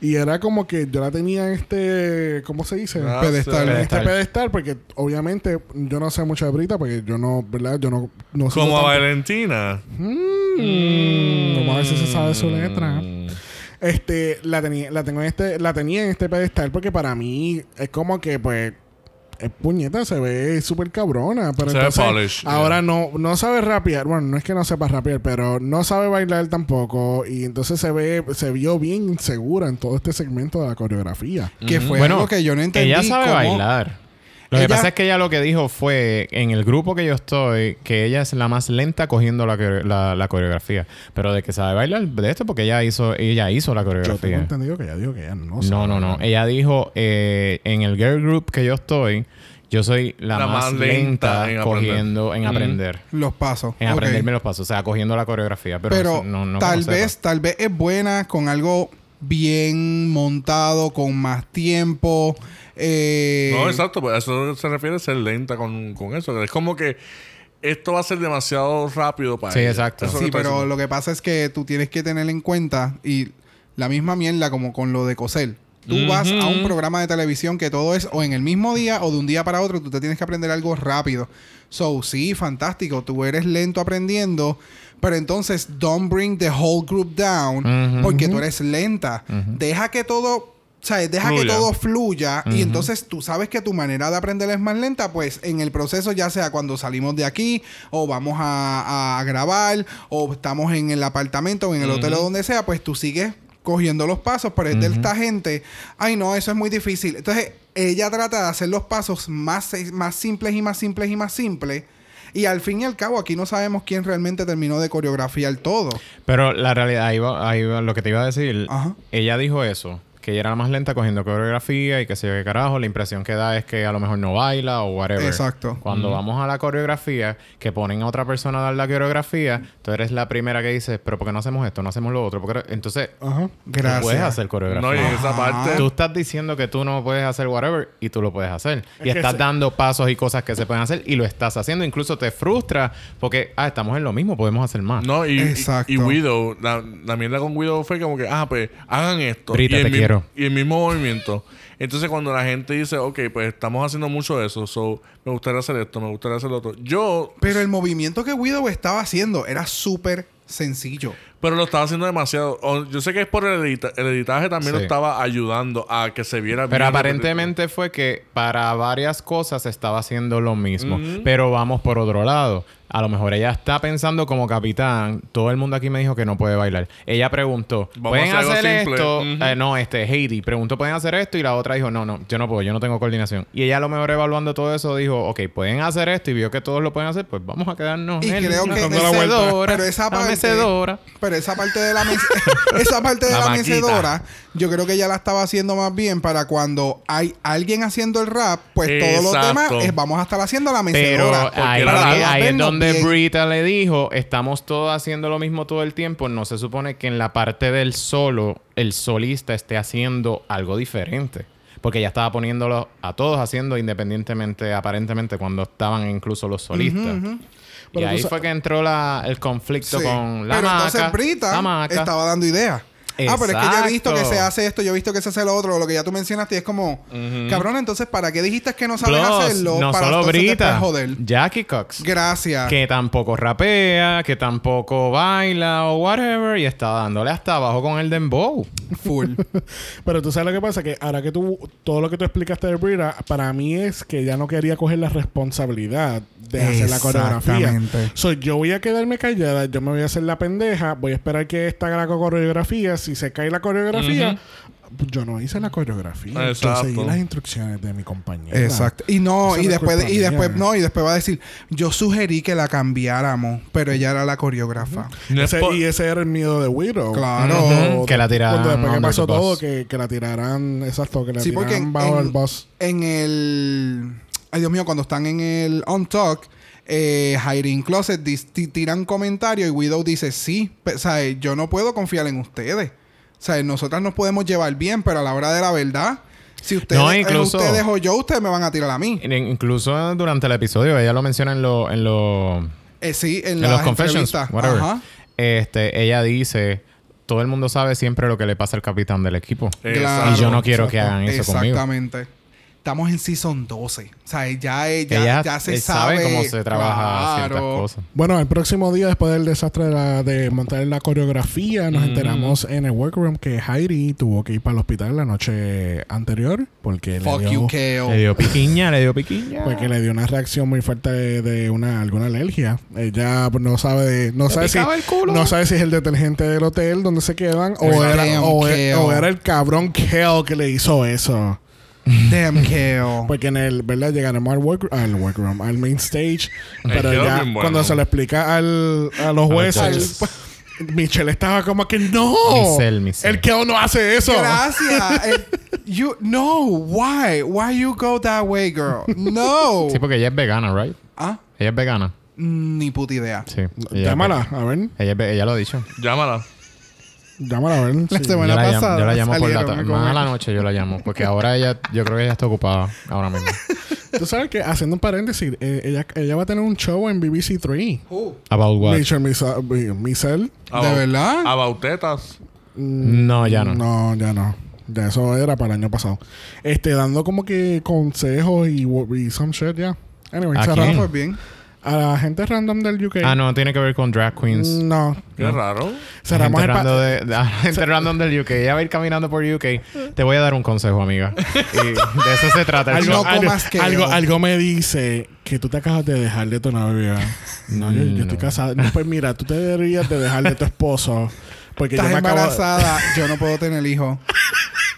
Y era como que yo la tenía en este, ¿cómo se dice? Ah, Pedestal. En este Pedestal. porque obviamente yo no sé mucho de Brita, porque yo no, ¿verdad? Yo no, no sigo Como a Valentina. Mm, Vamos a ver si se sabe su letra. Este, la tenía, la tengo en este, la tenía en este pedestal porque para mí es como que pues es puñeta, se ve súper cabrona. Pero Se ve entonces, polish, ahora yeah. no, no sabe rapear. Bueno, no es que no sepa rapear, pero no sabe bailar tampoco. Y entonces se ve, se vio bien insegura en todo este segmento de la coreografía. Que fue Bueno, algo que yo no entendí. Ella sabe cómo- bailar. Lo que pasa es que ella lo que dijo fue en el grupo que yo estoy que ella es la más lenta cogiendo la, la- la coreografía. Pero de que sabe bailar de esto porque ella hizo, ella hizo la Yo tengo coreografía. entendido que ella dijo que ella no sabe. No, no, no. Ella dijo eh, en el girl group que yo estoy, yo soy la, La más, más lenta, lenta en cogiendo, en aprender. Los pasos. En aprenderme los pasos, o sea, cogiendo la coreografía. Pero, no, no tal vez, tal vez es buena con algo bien montado, con más tiempo. Eh, No, exacto, pues a eso se refiere ser lenta con, con eso. Es como que esto va a ser demasiado rápido para Sí, ella. exacto. Eso Sí, pero diciendo. lo que pasa es que tú tienes que tener en cuenta y la misma mierda como con lo de coser. Tú vas a un programa de televisión que todo es o en el mismo día o de un día para otro, tú te tienes que aprender algo rápido. So, sí, fantástico, tú eres lento aprendiendo, pero entonces don't bring the whole group down porque tú eres lenta. Deja que todo o sea, deja que Fluya. todo fluya y entonces tú sabes que tu manera de aprender es más lenta, pues en el proceso, ya sea cuando salimos de aquí o vamos a, a grabar o estamos en el apartamento o en el hotel o donde sea, pues tú sigues cogiendo los pasos, pero es de esta gente, ay no, eso es muy difícil. Entonces ella trata de hacer los pasos más, más simples y más simples y más simples. Y al fin y al cabo, aquí no sabemos quién realmente terminó de coreografiar todo. Pero la realidad, ahí va, ahí va lo que te iba a decir. Ajá. Ella dijo eso, que ella era la más lenta cogiendo coreografía y que se ve carajo. La impresión que da es que a lo mejor no baila o whatever. Exacto. Cuando vamos a la coreografía, que ponen a otra persona a dar la coreografía, tú eres la primera que dice, pero ¿por qué no hacemos esto? No hacemos lo otro. ¿Por qué no?" Entonces, Ajá. Gracias. tú puedes hacer coreografía. No, y en esa Ajá. parte. Tú estás diciendo que tú no puedes hacer whatever y tú lo puedes hacer. y Es estás se- dando pasos y cosas que se pueden hacer y lo estás haciendo. Incluso te frustra porque, ah, estamos en lo mismo, podemos hacer más. No, y, Exacto. y Widow, la, la mierda con Widow fue como que, ah, pues hagan esto. Brita, y te mi- Y el mismo movimiento. Entonces, cuando la gente dice, ok, pues estamos haciendo mucho eso, so, me gustaría hacer esto, me gustaría hacer lo otro. Yo, Pero el movimiento que Widow estaba haciendo era súper sencillo. Pero lo estaba haciendo demasiado. O- Yo sé que es por el, edita- el editaje también lo estaba ayudando a que se viera Pero bien aparentemente fue que para varias cosas estaba haciendo lo mismo. Pero vamos por otro lado. A lo mejor ella está pensando como capitán. Todo el mundo aquí me dijo que no puede bailar. Ella preguntó, Vamos ¿pueden a hacer esto? Eh, no, este, Heidi preguntó, ¿pueden hacer esto? Y la otra dijo, no, no, yo no puedo, yo no tengo coordinación. Y ella a lo mejor evaluando todo eso dijo, ok, pueden hacer esto y vio que todos lo pueden hacer, pues vamos a quedarnos Y en creo que la esa- mecedora. pero esa la parte- mecedora. Pero esa parte de la esa parte de La la, mecedora, yo creo que ella la estaba haciendo más bien para cuando hay alguien haciendo el rap, pues todos los demás es, vamos a estar haciendo la Pero mecedora. ahí, era para la- ahí es donde bien. Brita le dijo, estamos todos haciendo lo mismo todo el tiempo. No se supone que en la parte del solo, el solista esté haciendo algo diferente. Porque ya estaba poniéndolo a todos haciendo independientemente, aparentemente, cuando estaban incluso los solistas. Pero tú ahí fue que entró la- el conflicto Sí. con la Pero maca. entonces Brita la maca. estaba dando ideas. Ah, pero es que yo he visto que se hace esto, yo he visto que se hace lo otro, lo que ya tú mencionaste, y es como, cabrón, entonces, ¿para qué dijiste que no sabes Plus, hacerlo? no para solo Brita, joder. Jackie Cox. Gracias. que tampoco rapea, que tampoco baila o whatever, y está dándole hasta abajo con el dembow. Full. Pero tú sabes lo que pasa, que ahora que tú, todo lo que tú explicaste de Brita, para mí es que ya no quería coger la responsabilidad de hacer la coreografía. Exactamente. So, yo voy a quedarme callada, yo me voy a hacer la pendeja, voy a esperar que esta coreografía. Si se cae la coreografía, yo no hice la coreografía. Exacto. Yo seguí las instrucciones de mi compañera. Exacto. Y no, y después, y después, no, y después va a decir, yo sugerí que la cambiáramos, pero ella era la coreógrafa. Ese- y ese era el miedo de Widow. Claro. Que la tiraran Cuando después que pasó todo, que, que la tiraran, exacto, que la Sí, porque tiraran en, bajo el en- bus. en el... Ay, Dios mío, cuando están en el On Talk, eh, Hiding Closet tiran comentarios y Widow dice, sí, o sea, yo no puedo confiar en ustedes. O sea, nosotras nos podemos llevar bien, pero a la hora de la verdad, si ustedes, No, es incluso- ustedes o yo, ustedes me van a tirar a mí. In- Incluso durante el episodio, ella lo menciona en, lo, en, lo- Eh, sí, en, los confessions, whatever. Ajá. Este, ella dice, todo el mundo sabe siempre lo que le pasa al capitán del equipo. Claro. y yo no quiero que hagan eso conmigo. Exactamente. Estamos en Season 12. O sea, ya, eh, ya, ella ya se sabe. cómo se trabaja ciertas cosas. Bueno, el próximo día, después del desastre de, la- de montar la coreografía, nos enteramos en el workroom que Heidi tuvo que ir para el hospital la noche anterior porque Fuck le you, dio, Le Kale. dio piquiña, le dio piquiña. porque le dio una reacción muy fuerte de, de una alguna alergia. Ella no sabe de, no sabe si el no sabe si es el detergente del hotel donde se quedan o era, o, Kale. o era el cabrón Kale que le hizo eso. Damn, Kale. Porque en el, ¿verdad? Llegaremos al, work, al workroom, al main stage. pero ya bueno. cuando se le explica al, a los jueces. Michelle estaba como que no. Michelle, Michelle. El que no hace eso. Gracias. Eh, you, no, why? Why you go that way, girl? No. Sí, porque ella es vegana, right? Ah, Ella es vegana. ni puta idea. Sí. Llámala, a ver. ve- Ella, ella lo ha dicho. Llámala. Llámala a ver. La sí. semana- yo, la llamo, pasada yo la llamo por la tarde. Más a la noche yo la llamo. Porque ahora ella, yo creo que ella está ocupada ahora mismo. Tú sabes que, haciendo un paréntesis, eh, ella, ella va a tener un show en BBC 3. About what? Michelle Misa- Mi- Michelle. ¿De verdad? Abautetas. No, ya no. No, ya no. Ya eso era para el año pasado. Este, dando como que consejos y, some shit, ya. Anyway, ¿A cerramos. quién? Pues bien. A la gente random del UK. Ah, no, tiene que ver con drag queens. No. Qué raro. Cerramos el Gente pa- random de, de- gente random del UK. Ella va a ir caminando por UK. Te voy a dar un consejo, amiga. Y de eso se trata el algo, No show. algo, kale. algo, algo me dice que tú te acabas de dejar de tu novia. No, yo, yo estoy No. casada. No, pues mira, tú te deberías de dejar de tu esposo. Porque Estás yo me acabo... embarazada. Yo no puedo tener hijos.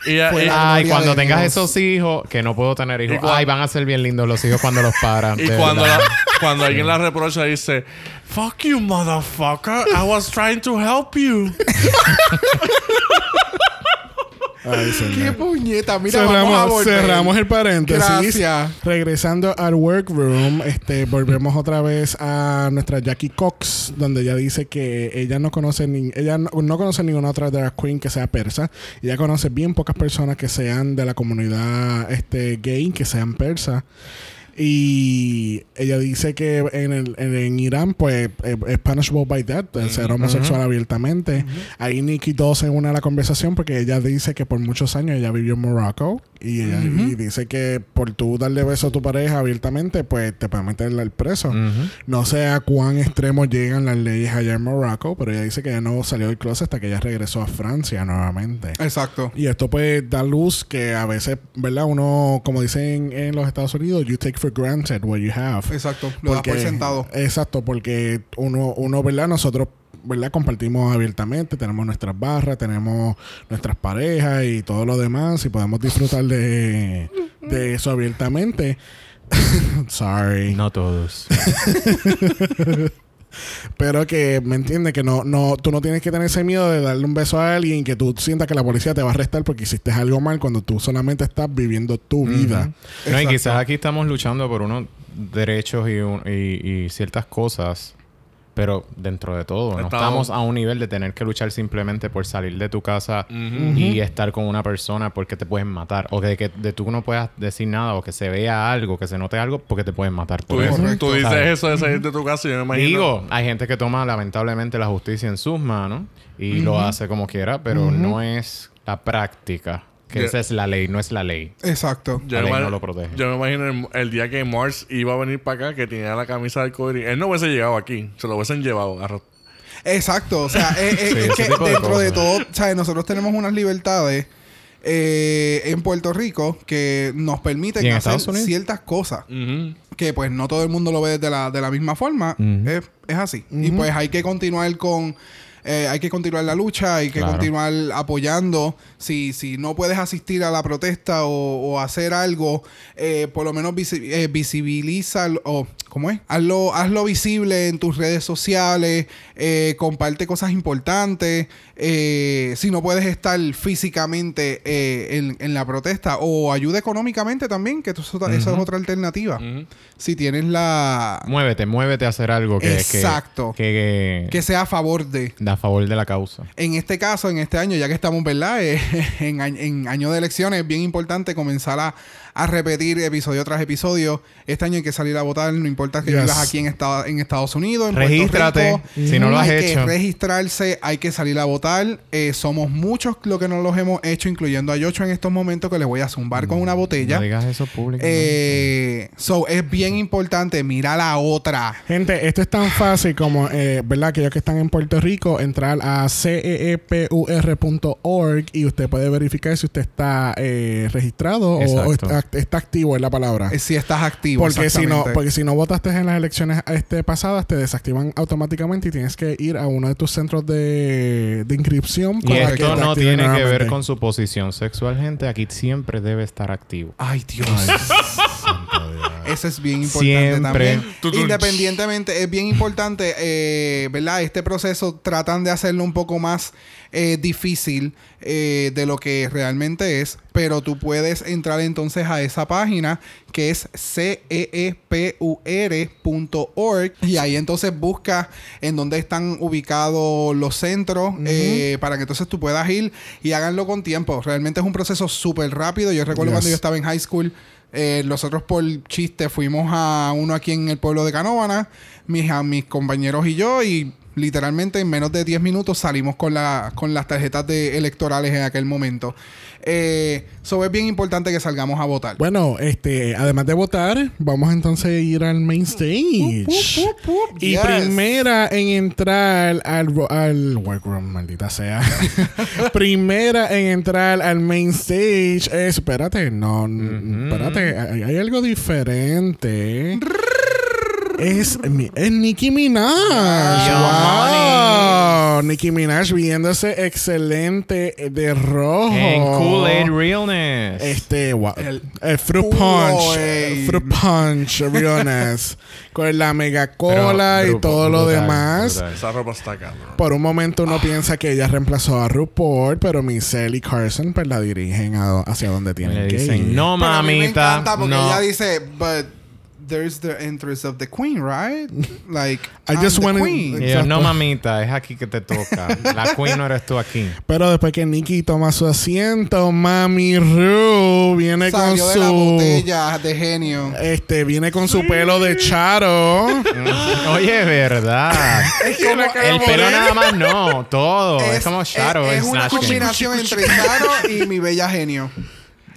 Y y- Ay, cuando tengas Dios. esos hijos, que no puedo tener hijos. Ay, van a ser bien lindos los hijos cuando los paran. Y cuando, la- cuando alguien la reprocha dice, Fuck you, motherfucker. I was trying to help you. Ay, señor. ¡Qué puñeta! Mira, vamos a cerramos, volver. cerramos el paréntesis. Gracias. Regresando al workroom, este, volvemos otra vez a nuestra Jackie Cox, donde ella dice que ella no conoce ni, ella no, no conoce ninguna otra drag queen que sea persa. Ella conoce bien pocas personas que sean de la comunidad este, gay, que sean persas. Y ella dice que en, el, en, en Irán, pues, eh, es punishable by death, el ser homosexual abiertamente. Ahí Nikki Doss se une a la conversación porque ella dice que por muchos años ella vivió en Morocco y ella y dice que por tú darle beso a tu pareja abiertamente, pues te puede meter al preso. No sé a cuán extremo llegan las leyes allá en Morocco, pero ella dice que ella no salió del closet hasta que ella regresó a Francia nuevamente. Exacto. Y esto pues da luz que a veces, ¿verdad? Uno, como dicen en los Estados Unidos, you take for granted what you have. Exacto. Lo das por sentado. Exacto, porque uno, uno, ¿verdad? Nosotros, ¿verdad? Compartimos abiertamente, tenemos nuestras barras, tenemos nuestras parejas y todo lo demás y podemos disfrutar de, de eso abiertamente. Sorry. No todos. Pero que me entiende que no, no, tú no tienes que tener ese miedo de darle un beso a alguien que tú sientas que la policía te va a arrestar porque hiciste algo mal cuando tú solamente estás viviendo tu vida. No, y quizás aquí estamos luchando por unos derechos y, un- y- y ciertas cosas, pero dentro de todo, no Estamos- a un nivel de tener que luchar simplemente por salir de tu casa y estar con una persona porque te pueden matar, o de que de tú no puedas decir nada, o que se vea algo, que se note algo, porque te pueden matar. Tú, eso. dices- tú dices eso de salir de tu casa y yo me imagino. Digo, hay gente que toma lamentablemente la justicia en sus manos y lo hace como quiera, pero no es la práctica. Que esa es la ley, no es la ley. Exacto. yo la me ley no lo protege. Yo me imagino el, el día que Mars iba a venir para acá, que tenía la camisa del cobre. Él no hubiese llegado aquí, se lo hubiesen llevado. arra- Exacto, o sea, eh, eh, Sí, es ese que de dentro de todo, ¿sabes? Nosotros tenemos unas libertades eh, en Puerto Rico que nos permiten ¿Y en hacer ciertas cosas que pues no todo el mundo lo ve de la, de la misma forma. Es, es así. Y pues hay que continuar con... eh, hay que continuar la lucha, hay que Claro. continuar apoyando. Si, si no puedes asistir a la protesta o, o hacer algo, eh, por lo menos visi- eh, visibiliza o ¿cómo es? Hazlo, hazlo visible en tus redes sociales, eh, comparte cosas importantes. eh, si no puedes estar físicamente eh, en, en la protesta o ayuda económicamente también, que eso, eso es otra alternativa. Si tienes la... Muévete, muévete a hacer algo que, Exacto. que, que, que sea a favor de... a favor de la causa. En este caso, en este año, ya que estamos, ¿verdad? En, en año de elecciones es bien importante comenzar a, a repetir episodio tras episodio. Este año hay que salir a votar, no importa que Yes. vivas aquí en, Estados en Estados Unidos, en Regístrate, Rico. si no lo has hay hecho. que registrarse, hay que salir a votar. Eh, somos muchos los que no los hemos hecho, incluyendo a Yocho en estos momentos que les voy a zumbar con una botella. No digas eso público. Eh, so, es bien importante. Mira la otra. Gente, esto es tan fácil como, eh, ¿verdad? Aquellos que están en Puerto Rico, entrar a ceepur.org y usted puede verificar si usted está eh, registrado o- o, Exacto. está, está activo, es la palabra. Eh, Si estás activo. Porque si, no, porque si no votaste en las elecciones este, pasadas, te desactivan automáticamente y tienes que ir a uno de tus centros de, de inscripción. Y esto no tiene que ver con su posición sexual, gente. Aquí siempre debe estar activo. Ay, Dios. Eso es bien importante Siempre. también. Independientemente, es bien importante, eh, ¿verdad? Este proceso tratan de hacerlo un poco más eh, difícil eh, de lo que realmente es, pero tú puedes entrar entonces a esa página que es ceepur.org y ahí entonces busca en dónde están ubicados los centros eh, para que entonces tú puedas ir y háganlo con tiempo. Realmente es un proceso súper rápido. Yo recuerdo Yes. cuando yo estaba en high school. Eh, nosotros por chiste fuimos a uno aquí en el pueblo de Canóvana, mis, mis compañeros y yo, y literalmente en menos de 10 minutos salimos con, la, con las tarjetas de electorales en aquel momento. Eh, so es bien importante que salgamos a votar. Bueno, este, además de votar, vamos entonces a ir al main stage. Y Yes. primera en entrar al, al workroom, maldita sea. primera en entrar al main stage es, espérate, no, n- espérate, hay, hay algo diferente. Es, es Nicki Minaj. wow. Nicki Minaj viéndose excelente de rojo. En Kool-Aid Realness. Este, wa- el, El Fruit. Punch. el Fruit Punch, realness. Con la mega cola Pero y todo lo demás. brutal. Esa ropa está cabrón. Por un momento uno piensa que ella reemplazó a RuPaul, pero Michelle y Carson pues la dirigen a- hacia donde tienen Le que dicen, ir. no Pero a mí me mamita, encanta porque no. ella dice, but there's the interest of the queen, right? Like, I I'm just the wanna- queen. Y yo, Exacto. no mamita, es aquí que te toca. La queen no eres tú aquí. Pero después que Nikki toma su asiento, Mami Ru viene con Salió de la su... botella de genio. Este, viene con su pelo de charo. Oye, verdad. El pelo nada más no, todo. Es, como Shadow, es, es, una combinación entre Charo y mi bella genio.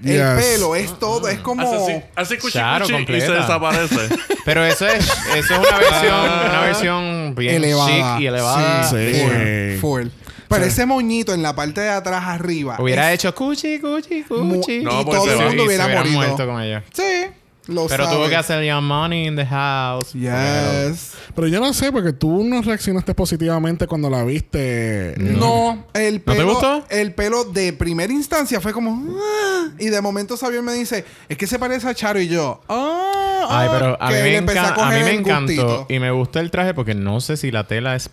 El Yes. pelo es todo, es como Hace así, cuchi Claro, y se desaparece. Pero eso es, eso es una versión, una versión bien elevada. chic y elevada. Sí. Full, full. Pero Sí. ese moñito en la parte de atrás arriba. Hubiera es- hecho cuchi, cuchi, Mu- cuchi. No, y porque todo el mundo y hubiera se hubiera morido. muerto con ella. Sí, lo Pero sabe. tuvo que hacer Young Money in the House. Yes. Pero yo no sé, porque tú no reaccionaste positivamente cuando la viste. No, el ¿No te pelo. gustó? El pelo de primera instancia fue como. "Ah", y de momento Xavier me dice: Es que se parece a Charo y yo. Ah, Ay, pero a que mí, me, encan- a coger mí me encantó y me gusta el traje porque no sé si la tela es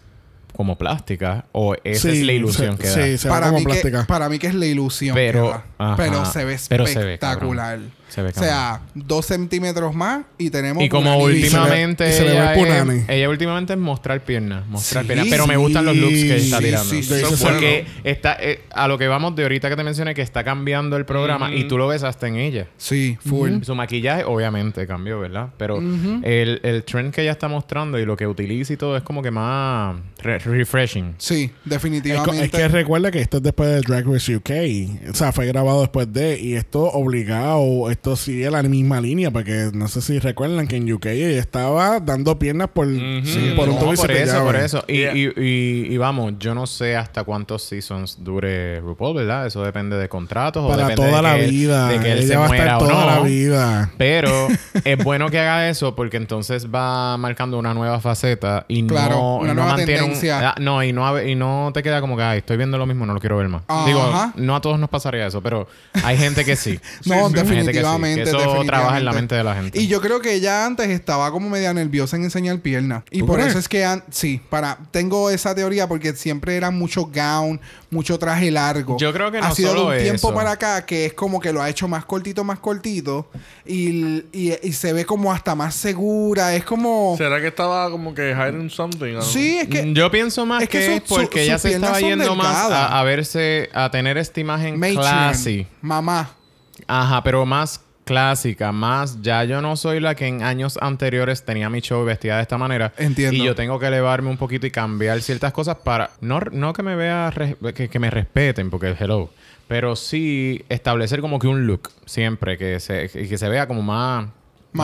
como plástica o esa Sí, es la ilusión se- que da. sí, se para, como mí que, plástica. para mí que es la ilusión. Pero- que da. ajá. pero se ve Pero se ve, espectacular. Se ve o sea, dos centímetros más y tenemos. Y como punani. últimamente y se ve ella, el es, punani. ella últimamente es mostrar piernas, mostrar Sí, piernas, pero me gustan los looks que está tirando. sí, es porque está eh, a lo que vamos de ahorita que te mencioné que está cambiando el programa y tú lo ves hasta en ella. Sí, full. Su maquillaje obviamente cambió, ¿verdad? Pero el, el trend que ella está mostrando y lo que utiliza y todo es como que más re- refreshing. Sí, Es, definitivamente. es que recuerda que esto es después de Drag Race UK. O sea, fue grabado después de. Y esto obligado, esto sigue la misma línea. Porque no sé si recuerdan que en UK ella estaba dando piernas por, sí, por un No, tubo y se por eso, por eso. Y, Yeah. y, y, y vamos, yo no sé hasta cuántos seasons dure RuPaul, ¿verdad? Eso depende de contratos o Para depende toda de la él- vida. de que él ella se va a muera estar o toda no. la vida. Pero es bueno que haga eso porque entonces va marcando una nueva faceta y Claro, no, una no nueva mantiene un- tendencia. ah, no, y no, y no te queda como que, ay, estoy viendo lo mismo, no lo quiero ver más. Ajá. Digo, no a todos nos pasaría eso, pero hay gente que sí. No, Hay gente que sí, definitivamente, eso definitivamente. trabaja en la mente de la gente. Y yo creo que ella antes estaba como media nerviosa en enseñar piernas. Y ¿Tú por crees? eso es que sí, para tengo esa teoría porque siempre era mucho gown, mucho traje largo. Yo creo que ha no sido de un tiempo eso. para acá que es como que lo ha hecho más cortito, más cortito y, y- y se ve como hasta más segura, es como ¿Será que estaba como que hiding something? ¿no? Sí, es que Mm, Yo pienso más es que que, su- es porque su- ella se estaba yendo más a verse, a tener esta imagen matron, classy. mamá. Ajá, pero más clásica, más ya yo no soy la que en años anteriores tenía mi show vestida de esta manera. Entiendo. Y yo tengo que elevarme un poquito y cambiar ciertas cosas para no, no que me vea que, que me respeten, porque hello. Pero sí establecer como que un look siempre, que se, que se vea como más. No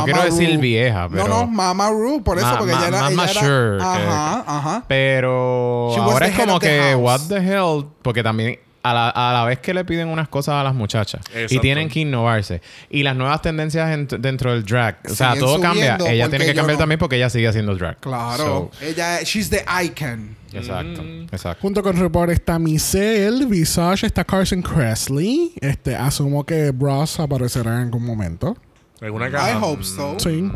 Mama quiero decir Ru. vieja, pero. No, no, Mama Ru, por eso, Ma- porque ma- ella era. ella era ajá, ajá. Pero She ahora es como que, house. what the hell, porque también a la, a la vez que le piden unas cosas a las muchachas y Exacto. tienen que innovarse y las nuevas tendencias en- dentro del drag, o sea, Siguen todo cambia. Ella tiene que cambiar no. también porque ella sigue haciendo drag. Claro. ella, she's the icon. So, exacto, exacto. Junto con RuPaul está Michelle, Visage, está Carson Kressley. Este, asumo que Bros aparecerá en algún momento. ¿Alguna I hope so. Sí.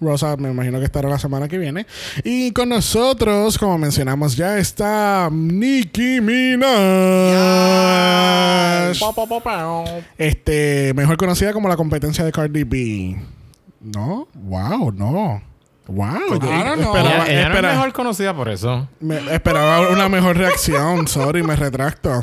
Rosa me imagino que estará la semana que viene. Y con nosotros, como mencionamos ya, está Nicki Minaj. Este, mejor conocida como la competencia de Cardi B. No, wow, no. Wow. yo esperaba, ella ella no es espera- mejor conocida por eso. me- esperaba una mejor reacción. Sorry, me retracto.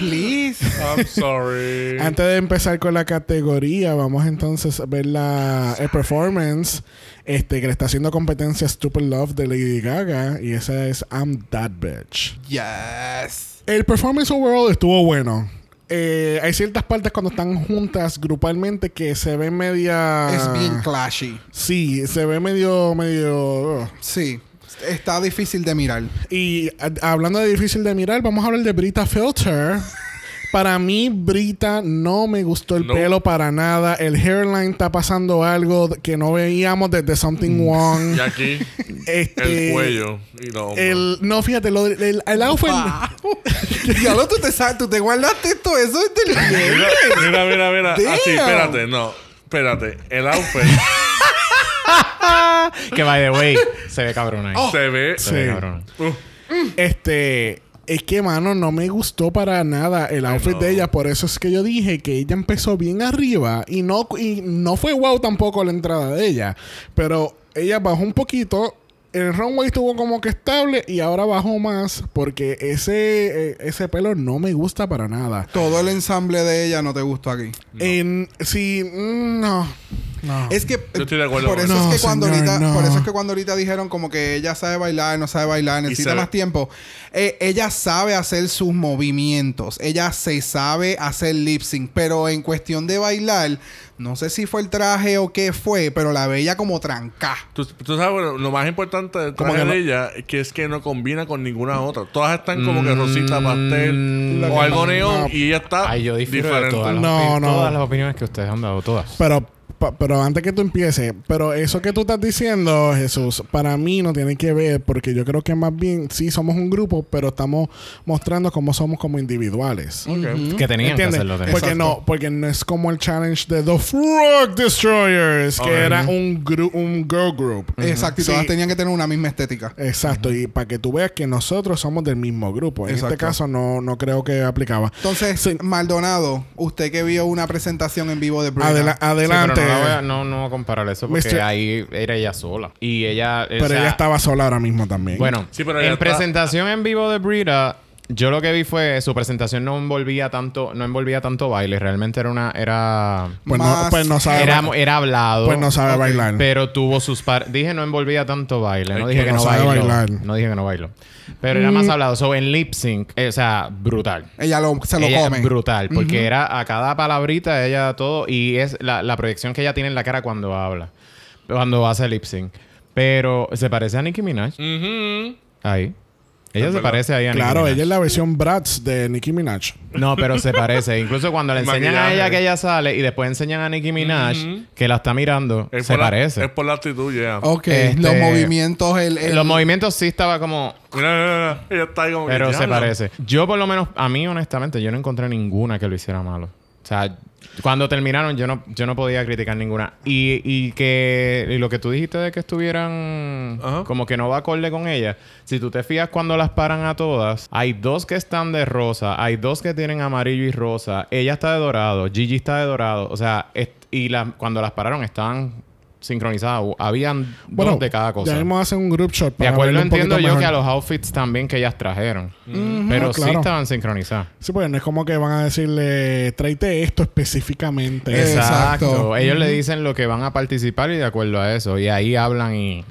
Please. I'm sorry. Antes de empezar con la categoría, vamos entonces a ver la el performance este, que le está haciendo competencia Stupid Love de Lady Gaga. Y esa es I'm That Bitch. Yes. El performance overall estuvo bueno. Eh, hay ciertas partes cuando están juntas grupalmente que se ven media... Es bien clashy. Sí, se ve medio... medio... uh. Sí. Está difícil de mirar. Y a- hablando de difícil de mirar, vamos a hablar de Brita Filter. Para mí, Brita no me gustó el No. pelo para nada. El hairline está pasando algo que no veíamos desde Something Wrong. Y aquí, Este, el cuello y. El, no, fíjate, lo, el, el outfit. Diablo, tú te, tú te guardaste todo eso el Mira, mira, mira, mira. Así, Damn. espérate, no. Espérate. El outfit que by the way, se ve cabrón ahí. se ve. se ve cabrón. Uh, Este. Es que, mano, no me gustó para nada el outfit no. de ella. Por eso es que yo dije que ella empezó bien arriba. Y no, y no fue wow tampoco la entrada de ella. Pero ella bajó un poquito. El runway estuvo como que estable. Y ahora bajó más. Porque ese, eh, ese pelo no me gusta para nada. Todo el ensamble de ella no te gustó aquí. En, sí, mm, no. No. Es que Yo estoy de acuerdo por con eso eso. es que cuando señor, ahorita, no. por eso es que cuando ahorita dijeron como que ella sabe bailar, no sabe bailar, necesita más tiempo. Eh, ella sabe hacer sus movimientos, ella se sabe hacer lip sync, pero en cuestión de bailar, no sé si fue el traje o qué fue, pero la veía como trancá. Tú, tú sabes, bueno, lo más importante del Como traje que no- de ella es que es que no combina con ninguna otra. Todas están como que rosita pastel o algo no- neón no. y ella está Ay, yo de diferente. todas las, No, no. todas las opiniones que ustedes han dado, todas. Pero, pero antes que tú empieces, pero eso que tú estás diciendo, Jesús, para mí no tiene que ver, porque yo creo que más bien sí somos un grupo, pero estamos mostrando cómo somos como individuales. Que tenían ¿Entiendes? que hacerlo. tenían. Porque no, porque no es como el challenge de The Frog Destroyers, que era un, gru- un girl group. Exacto, y Sí. todas tenían que tener una misma estética. Exacto, y para que tú veas que nosotros somos del mismo grupo. En este caso no, no creo que aplicaba. Entonces, Sí. Maldonado, usted que vio una presentación en vivo de Brita. Adela- Sí, adelante. No, voy a, no, no voy a comparar eso porque Mr. ahí era ella sola. Y ella. o pero sea, ella estaba sola ahora mismo también. Bueno, Sí, pero en está- presentación en vivo de Brita, yo lo que vi fue su presentación no envolvía tanto, no envolvía tanto baile. Realmente era una, era, pues, no, pues no sabe. era, era hablado. pues no sabe bailar. Pero tuvo sus par dije no envolvía tanto baile, no dije que que no no, sabe bailó. bailar. No dije que no bailó. Pero era Mm. más hablado. So, en lip sync, eh, o sea, brutal. Ella lo, se lo Ella come. brutal, porque era a cada palabrita ella todo y es la, la proyección que ella tiene en la cara cuando habla, cuando hace lip sync. Pero se parece a Nicki Minaj ahí. Ella se parece ahí a Nicki Claro, Minaj. ella es la versión Bratz de Nicki Minaj. No, pero se parece. Incluso cuando le enseñan a ella que ella sale y después enseñan a Nicki Minaj Ujú. que la está mirando, Es se por la- parece. es por la actitud, ya. Ok, Este- los movimientos, el, el- Los movimientos sí estaba como... Mira, mira, mira. Ella está ahí como que, Pero se "Diablo". parece. Yo por lo menos, a mí honestamente, yo no encontré ninguna que lo hiciera malo. O sea, cuando terminaron yo no, yo no podía criticar ninguna. Y, y que y lo que tú dijiste de que estuvieran Ajá. como que no va acorde con ella. Si tú te fijas cuando las paran a todas, hay dos que están de rosa, hay dos que tienen amarillo y rosa. Ella está de dorado, Gigi está de dorado. O sea, y la- cuando las pararon estaban... O sincronizada. Hu- Habían Bueno, dos de cada cosa. Ya mismo hacen un group shot De para acuerdo verlo un entiendo yo mejor. que a los outfits también que ellas trajeron. Pero Ah, sí estaban sincronizadas. Sí, porque no es como que van a decirle, tráete esto específicamente. Exacto. Exacto. Ellos le dicen lo que van a participar y de acuerdo a eso. Y ahí hablan y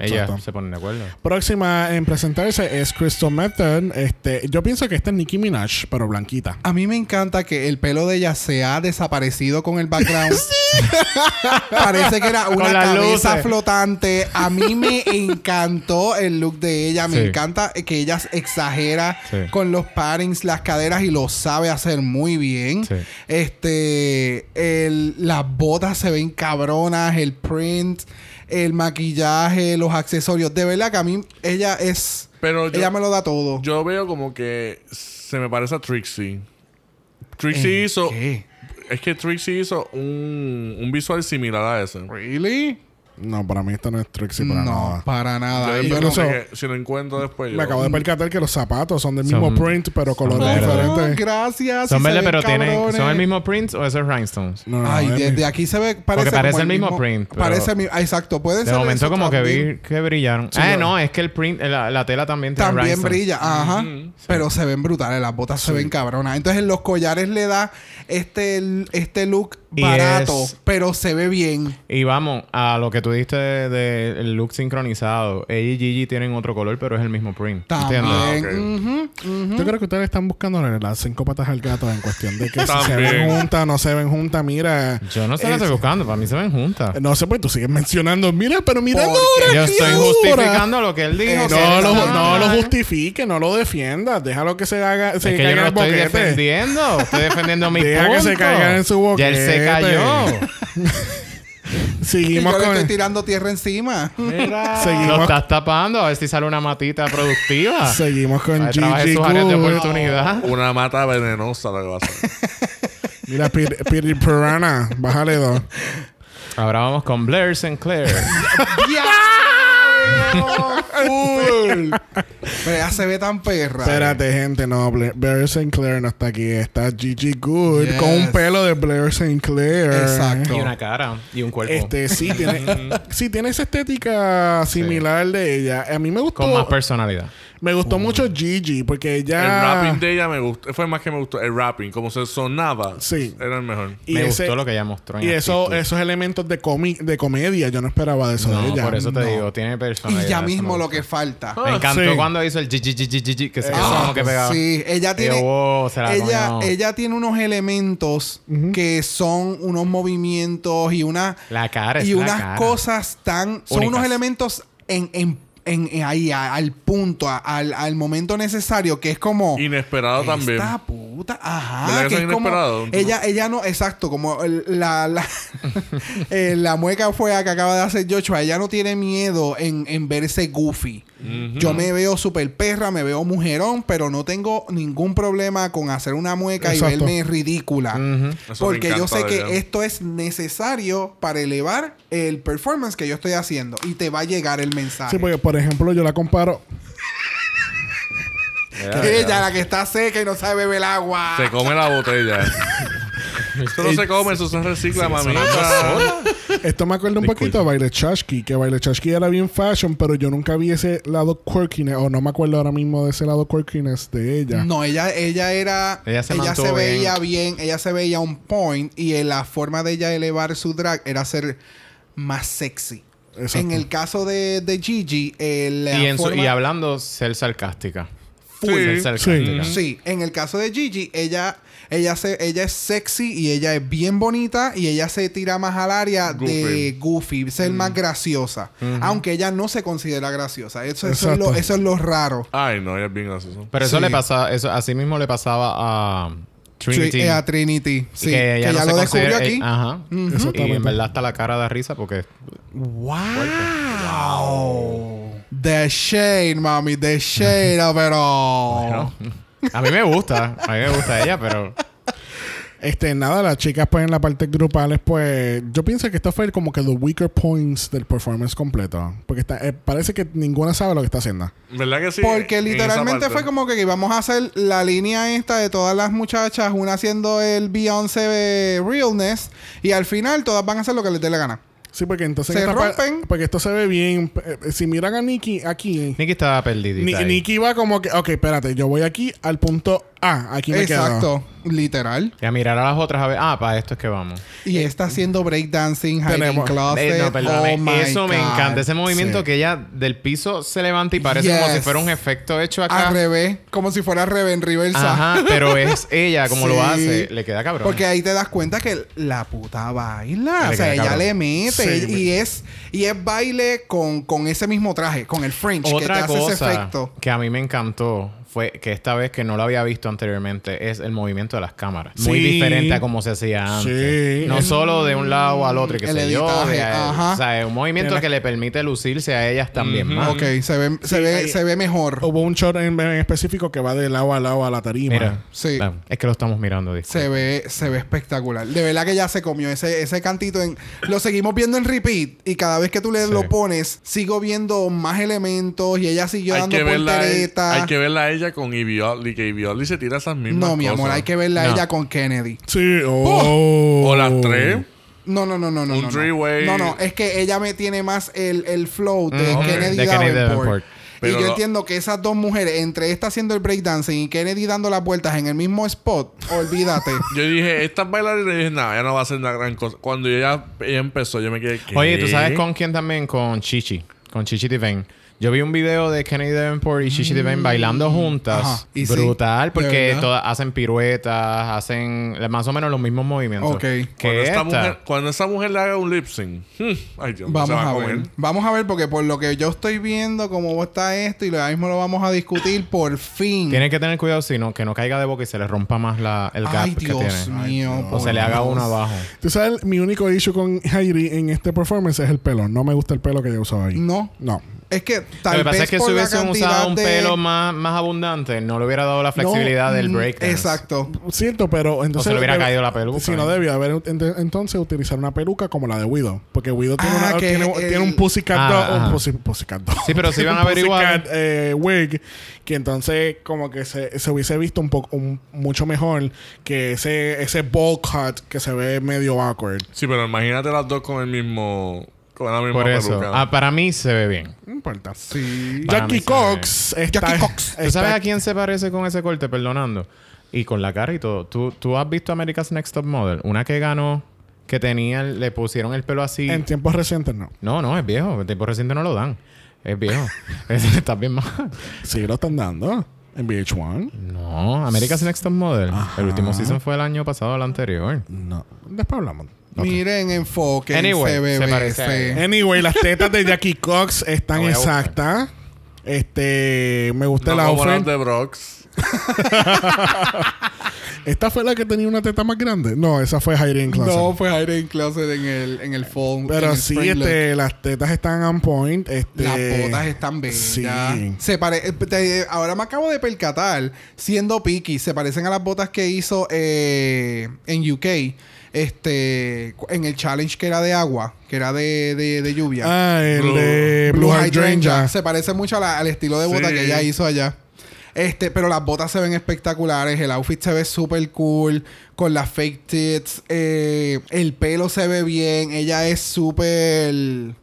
ellas Exacto. se ponen de acuerdo. Próxima en presentarse es Crystal Method. Este, yo pienso que esta es Nicki Minaj, pero blanquita. A mí me encanta que el pelo de ella se ha desaparecido con el background. Parece que era una cabeza luces. flotante. A mí me encantó el look de ella. Me Sí. encanta que ella exagera Sí. con los paddings, las caderas y lo sabe hacer muy bien. Sí. Este, el- las botas se ven cabronas, el print, el maquillaje, los accesorios. De verdad que a mí ella es... Pero yo, ella me lo da todo. yo veo como que se me parece a Trixie. Trixie ¿En hizo. qué? Es que Trixie hizo un, un visual similar a ese. ¿Really? No, para mí esta no es Trixie para no, nada. para nada. Yo Y después yo no sé no- qué- si lo encuentro después. Me yo- acabo de percatar que los zapatos son del Son- mismo print, pero colores diferentes. gracias. Son verdes, pero tienen. ¿son el mismo print o esos rhinestones? No, no, Ay, es desde mi- aquí se ve. Parece, parece como el mismo print, pero- Parece el mismo. ah, Exacto, puede De ser. momento eso como que vi que brillaron. Sí, ah, no, es que el print, la, la tela también tiene También rhinestones. brilla, ajá. Pero se ven brutales, las botas se ven cabronas. Entonces, en los collares le da este, este look barato, es- pero se ve bien. Y vamos a lo que tú diste del de, el look sincronizado. Ella y Gigi tienen otro color, pero es el mismo print. También. Ah. Yo creo que ustedes están buscando las cinco patas al gato en cuestión de que si se ven juntas, no se ven juntas, mira. Yo no la Es- estoy buscando, para mí se ven juntas. No sé, pues tú sigues mencionando, mira, pero mira ahora, Yo estoy ahora. justificando lo que él dijo. Eh, que No él lo, no lo justifique, no lo defiendas. Déjalo que se haga. Se Es que yo no estoy defendiendo. Estoy defendiendo mi Deja punto. que se caiga en su Ya él se cayó. Y Seguimos yo le con. estoy tirando tierra encima. Mira. Lo estás tapando. A ver si sale una matita productiva. seguimos con Gigi sus áreas de Good. oportunidad. Una mata venenosa lo que va a hacer. Mira, Piri Piri Piranha, bájale dos. Ahora vamos con Blair Sinclair. Full. Pero ella se ve tan perra. Espérate, gente, no. Bla- Blair Sinclair no está aquí. Está Gigi Good Yes. con un pelo de Blair Sinclair. Exacto. y una cara. Y un cuerpo. Este sí tiene, sí tiene esa estética similar de ella. A mí me gustó, Con más personalidad. Me gustó mucho Gigi porque ella El rapping de ella me gustó. Fue más que me gustó. El rapping, como se sonaba, Sí. era el mejor. y Me ese- gustó lo que ella mostró. en y eso, esos elementos de comi- de comedia, yo no esperaba de eso No, de ella. por eso te No. digo, tiene y personalidad. ya eso mismo lo que falta. Me encantó Sí. cuando hizo el Gigi, Gigi, Gigi, que se quedó Exacto. como que pegado. Sí, ella Y yo, tiene. wow, se la ella, ella tiene unos elementos que son unos movimientos y una La cara es y la unas cara. cosas tan son Únicas. unos elementos en, en, en- en ahí a- al punto a- al, al momento necesario que es como Inesperado también. esta puta ajá ¿Verdad que es es como inesperado? ella ella no exacto como el- la la, eh, la mueca fue a que acaba de hacer Joshua ella no tiene miedo en, en verse goofy yo me veo super perra me veo mujerón pero no tengo ningún problema con hacer una mueca Exacto. y verme ridícula porque yo sé que esto es necesario para elevar el performance que yo estoy haciendo y te va a llegar el mensaje. Sí, porque por ejemplo yo la comparo. Ella, la que está seca y no sabe beber el agua. Se come la botella. Eso no se come, eso se recicla, mamita. Esto me acuerda un poquito a Baile Chashki, que Baile Chashki era bien fashion, pero yo nunca vi ese lado quirkiness, o no me acuerdo ahora mismo de ese lado quirkiness de ella. No, ella, ella era. Ella se veía bien. ella se veía on point. Y en la forma de ella elevar su drag era ser más sexy. Exacto. En el caso de, de Gigi, eh, la Y, en su- forma- y hablando, ser sarcástica. Full. Ser sarcástica. Sí, en el caso de Gigi, ella, ella, se, ella es sexy y ella es bien bonita y ella se tira más al área de goofy, ser más graciosa. Aunque ella no se considera graciosa. Eso, eso, es lo, eso es lo raro. Ay, no, ella es bien graciosa. Pero eso Sí. le pasa, eso así mismo le pasaba a Trinity. Tri- eh, a Trinity. Sí, que que ella, ella, no lo se descubrió aquí. eh, ajá. Y Exactamente. en verdad hasta la cara da risa porque ¡Wow! The shade, mami. The shade, pero... bueno, a mí me gusta, a mí me gusta ella, pero Este, nada, las chicas pues en la parte grupales, pues yo pienso que esto fue como que the weaker points del performance completo. Porque está, eh, parece que ninguna sabe lo que está haciendo. ¿Verdad que sí? Porque literalmente fue como que íbamos a hacer la línea esta de todas las muchachas, una haciendo el Beyoncé Realness, y al final todas van a hacer lo que les dé la gana. Sí, porque entonces... Se rompen. Porque esto se ve bien. eh, Si miran a Nikki aquí... Nicky estaba perdidita. Ni-. Nikki va como que... Ok, espérate. Yo voy aquí al punto A. Aquí me quedo. Exacto. Literal. Y a mirar a las otras a ver. Ah, para esto es que vamos. Y está haciendo breakdancing, hiding Tenemos- closet. Eh, no, perdóname. Oh my Eso me encanta. Ese movimiento Sí. que ella del piso se levanta y parece como si fuera un efecto hecho acá. Al revés. Como si fuera al revés, en reversa. Ajá, pero es ella como Sí. lo hace. Le queda cabrón. Porque ahí te das cuenta que la puta baila. Le o sea, ella cabrón. le mete. Sí. y es y es baile con, con ese mismo traje, con el French, que te hace ese efecto. que a mí me encantó fue que esta vez que no lo había visto anteriormente es el movimiento de las cámaras. Muy diferente a como se hacía antes. Sí. No solo de un lado al otro y que El yo. editaje, de- ajá. O sea, es un movimiento que le permite lucirse a ellas también más. Ok, se ve, se ve, se ve mejor. Hubo un shot en, en específico que va de lado a lado a la tarima. Mira, Sí. es que lo estamos mirando. disculpa. Se ve, se ve espectacular. De verdad que ya se comió ese, ese cantito. En, lo seguimos viendo en repeat. Y cada vez que tú le Sí. lo pones, sigo viendo más elementos. Y ella siguió Hay dando que, verla, hay que verla a ella con Ivy Oddly, que Ivy Oddly se tira esas mismas No, mi amor, cosas. hay que verla a No. ella con Kennedy. Sí. Oh. O las tres. No, no, no, no, no. Un no, no. three-way. No, no, es que ella me tiene más el, el flow de Mm, ok. Kennedy De Kennedy Davenport. Davenport. Y yo lo- entiendo que esas dos mujeres, entre esta haciendo el breakdancing y Kennedy dando las vueltas en el mismo spot, olvídate. Yo dije, estas bailarinas, y dije, nada, ella no va a hacer una gran cosa. Cuando ella, ella empezó, yo me quedé. ¿qué? Oye, ¿tú sabes con quién también? Con Chichi. Con Chichi Divine. Yo vi un video de Kennedy Davenport y Chichi Divine bailando juntas. Mm. Ajá. Y sí, Brutal, porque todas hacen piruetas, hacen más o menos los mismos movimientos. Ok. Que Cuando, esta esta. mujer, cuando esa mujer le haga un lip sync. hmm, ay, Dios, Vamos va a comer. ver. Vamos a ver porque por lo que yo estoy viendo cómo está esto y lo mismo lo vamos a discutir por fin. Tiene que tener cuidado si no, que no caiga de boca y se le rompa más la, el gap Ay, que Dios tiene. mío. O se le haga uno abajo. Tú sabes, mi único issue con Heidi en este performance es el pelo. No me gusta el pelo que ella usó ahí. No. No. Es que Lo tal que pasa vez es que por si la hubiesen cantidad usado un de- pelo más, más abundante, no le hubiera dado la flexibilidad No, del mm, breakdance. Exacto. Cierto, pero entonces... se le hubiera debe- caído la peluca. Si no, debía haber ent- entonces utilizar una peluca como la de Widow. Porque Widow tiene, Ah, una- que tiene, el- tiene un Pussycat Ah, un pussy- Pussycat. Sí, pero si iban a Un averiguar- Pussycat, eh, wig que entonces como que se, se hubiese visto un poco un- mucho mejor que ese ese ball cut que se ve medio awkward. Sí, pero imagínate las dos con el mismo. Con la misma Por eso. peluca. Ah, para mí se ve bien. No importa. Sí. Para mí Jackie se Cox está, Jackie Cox. ¿Tú sabes a quién se parece con ese corte? Perdonando. Y con la cara y todo. ¿Tú, tú has visto America's Next Top Model? Una que ganó, que tenía, le pusieron el pelo así. en tiempos recientes no. No, no, es viejo. En tiempo reciente no lo dan. Es viejo. Está bien mal. Sí lo están dando en VH1. No, America's Next Top Model. El último season fue el año pasado, el anterior. No. Después hablamos. Ok. Miren, enfoque. Anyway, se, se. Anyway, las tetas de Jackie Cox están exactas. Este, me gusta no el como las de Brox. ¿Esta fue la que tenía una teta más grande? No, esa fue Heidi en Closet. No, fue Hiding Closet en el, en el fall. en Pero el sí, este, las tetas están on point. Este, Las botas están bellas. Sí. Se pare eh, te- ahora me acabo de percatar, siendo picky, se parecen a las botas que hizo eh, en UK. Este, en el challenge que era de agua, que era de, de, de lluvia. Ah, el Blue- de Blue, Hydrangea. Se parece mucho a la- al estilo de bota Sí. que ella hizo allá. Este, pero las botas se ven espectaculares. El outfit se ve súper cool. Con las fake tits. eh, el pelo se ve bien. Ella es súper.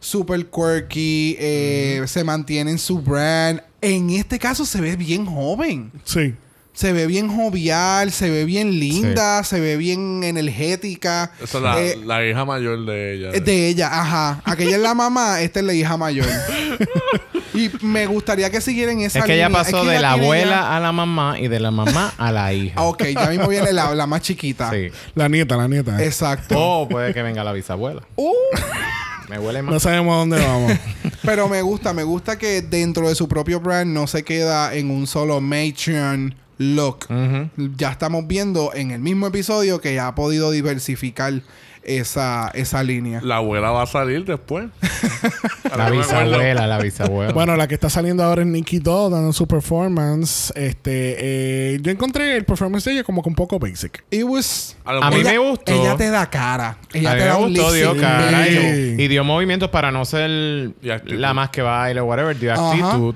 Súper quirky. eh, Se mantiene en su brand. En este caso se ve bien joven. Sí. Se ve bien jovial. Se ve bien linda. Se ve bien energética. Esa es la, Eh, la hija mayor de ella. es de ella, ajá. Aquella es la mamá, esta es la hija mayor. y me gustaría que siguieran esa Es que ella pasó que de ella la abuela ya- a la mamá y de la mamá a la hija. Ok, ya mismo viene la, la más chiquita. Sí. La nieta, la nieta. Exacto. O puede que venga la bisabuela. Uh, Me huele No más. sabemos a dónde vamos. pero me gusta, me gusta que dentro de su propio brand no se queda en un solo matron look. Ujú. Ya estamos viendo en el mismo episodio que ya ha podido diversificar esa, esa línea. La abuela va a salir después. La me bisabuela, la bisabuela. bueno, la que está saliendo ahora es Nikki Doll dando su performance. Este, eh, yo encontré el performance de ella como que un poco basic. It was- A mí me gustó. Ella te da cara. Ella a mí te me da un gustó, dio cara y, y dio movimientos para no ser la más que baile o whatever, dio actitud.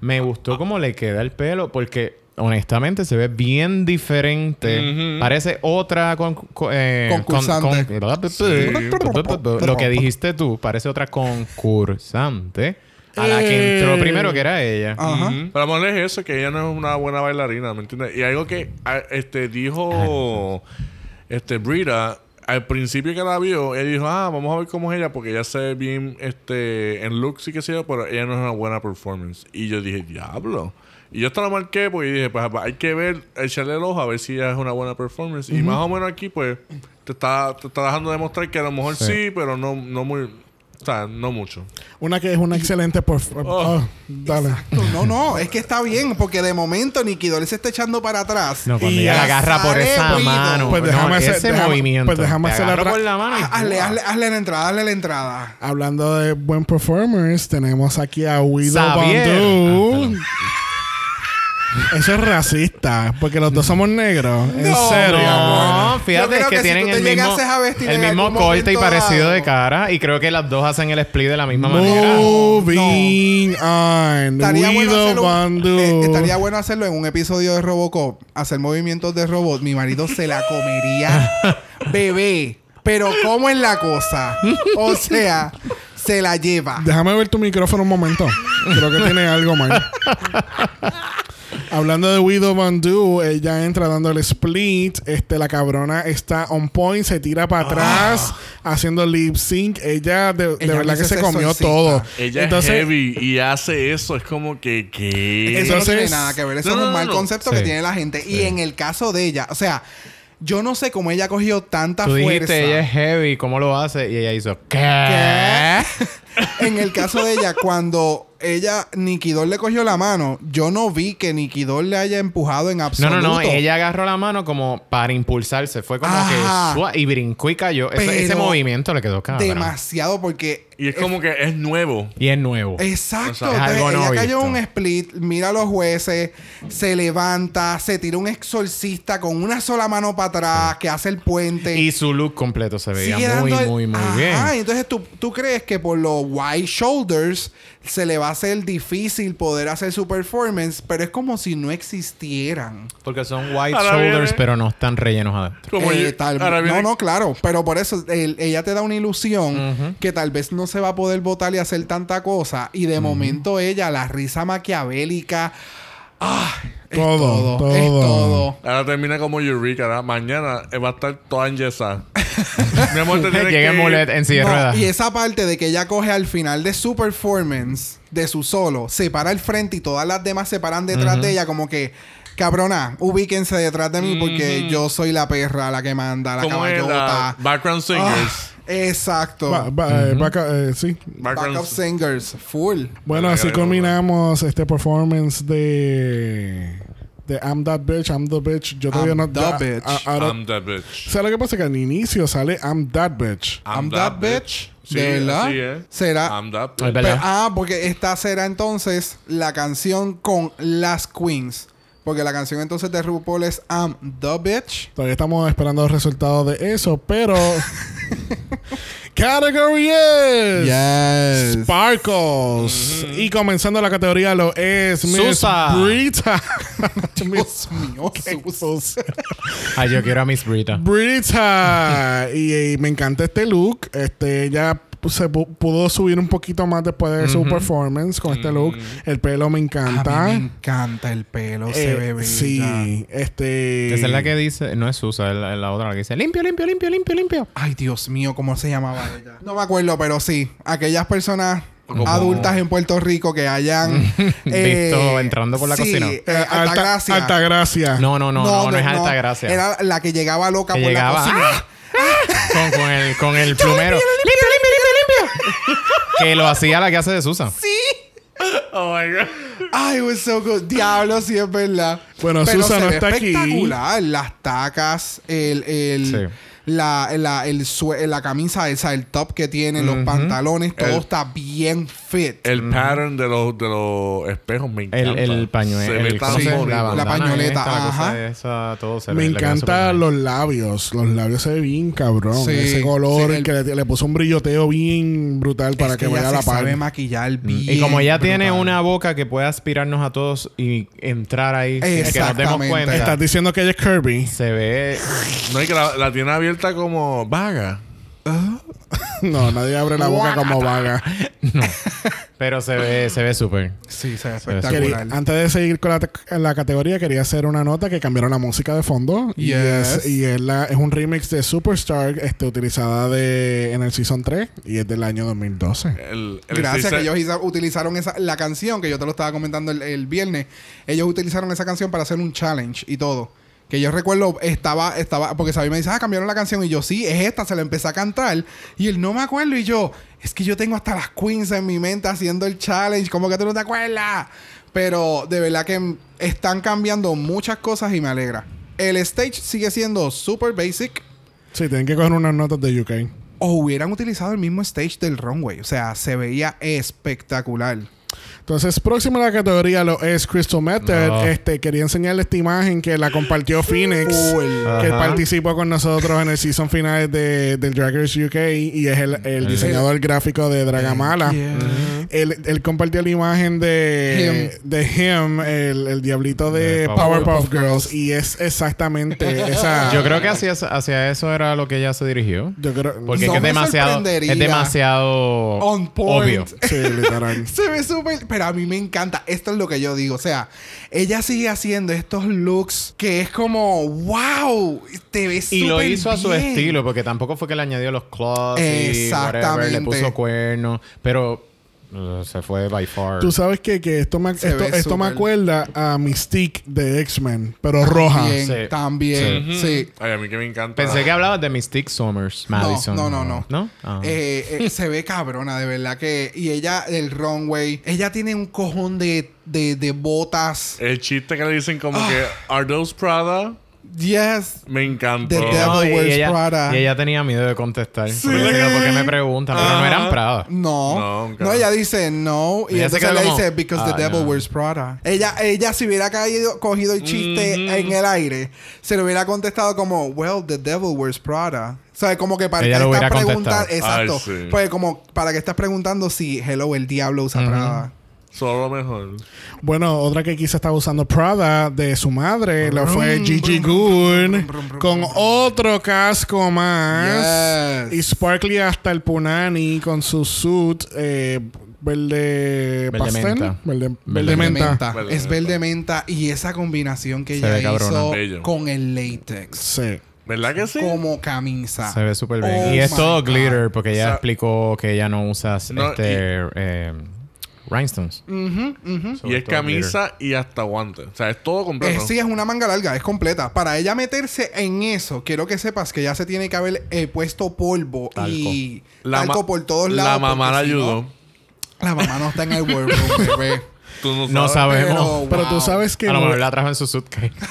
Me gustó cómo le queda el pelo porque, honestamente se ve bien diferente. Parece otra con, con- eh, Concursante. con- lo que dijiste tú, parece otra concursante a la que entró Eh. primero, que era ella. Ajá. Pero lo es eso, que ella no es una buena bailarina, ¿me entiendes? Y algo que a- este dijo este Brita al principio que la vio, él dijo, ah, vamos a ver cómo es ella, porque ella se ve bien este, en looks y que sé yo, pero ella no es una buena performance. Y yo dije, diablo. Y yo hasta la marqué porque dije, pues hay que ver, echarle el ojo a ver si es una buena performance. Y más o menos aquí, pues, te está, te está dejando demostrar que a lo mejor Sí. sí, pero no, no muy, o sea, no mucho. Una que es una excelente por Oh. oh, dale. No, no, no, es que está bien, porque de momento Nicky Doll se está echando para atrás. No, cuando Y ella la agarra por esa ruido. mano. Pues no, déjame hacer- ese déjame- movimiento. pues déjame hacer la por la mano y- Ah, Hazle, hazle, hazle la entrada, hazle la entrada. Hablando de buen performers, tenemos aquí a Guido Xavier. Eso es racista, porque los dos somos negros. En No, serio. No, fíjate que, que si tienen te el mismo, el en mismo corte y parecido dado. de cara. Y creo que las dos hacen el split de la misma manera. Moving on. Estaría bueno, hacerlo, eh, estaría bueno hacerlo en un episodio de Robocop. Hacer movimientos de robot. Mi marido se la comería. Bebé. Pero ¿cómo es la cosa? O sea, se la lleva. Déjame ver tu micrófono un momento. Creo que tiene algo mal. Hablando de Widow Bandu, ella entra dando el split. Este, la cabrona está on point, se tira para atrás, haciendo lip sync. Ella de, de Ella verdad que se comió todo. Ella Entonces, es heavy y hace eso. Es como que, ¿qué? Eso no tiene nada que ver. Eso No, es un no, mal no. concepto Sí. que tiene la gente. Y en el caso de ella, o sea, yo no sé cómo ella cogió tanta Tú fuerza. ella es heavy, ¿cómo lo hace? Y ella hizo, ¿qué? ¿Qué? en el caso de ella, cuando ella, Nicky Doll le cogió la mano, yo no vi que Nicky Doll le haya empujado en No, absoluto. no, no. Ella agarró la mano como para impulsarse. Fue como Ajá. que... sua- Y brincó y cayó. Ese, movimiento le quedó cabrón. Demasiado porque... Y es como que es nuevo. Y es nuevo. Exacto. O sea, es algo no ella cayó visto. en un split, mira a los jueces, se levanta, se tira un exorcista con una sola mano para atrás, que hace el puente. Y su look completo se veía Sigue muy, el- muy, muy bien. y entonces ¿tú, tú crees que por los wide shoulders se le va a hacer difícil poder hacer su performance, pero es como si no existieran. Porque son white Ahora shoulders, viene- pero no están rellenos adentro. Como Eh, tal- no, no, claro, pero por eso el- ella te da una ilusión que tal vez no se va a poder votar y hacer tanta cosa. Y de momento ella, la risa maquiavélica, ah, es Todo, todo, es todo. Ahora termina como Eureka, ¿verdad? Mañana eh, va a estar toda enyesada. Mi amor, te que en silla No, y esa parte de que ella coge al final de su performance, de su solo, se para al frente y todas las demás se paran detrás de ella, como que, cabrona, ubíquense detrás de mí porque yo soy la perra, la que manda, la ¿Cómo es caballota. background Ah, singers? exacto. ba- ba- eh, eh, sí. Background Backup singers, full. Bueno, así vale, culminamos este performance de, de I'm That Bitch, I'm the Bitch. Yo todavía I'm no. the ya- bitch. a- ahora- I'm that bitch. ¿Sabes lo que pasa? Que al inicio sale I'm That Bitch. I'm, that, bitch. Sí, ¿De verdad? así es. Será. I'm that Es bitch. verdad. Pero- ah, porque esta será entonces la canción con las queens. Porque la canción entonces de RuPaul es I'm the bitch. Todavía estamos esperando los resultados de eso, pero. Category is Yes. Sparkles. Y comenzando la categoría lo es Miss Susa. Brita. Dios mío, Sus. Ay, yo quiero a Miss Brita. Brita. y, y me encanta este look. Este, ella se pu- pudo subir un poquito más después de su performance con este look. El pelo me A encanta. mí me encanta el pelo, se Eh, ve bella. sí, este. Esa es la que dice, no es Susa, es la, es la otra la que dice limpio, limpio, limpio, limpio, limpio. Ay, Dios mío, ¿cómo se llamaba ella? No me acuerdo, pero sí. Aquellas personas Como- adultas en Puerto Rico que hayan... eh, Visto entrando por la sí, cocina. eh, Eh, alta, Altagracia. Altagracia. No, no, no, no, no, es alta gracia. Era la que llegaba loca Que por llegaba, la cocina. ¡ah! con, con el, con el plumero. ¡Limpio, limpio, limpio, limpio! Que lo hacía la que hace de Susa. Oh my god. Ay, it was so good. Diablo, sí es verdad. Bueno, Pero Susa se no ve está aquí. espectacular. Las tacas, el... el Sí. La, la, el sue- la camisa esa, el top que tiene, los pantalones, todo El- está bien fit. El pattern de los, de los espejos me encanta. El, el pañuelo. Bonito. La bandana pañoleta, esta, la ajá. esa, todo se Me súper los labios. Los labios se ven bien cabrón. Sí, Ese color sí, el- que le, le puso un brilloteo bien brutal para Es que, ella vaya a la se sabe maquillar bien. nice. Y como ella tiene brutal. una boca que puede aspirarnos a todos y entrar ahí sin que nos demos cuenta, Estás diciendo que ella es Kirby. se ve No, y que la, la tiene abierta como vaga. no, nadie abre la boca como vaga. Pero se ve, se ve súper. Sí, se ve Quería- espectacular. antes de seguir con la, te- la categoría, quería hacer una nota que cambiaron la música de fondo. Y, Yes. es, y es, la- es un remix de Superstar este, utilizada de, en el Season 3 y es del año 2012. El, el Gracias que ellos hizo- utilizaron esa, la canción que yo te lo estaba comentando el, el viernes. Ellos utilizaron esa canción para hacer un challenge y todo. Que yo recuerdo, estaba, estaba, porque Sabi me dice, ah, cambiaron la canción. Y yo, sí, es esta, se la empecé a cantar. Y él, no me acuerdo. Y yo, es que yo tengo hasta las queens en mi mente haciendo el challenge. ¿Cómo que tú no te acuerdas? Pero de verdad que están cambiando muchas cosas y me alegra. El stage sigue siendo super basic. Sí, tienen que coger unas notas de UK. O hubieran utilizado el mismo stage del runway. O sea, se veía espectacular. Entonces, próxima a la categoría lo es Crystal Method. No. Este, quería enseñarle esta imagen que la compartió Phoenix, que Ajá. participó con nosotros en el season final de, del Drag Race UK y es el, el diseñador gráfico de Dragamala. Yeah. Él, él compartió la imagen de Him, de Him el, el diablito de De Powerpuff Powerpuff Girls y es exactamente esa. Yo creo que hacia, hacia eso era lo que ella se dirigió. Yo creo. Porque No es que es demasiado, es demasiado On point. obvio. Sí, literal. Se ve súper. Pero a mí me encanta. Esto es lo que yo digo. O sea, ella sigue haciendo estos looks que es como, wow, te ves Y lo hizo a su bien". estilo, porque tampoco fue que le añadió los y whatever, Exactamente. le puso cuernos, pero se fue by far. Tú sabes que, que esto, me, esto, esto me acuerda a Mystique de X-Men, pero roja. También, Sí. también. Sí. Ay, a mí que me encanta. Pensé que hablabas de Mystique Summers, Madison. no, no, no. ¿No? Ah. Eh, eh, se ve cabrona, de verdad que. Y ella, el runway, ella tiene un cojón de, de, de botas. El chiste que le dicen como Ah. que Are those Prada? Yes. Me encantó. The devil No, y, wears ella, Prada. y ella tenía miedo de contestar. Porque decía, ¿por qué me preguntan? Pero no eran Prada. No. No, ella dice no. Y se entonces ella como, dice, because "Ah, the devil no". wears Prada. Ella, ella si hubiera caído, cogido el chiste en el aire, se le hubiera contestado como, well, the devil wears Prada. O sea, como que para Ella que estás preguntando. Exacto. Ay, sí. Pues como para que estás preguntando si, hello, el diablo usa Prada. Solo lo mejor. Bueno, otra que quizá estaba usando Prada de su madre lo fue Gigi Goon con otro casco más Yes. y Sparkly hasta el punani con su suit eh, verde, Verde pastel, menta. verde, Verde verde menta. Verde Es verde menta. Y esa combinación que Se ella hizo Bello. con el látex. Sí. ¿Verdad que sí? Como camisa. Se ve súper bien. Oh y es todo God. glitter, porque ella O sea- explicó que ella no usa No, este, eh, rhinestones. Y es camisa y hasta guantes. O sea, es todo completo. sí, es una manga larga, es completa. Para ella meterse en eso, quiero que sepas que ya se tiene que haber eh, puesto polvo y La talco por todos lados. La mamá la porque si no, ayudó. la mamá no está en el workroom, bebé. Tú no, sabemos. Pero, tú sabes que A lo mejor la trajo en su suitcase.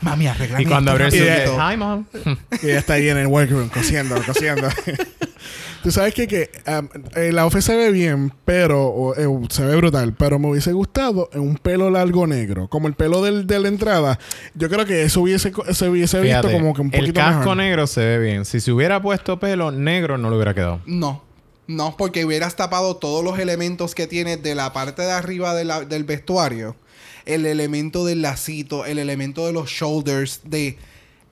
Mami, arregla y cuando abrió el suitcase, hi mom. y ella está ahí en el workroom cosiendo, cosiendo. Tú sabes que, que um, eh, la outfit se ve bien, pero o, eh, se ve brutal. Pero me hubiese gustado en un pelo largo negro, como el pelo del, de la entrada. Yo creo que eso hubiese, se hubiese visto como que un poquito el casco mejor. negro se ve bien. Si se hubiera puesto pelo negro, no le hubiera quedado. No. No, porque hubieras tapado todos los elementos que tiene de la parte de arriba de la- del vestuario. El elemento del lacito, el elemento de los shoulders, de...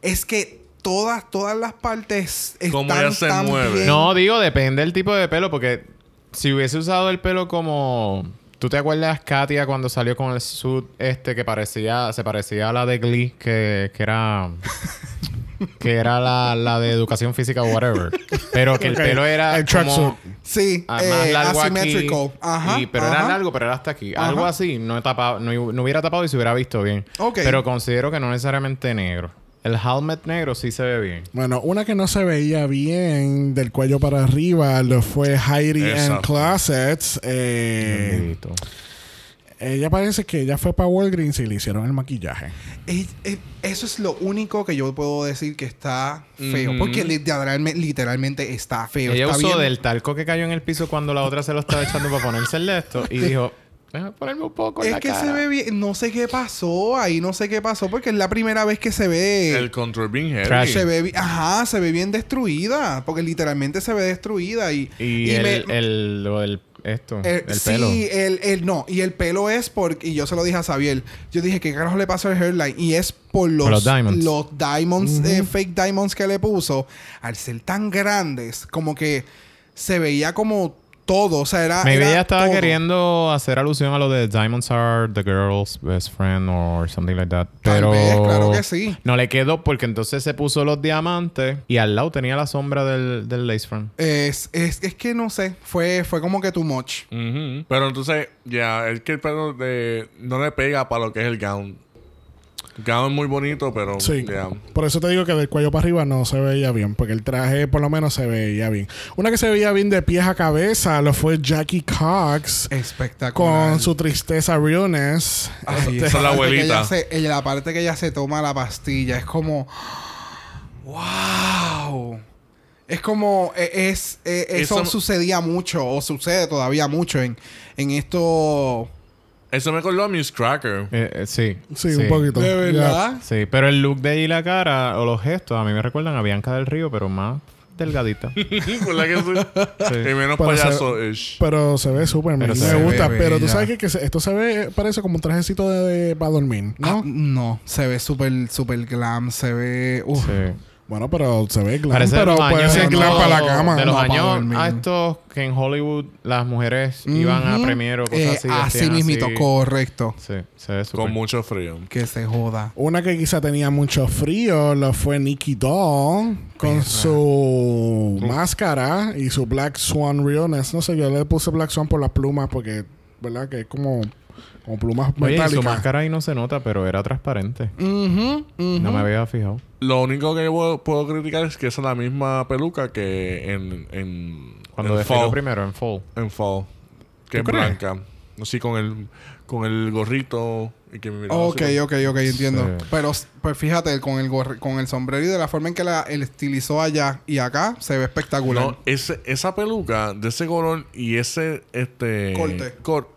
Es que todas, todas las partes están Cómo ella se tan mueve. bien. No, digo, depende del tipo de pelo, porque si hubiese usado el pelo como. ¿Tú te acuerdas, Katia, cuando salió con el suit este que parecía, se parecía a la de Glee, que, que era. que era la, la de educación física o whatever. Pero que el pelo era. el como, tracksuit. Sí, eh, más largo aquí. Ajá. y- pero era largo, pero era hasta aquí. Ajá. Algo así. No, he tapado, no, no hubiera tapado y se hubiera visto bien. Pero considero que no necesariamente negro. El helmet negro sí se ve bien. Bueno, una que no se veía bien del cuello para arriba lo fue Heidi Esa. and Closets. Eh, ella parece que ella fue para Walgreens y le hicieron el maquillaje. Eh, eh, eso es lo único que yo puedo decir que está feo. Porque literalmente, literalmente está feo. Ella está usó bien- del talco que cayó en el piso cuando la otra se lo estaba echando para ponerse el de esto y dijo, déjame ponerme un poco en Es la que cara. se ve bien. No sé qué pasó ahí. No sé qué pasó. Porque es la primera vez que se ve. El control bien heavy. Trash. Se ve, ajá, se ve bien destruida. Porque literalmente se ve destruida. Y, Y, y el, me- el, esto, Eh, el sí, pelo. el, el- no. Y el pelo es porque... Y yo se lo dije a Xavier. Yo dije, ¿qué carajo le pasó al hairline? Y es por los... los diamonds. los diamonds, eh, fake diamonds que le puso. Al ser tan grandes, como que se veía como todo. O sea, era... Maybe era ella estaba todo. queriendo hacer alusión a lo de Diamonds are the girl's best friend or something like that. Tal Pero vez, claro que sí. no le quedó porque entonces se puso los diamantes y al lado tenía la sombra del, del lace front. Es, es, es que no sé. Fue, fue como que too much. Pero entonces, ya, es que el pelo de, no le pega para lo que es el gown. Gown muy bonito, pero Sí. Por eso te digo que del cuello para arriba no se veía bien, porque el traje por lo menos se veía bien. Una que se veía bien de pies a cabeza lo fue Jackie Cox Espectacular. con su tristeza realness. Ay, Esa es la abuelita. ella se- ella- la parte que ella se toma la pastilla es como. ¡Wow! Es como. e- Es, e- eso, Eso- sucedía mucho, o sucede todavía mucho en, en esto. Eso me acordó a Miss Cracker. Eh, eh, sí. Sí, un poquito. ¿De verdad? Sí, pero el look de y la cara o los gestos a mí me recuerdan a Bianca del Río, pero más delgadita. ¿Verdad que sí? Sí. Y menos Pero payaso-ish. Pero se ve súper se Me ve gusta. Pero tú sabes que, que se- esto se ve, parece como un trajecito de, de- para dormir, ¿no? Ah, no, se ve súper super glam, se ve. uf. Sí. Bueno, pero se ve glam. Parece de pero los puede años ser no, glam para la cama. De los No, años a estos que en Hollywood las mujeres iban a Ujú. premier o cosas Eh, así. así mismito, así. correcto. Sí, se ve súper. Con mucho frío. Que se joda. Una que quizá tenía mucho frío lo fue Nikki Doll con su máscara y su Black Swan Realness. No sé, yo le puse Black Swan por las plumas porque, ¿verdad? Que es como, como plumas Oye, y su metálicas. máscara ahí no se nota, pero era transparente. Ujú. No me había fijado. Lo único que yo puedo, puedo criticar es que esa es la misma peluca que en, en, Cuando en desfiló fall. primero en fall. En fall. Que es blanca. Así con el, con el gorrito. Y que me Ok, así. ok, ok, entiendo. Sí. Pero pues fíjate, con el gorri- con el sombrero y de la forma en que la el estilizó allá y acá, se ve espectacular. No, ese, esa peluca de ese color y ese este Corte. cor-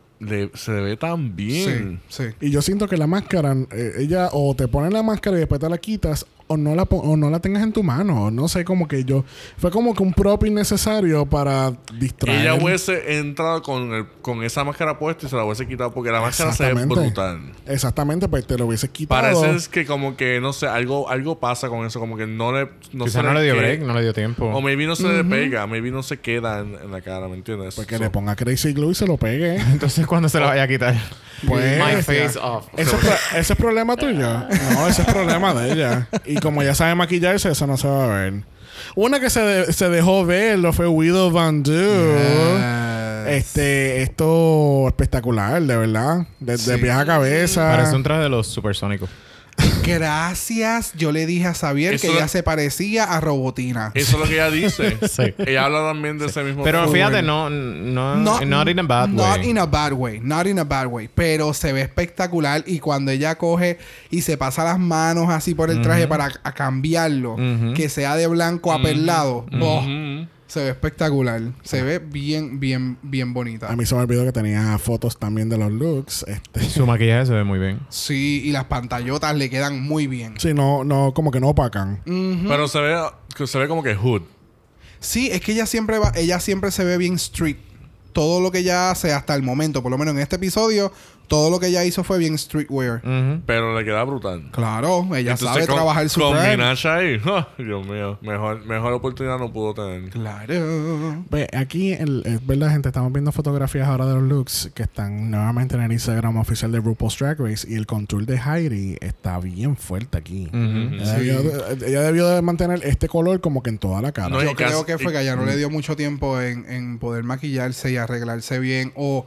se ve tan bien. sí, sí. Y yo siento que la máscara, eh, ella o te ponen la máscara y después te la quitas, o no la, pon- o no la tengas en tu mano. No sé, como que yo. Fue como que un prop innecesario para distraer. Ella hubiese entrado con, el- con esa máscara puesta y se la hubiese quitado porque la máscara se ve brutal. Exactamente, pues te lo hubiese quitado. Parece es que como que, no sé, algo, algo pasa con eso, como que no le... No Quizá no le dio break, no le dio tiempo. O maybe no se le pega, maybe no se queda en, en la cara, ¿me entiendes? Pues que So- le ponga Crazy Glue y se lo pegue. Entonces, ¿cuándo se la vaya a quitar? Pues, My face off. ¿Ese, es pro- ese es problema tuyo? No, ese es problema de ella. Y como ya sabe maquillarse, eso no se va a ver. Una que se, de- se dejó ver lo fue Widow Van Doo. Yes. Este, esto espectacular, de verdad. Desde Sí. pies a cabeza. Parece un traje de los supersónicos. Gracias. Yo le dije a Xavier Eso que es- ella se parecía a Robotina. Eso es lo que ella dice. Sí. Ella habla también de ese mismo... Pero fíjate, no, no, not in a bad not way. in a bad way. Not in a bad way. Pero se ve espectacular. Y cuando ella coge y se pasa las manos así por el traje para a cambiarlo, que sea de blanco a perlado, oh, Ujú. Se ve espectacular. Se ve bien, bien, bien bonita. A mí se me olvidó que tenía fotos también de los looks. Este, Su maquillaje se ve muy bien. Sí, y las pantallotas le quedan muy bien. sí, no, no, como que no opacan. Pero se ve, que se ve como que hood. Sí, es que ella siempre va, ella siempre se ve bien street. Todo lo que ella hace hasta el momento, por lo menos en este episodio, todo lo que ella hizo fue bien streetwear. Pero le queda brutal. Claro, ella Entonces, sabe con- trabajar su Con. Minaj ahí. ¡ah! Dios mío. Mejor, mejor oportunidad no pudo tener. Claro. Ve, aquí, el- es verdad, gente, estamos viendo fotografías ahora de los looks que están nuevamente en el Instagram oficial de RuPaul's Drag Race y el contour de Heidi está bien fuerte aquí. Ella, debió de, ella debió de mantener este color como que en toda la cara. No, Yo creo casi- que fue y- que ella no le dio mucho tiempo en, en poder maquillarse y arreglarse bien. O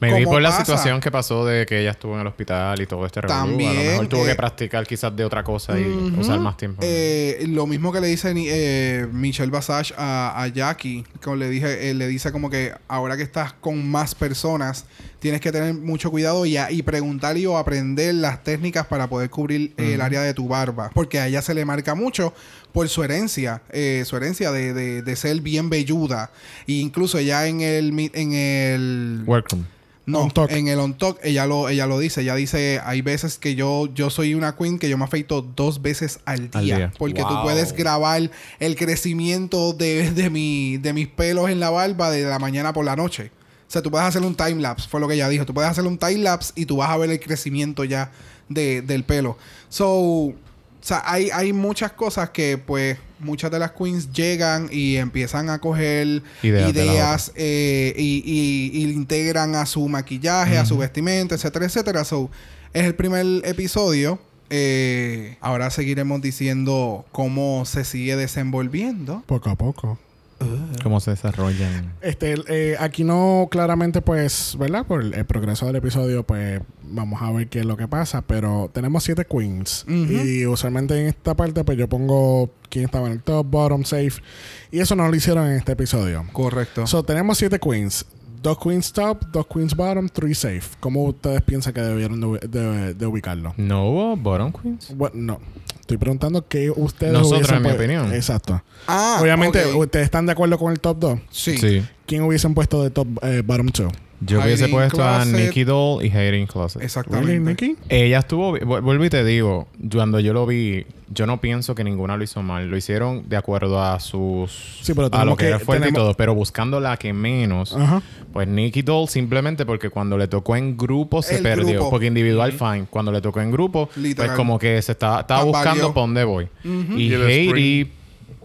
Me vi por la pasa. situación que pasó de que ella estuvo en el hospital y todo este revolú. A lo También, mejor tuvo eh, que practicar quizás de otra cosa y usar más tiempo. Eh, lo mismo que le dice eh, Michelle Basage a, a Jackie, como le dije, eh, le dice como que ahora que estás con más personas, tienes que tener mucho cuidado y, a- y preguntar y o aprender las técnicas para poder cubrir eh, el área de tu barba. Porque a ella se le marca mucho por su herencia, eh, su herencia de, de- de ser bien velluda. E incluso ella en el, en el Workroom. No, On en el on talk ella lo, ella lo dice. Ella dice, hay veces que yo, yo soy una queen que yo me afeito dos veces al día. Al día. Porque tú puedes grabar el crecimiento de, de, mi, de mis pelos en la barba de la mañana por la noche. O sea, tú puedes hacer un time lapse, fue lo que ella dijo. Tú puedes hacer un time lapse y tú vas a ver el crecimiento ya de, del pelo. So, o sea, hay, hay muchas cosas que, pues, muchas de las queens llegan y empiezan a coger Ideas eh, y, y- integran a su maquillaje, a su vestimenta, etcétera, etcétera. So, es el primer episodio. Eh, ahora seguiremos diciendo cómo se sigue desenvolviendo. Poco a poco. ¿Cómo se desarrollan? Este, eh, aquí no claramente, pues, ¿verdad? Por el, el progreso del episodio, pues, vamos a ver qué es lo que pasa. Pero tenemos siete queens. Y usualmente en esta parte, pues, yo pongo quién estaba en el top, bottom, safe. Y eso no lo hicieron en este episodio. Correcto. So, tenemos siete queens. Dos queens top, dos queens bottom, three safe. ¿Cómo ustedes piensan que debieron de, ubi- de- de ubicarlo? ¿No hubo Bottom Queens? Bueno, no. Estoy preguntando qué ustedes Nosotros, hubiesen en mi opinión. Exacto. ah, Obviamente. ¿ustedes están de acuerdo con el top 2? Sí. ¿Quién hubiesen puesto de top eh, bottom 2? Yo hubiese puesto a. Nikki Doll y Hiding Closet. Exactamente. ¿Really, Nicky? Ella estuvo... vu- Vuelvo y te digo, cuando yo lo vi, yo no pienso que ninguna lo hizo mal. Lo hicieron de acuerdo a sus... Sí, pero a lo que, que- era fuerte tenemos- y todo. Pero buscando la que menos... Ajá. Pues Nikki Doll simplemente porque cuando le tocó en grupo se El perdió. grupo. Porque individual, fine. Cuando le tocó en grupo, Literal. pues como que se estaba, estaba buscando por dónde voy. Y Y Heidi,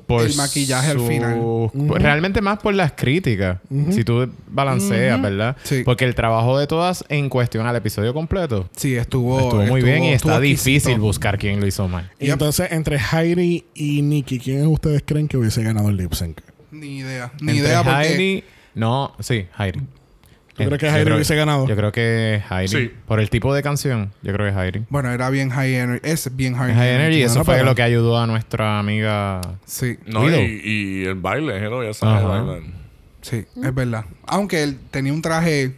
por El maquillaje al final. Realmente más por las críticas. Si tú balanceas, ¿verdad? Sí. Porque el trabajo de todas en cuestión al episodio completo Sí, estuvo. estuvo muy bien y está difícil buscar quién lo hizo mal. Y Yep. entonces, entre Heidi y Nikki, ¿quién ustedes creen que hubiese ganado el lip sync? Ni idea. Ni Entre idea porque. Heidi... No, sí, Heidi. ¿Tú crees que Heidi creo- hubiese ganado? Yo creo que Heidi. Sí. Por el tipo de canción, yo creo que Heidi. Bueno, era bien high energy. Es bien high, High Energy, eso Bueno, fue pero- lo que ayudó a nuestra amiga. Sí, No, y, y el baile, hello, ya sabes, Ajá. bailan. sí, es verdad. Aunque él tenía un traje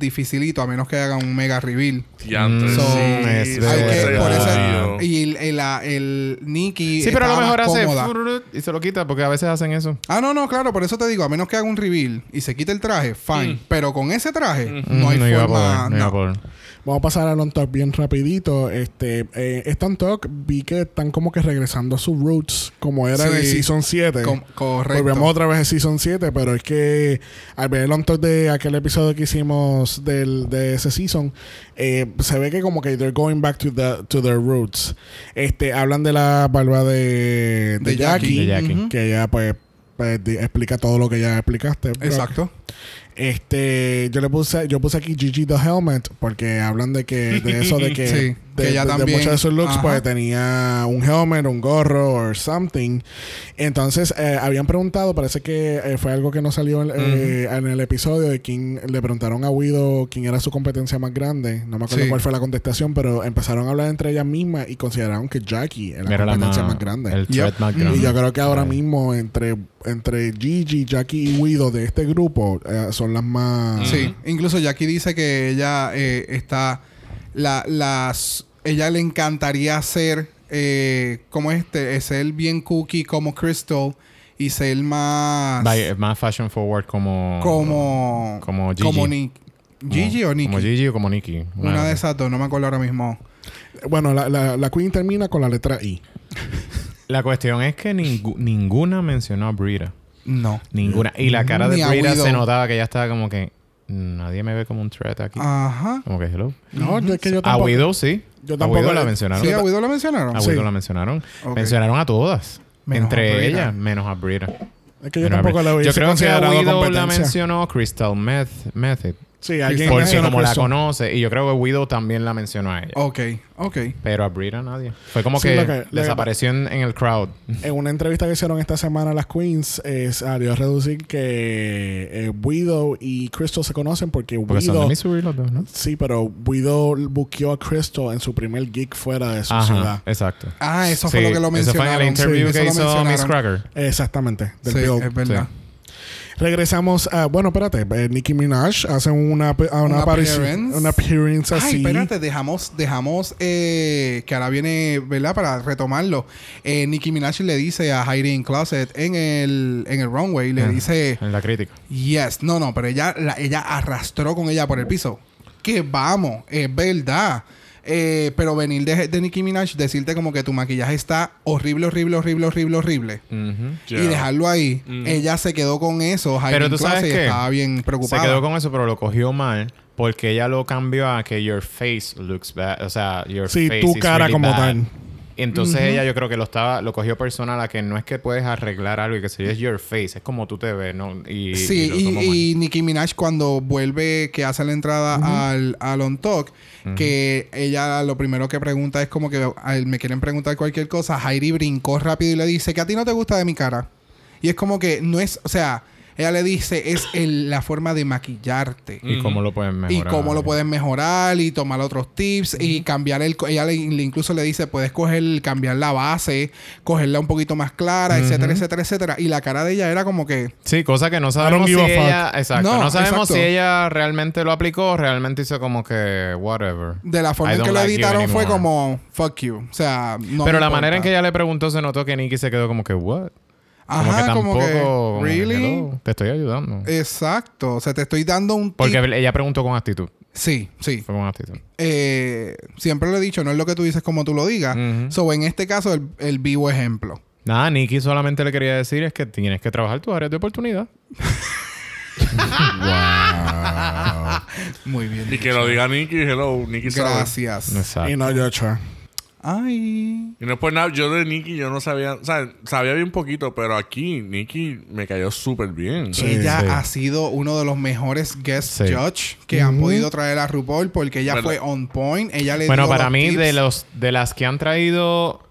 dificilito, a menos que hagan un mega reveal. Diantre, Mm, So, sí, es sí, Hay que- por eso, y el, el, la- el Nikki. Sí, pero a lo mejor hace fururut y se lo quita porque a veces hacen eso. Ah, no, no, claro, por eso te digo, a menos que haga un reveal y se quite el traje, fine. Pero con ese traje, no hay Mm, iba a forma. poder, no iba a no. poder. Vamos a pasar al on talk bien rapidito. Este, eh, este on talk vi que están como que regresando a sus roots, como era en el Sí. Season 7. Com- correcto. Volvemos otra vez al Season 7, pero es que al ver el on talk de aquel episodio que hicimos del, de ese season, eh, se ve que como que they're going back to, the, to their roots. Este, hablan de la barba de, de, De Jackie, Jackie. De Jackie. Ujú. que ella pues, pues, explica todo lo que ya explicaste. Brock. Exacto. Este, yo le puse, yo puse aquí Gigi the Helmet porque hablan de que de eso de que, Sí, de, que ella de- de también- muchos de sus looks ajá. pues tenía un helmet, un gorro o something. Entonces eh, habían preguntado, parece que eh, fue algo que no salió en, eh, en el episodio de quién le preguntaron a Widow quién era su competencia más grande. No me acuerdo Sí. cuál fue la contestación, pero empezaron a hablar entre ellas mismas y consideraron que Jackie era la Era la competencia más, más, grande. El Yep. más grande. Y yo creo que ahora Right. mismo entre, entre Gigi, Jackie y Widow de este grupo eh, son las más... Sí, incluso Jackie dice que ella eh, está. La, las. Ella le encantaría ser. Eh, como este. Ser bien cookie como Crystal. Y ser más. Más fashion forward como. como. Como Gigi. Como Nick. Gigi como- o Nicky. Como Gigi o como Nikki. Una de esas dos, no me acuerdo ahora mismo. Bueno, la, la, la Queen termina con la letra I. La cuestión es que ningu- ninguna mencionó a Brita. No. Ninguna. Y la cara de Ni Brita se notaba que ella estaba como que. Nadie me ve como un threat aquí. Ajá. Como que hello. No, yo- es que yo A tampoco... Widow sí. yo a tampoco Widow la mencionaron. ¿Sí, a Widow la mencionaron? A Sí. Widow la mencionaron. Mencionaron a todas. Menos a entre ellas, menos a Brita. Es que yo Menos a tampoco la hubiese Yo creo que a Widow la mencionó Crystal Meth Method. Sí, alguien Porque mencionó como la conoce, y yo creo que Widow también la mencionó a ella. Ok, ok. Pero a Brita nadie. Fue como Sí, que, que- lo que- desapareció en, en el crowd. En una entrevista que hicieron esta semana a las Queens, eh, salió a reducir que eh, Widow y Crystal se conocen porque, Porque son de Widow... Missouri los dos, ¿no? Sí, pero Widow buqueó a Crystal en su primer gig fuera de su Ajá, ciudad. exacto. Ah, eso fue Sí, lo que lo Eso mencionaron. fue en el interview Sí, que eso hizo Miss. Cracker. Exactamente. Del Sí, es verdad. Regresamos a... Bueno, espérate. eh, Nicki Minaj hace una, una, Una aparición... appearance. Una appearance así. Ay, espérate, dejamos, dejamos eh, que ahora viene, ¿verdad? Para retomarlo. Eh, Nicki Minaj le dice a Heidi in Closet en el, en el runway, le Ah. dice, En la crítica. yes, no, no, pero ella, la- ella arrastró con ella por el piso. Que vamos, es verdad. Eh, pero venir de, de Nicki Minaj, decirte como que tu maquillaje está horrible, horrible, horrible, horrible, horrible. Y dejarlo ahí. Mm. Ella se quedó con eso. Pero tú sabes qué? estaba bien Se preocupada. quedó con eso, pero lo cogió mal. Porque ella lo cambió a que your face looks bad. O sea, your Sí, face tu is cara really como bad. tal. Entonces ella yo creo que lo estaba, lo cogió personal a que no es que puedes arreglar algo y que es your face, es como tú te ves, ¿no? Y, Sí, y, y Nicki Minaj cuando vuelve, que hace la entrada al, al On Talk, que ella lo primero que pregunta es como que me quieren preguntar cualquier cosa, Heidi brincó rápido y le dice que a ti no te gusta de mi cara. Y es como que no es, o sea, ella le dice es el- la forma de maquillarte. Y cómo lo pueden mejorar. Y cómo lo puedes mejorar y tomar otros tips y cambiar el... co- Ella le, le incluso le dice, puedes coger, cambiar la base, cogerla un poquito más clara, etcétera, etcétera, etcétera. Y la cara de ella era como que... Sí, cosa que no sabemos si ella... Exacto. No, No, sabemos exacto. si ella realmente lo aplicó o realmente hizo como que... Whatever. De la forma I en que lo like you editaron fue como fuck you. O sea, no Pero la importa. manera en que ella le preguntó se notó que Nicky se quedó como que... What? Ajá, como que tampoco... que, como que, ¿really? hello, te estoy ayudando. Exacto. O sea, te estoy dando un tip. Porque ella preguntó con actitud. Sí, sí. Fue con actitud. Eh, siempre lo he dicho, no es lo que tú dices como tú lo digas. Ujú. So, en este caso, el, el vivo ejemplo. Nada, Nicky solamente le quería decir es que tienes que trabajar tus áreas de oportunidad. Muy bien. Y que lo diga Nicky, hello, Nicky sabe. Gracias. Exacto. Y no Joshua. Ay. Y no es por nada, yo de Nicky yo no sabía, o sea, sabía bien poquito, pero aquí Nicky me cayó súper bien. Sí, ella sí. ha sido uno de los mejores guest Sí. judge que han podido traer a RuPaul porque ella ¿Verdad? fue on point. Ella le Bueno, dio para los mí, tips. de los de las que han traído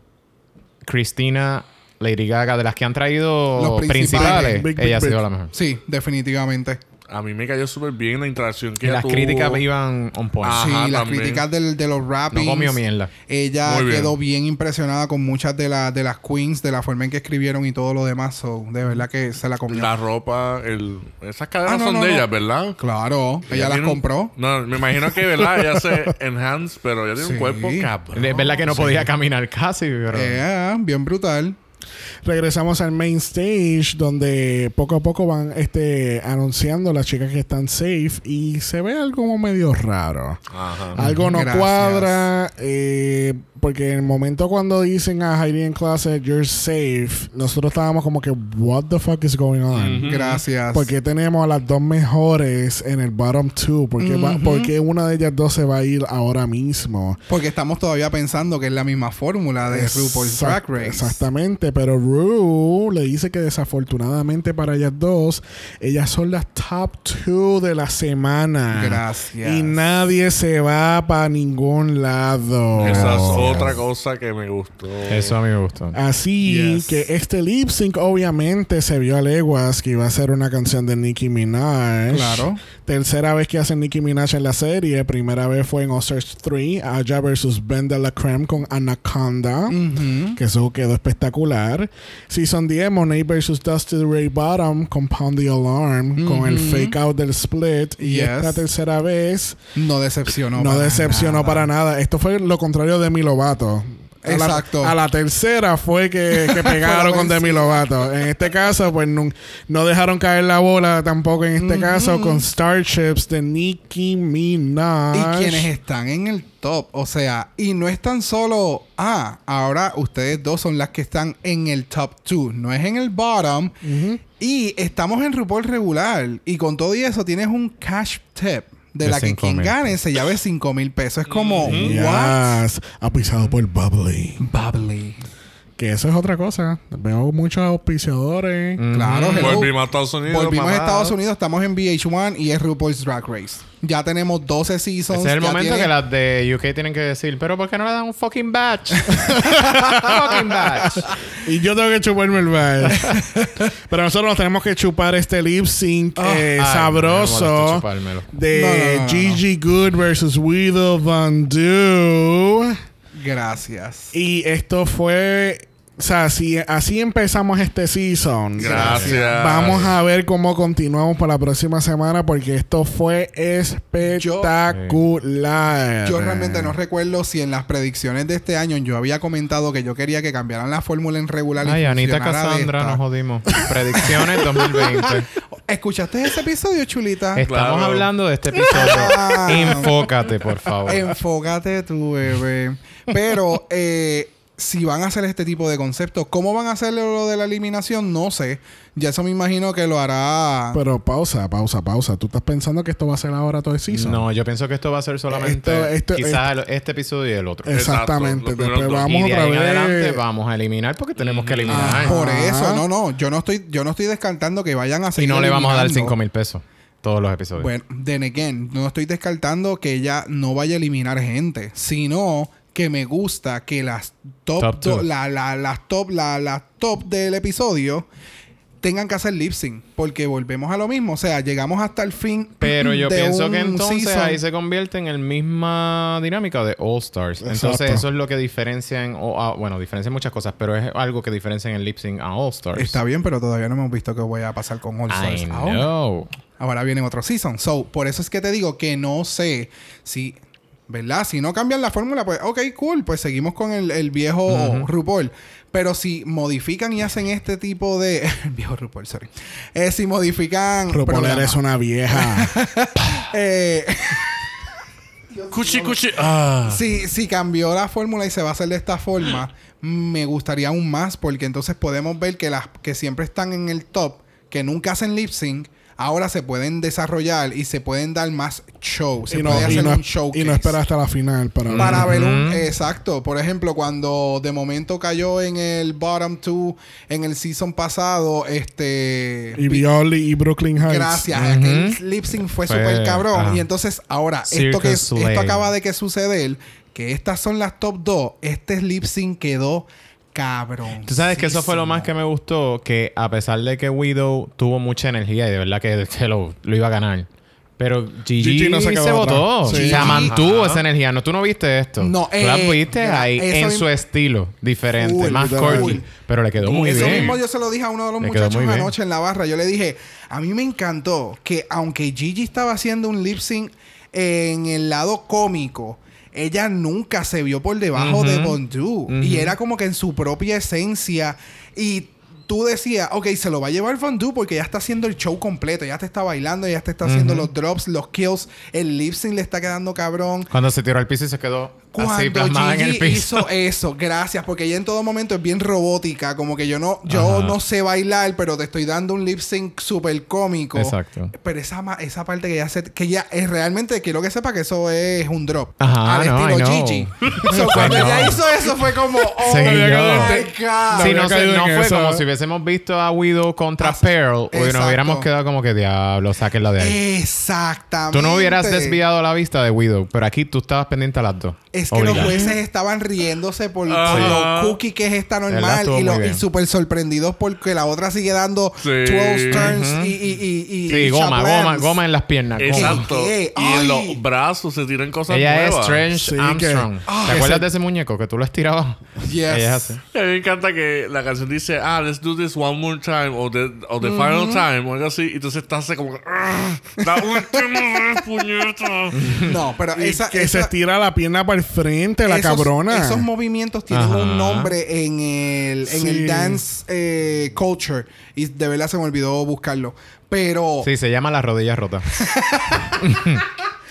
Cristina, Lady Gaga, de las que han traído Los principales. principales, Big, big, ella ha sido big. la mejor. Sí, definitivamente. A mí me cayó súper bien la interacción que Y ella las tuvo. críticas iban on point. Ah, sí, las también. críticas del- de los no rappings. comió mierda. Ella Muy quedó bien impresionada con muchas de, la- de las queens, de la forma en que escribieron y todo lo demás. So, de verdad que se la comió. La ropa, el... esas cadenas Ah, no, son no, de no. ella, ¿verdad? Claro, ella, las un- compró. No, me imagino que, ¿verdad? Ella se enhance, pero ella tiene Sí. un cuerpo cabrón. Es verdad que no podía caminar casi, pero... Eh, bien brutal. Regresamos al main stage donde poco a poco van este anunciando las chicas que están safe y se ve algo como medio raro. Ajá. Algo no Gracias. cuadra eh, porque en el momento cuando dicen a Heidi en clase you're safe, nosotros estábamos como que what the fuck is going on? Ujú. Gracias. Porque tenemos a las dos mejores en el bottom two? Porque porque una de ellas dos se va a ir ahora mismo? Porque estamos todavía pensando que es la misma fórmula de RuPaul's Drag Race. Exactamente, pero Ru le dice que desafortunadamente para ellas dos, ellas son las top two de la semana. Gracias. Y nadie se va para ningún lado. Esa es otra cosa que me gustó. Eso a mí me gustó. Así Yes. que este lip sync obviamente se vio a leguas que iba a ser una canción de Nicki Minaj. Claro. Tercera vez que hace Nicki Minaj en la serie. Primera vez fue en All-Stars 3, Aya versus Ben de la Creme con Anaconda. Que eso quedó espectacular. Season 10, Monet versus Dusty Ray Bottom con Pound the Alarm. Con el fake out del split. Y Yes. esta tercera vez No decepcionó. no, para decepcionó nada. para nada. Esto fue lo contrario de Mi Lovato. A la- Exacto. A la, tercera fue que, que pegaron con Demi Lovato. En este caso, pues no, no dejaron caer la bola tampoco en este caso con Starships de Nicki Minaj. Y quienes están en el top, o sea, y no es tan solo, ah, ahora ustedes dos son las que están en el top 2, no es en el bottom. Y estamos en RuPaul regular. Y con todo y eso tienes un cash tip. De, De la que quien mil. gane se lleve 5 mil pesos. Es como, what? Yes, apisado por Bubbly. Bubbly. Que eso es otra cosa. Veo muchos auspiciadores. Claro, hello. Volvimos a Estados Unidos. Volvimos a. Estados Unidos, estamos en VH1 y es RuPaul's Drag Race. Ya tenemos 12 seasons. Ese es el momento tiene- que las de UK tienen que decir, pero ¿por qué no le dan un fucking batch? fucking batch. Y yo tengo que chuparme el baile. Pero nosotros nos tenemos que chupar este lip sync eh, Ay, me sabroso de No, no, no, no. Gigi Good versus Widow Van Du. Gracias. Y esto fue. O sea, si así empezamos este season. Gracias. Vamos a ver cómo continuamos para la próxima semana porque esto fue espectacular. Yo realmente no recuerdo si en las predicciones de este año yo había comentado que yo quería que cambiaran la fórmula en regular y Ay, Anita funcionara de Cassandra, nos jodimos. Predicciones 2020. ¿Escuchaste ese episodio, chulita? Estamos Claro. hablando de este episodio. Ah. Enfócate, por favor. Enfócate tú, bebé. Pero eh, si van a hacer este tipo de conceptos, ¿cómo van a hacer lo de la eliminación? No sé. Ya eso me imagino que lo hará. Pero pausa, pausa, pausa. ¿Tú estás pensando que esto va a ser ahora todo el season? No, yo pienso que esto va a ser solamente Esto- esto- quizás este episodio y el otro. Exactamente. Exacto, Después vamos y de otra ahí en vez. adelante vamos a eliminar porque tenemos que eliminar. Ah, por eso, no, no. Yo no estoy, yo no estoy descartando que vayan a y seguir no le vamos a dar eliminando. 5 mil pesos todos los episodios. Bueno, then again, no estoy descartando que ella no vaya a eliminar gente, sino que me gusta que las top, Top do- la, la- las top, la, las top del episodio tengan que hacer lip sync, porque volvemos a lo mismo, o sea, llegamos hasta el fin. Pero yo de pienso que entonces season. ahí se convierte en el misma dinámica de All Stars. Entonces eso es lo que diferencia en... o- ah, bueno, diferencia en muchas cosas, pero es algo que diferencia en el lip sync a All Stars. Está bien, pero todavía no hemos visto qué voy a pasar con All Stars. I Ahora. know. Ahora viene otro season. So, por eso es que te digo que no sé si, ¿verdad? Si no cambian la fórmula, pues, ok, cool, pues seguimos con el, el viejo RuPaul. Pero si modifican y hacen este tipo de. el viejo RuPaul, sorry. Eh, si modifican. RuPaul programa. eres una vieja. Eh, Cuchi, cuchi. Ah. si, si cambió la fórmula y se va a hacer de esta forma, me gustaría aún más, porque entonces podemos ver que las que siempre están en el top, que nunca hacen lip sync, ahora se pueden desarrollar y se pueden dar más show. Se y, no, puede y, hacer no, un y showcase. no espera hasta la final para, Para ver un... Ujú. Exacto. Por ejemplo, cuando de momento cayó en el bottom two en el season pasado, este... Y Violi y Brooklyn Heights. Gracias. Ujú. El lip sync fue Fue- súper cabrón. Y entonces, ahora, esto que esto acaba de que suceder, que estas son las top 2, este lip sync quedó cabrón. Tú sabes que eso fue lo más que me gustó, que a pesar de que Widow tuvo mucha energía y de verdad que se lo, lo iba a ganar. Pero Gigi, Gigi no se se, quedó votó. Sí. O sea, mantuvo Ajá. esa energía. No, tú no viste esto. No, tú la eh, viste ahí eso en mismo- su estilo diferente, Full, más corky. Pero le quedó muy Eso bien. mismo yo se lo dije a uno de los Le muchachos anoche en la barra. Yo le dije, a mí me encantó que aunque Gigi estaba haciendo un lip sync en el lado cómico, ella nunca se vio por debajo de Bondu. Y Ujú. era como que en su propia esencia. Y tú decías, ok, se lo va a llevar Bondu porque ya está haciendo el show completo. Ya te está bailando, ya te está haciendo los drops, los kills. El lip sync le está quedando cabrón. Cuando se tiró al piso y se quedó Cuando plasmada en el Gigi piso. hizo eso, gracias, porque ella en todo momento es bien robótica, como que yo no, yo Ajá. no sé bailar, pero te estoy dando un lip sync súper cómico. Exacto. Pero esa, ma- esa parte que ella se, que ella es realmente quiero que sepa que eso es un drop. Ajá, al no, I estilo know. Gigi. So, cuando ella hizo eso fue como, oh Sí, my. God. Sí, no, sé, fue eso. como si hubiésemos visto a Widow contra Ah, Pearl. O nos exacto. hubiéramos quedado como que diablo, sáquenla de ahí. Exactamente. Tú no hubieras desviado la vista de Widow, pero aquí tú estabas pendiente a las dos. Es que los jueces estaban riéndose por, por Ajá. lo cookie que es esta normal y, lo- muy y súper sorprendidos porque la otra sigue dando Sí. 12 turns y, y, y, y- Sí, y goma, chaplans. goma, goma en las piernas. Exacto. ¿Qué? Y en los brazos se tiran cosas Ella es. Strange Sí, que- Armstrong. Ah, ¿Te acuerdas ese- de ese muñeco que tú lo estirabas? Yes. Ella a mí me encanta que la canción dice, ah, let's do this one more time, o the, o the final time, o algo así. Y entonces estás así como, "Ah, la última vez, puñeta. No, pero esa, que se estira la pierna para el frente, la esos, cabrona. Esos movimientos tienen Ajá. un nombre en el, en Sí. el dance eh, culture. Y de verdad se me olvidó buscarlo. Pero, Sí, se llama las rodillas rotas.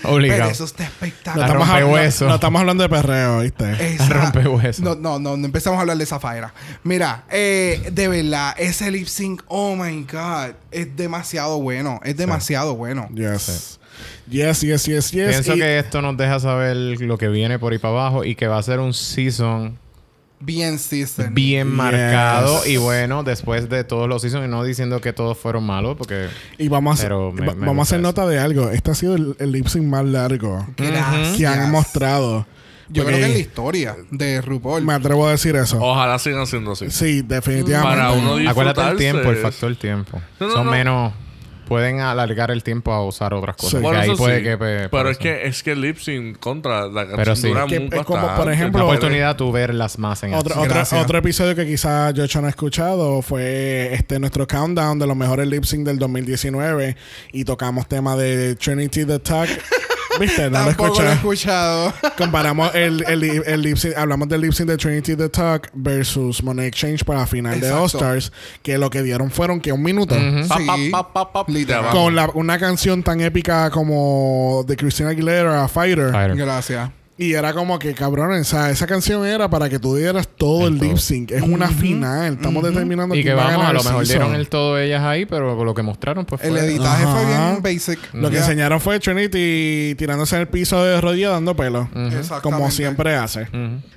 pero Obligado. eso está no, espectacular. La estamos hablando, rompehueso. no estamos hablando de perreo, ¿viste? Esa- rompehueso. No, no, no, no empezamos a hablar de Zafaera. Mira, eh, de verdad, ese lip sync, oh my god, es demasiado bueno. Es demasiado bueno. Yes. Yes, yes, yes, yes. Pienso Y- que esto nos deja saber lo que viene por ahí para abajo y que va a ser un season Bien season. bien marcado. Yes. Y bueno, después de todos los seasons, y no diciendo que todos fueron malos, porque Y vamos a, Pero me- va- me vamos a hacer gusta nota de algo. Este ha sido el, el lip sync más largo Gracias. que han mostrado. Yo Porque creo que es la historia de RuPaul. Me atrevo a decir eso. Ojalá sigan siendo así. Sí, definitivamente. Para uno acuérdate el disfrutarse tiempo, el factor tiempo. No, no, Son no. menos. Pueden alargar el tiempo a usar otras cosas. Sí. que Bueno, ahí puede sí. que. pe- por Pero es eso. que, es que el lip sync contra la Pero sí. dura Que muy es como, por ejemplo, la oportunidad tú verlas más en Otro, otro, otro episodio que quizás Joshua no ha escuchado fue este nuestro countdown de los mejores lip sync del 2019 y tocamos tema de Trinity the Tuck. ¿Viste? No lo Tampoco lo he escuché. escuchado. Comparamos el, el, el lip sync, hablamos del lip sync de Trinity the Tuck versus Money Exchange para la final de. All Stars, que lo que dieron fueron que un minuto. Sí. pa, pa, pa, Literal. ya va. Con la- una canción tan épica como de Christina Aguilera, Fighter. Fighter. Gracias. Y era como que, cabrón, o sea, esa canción era para que tú dieras todo el, El lip sync. Es una final. Estamos determinando Y que quién va vamos, ganar a lo el mejor season. dieron el todo ellas ahí, pero con lo que mostraron, pues El fue. editaje Ajá. fue bien basic. Lo que enseñaron fue Trinity tirándose en el piso de rodillas dando pelo. Exactamente. Como siempre hace.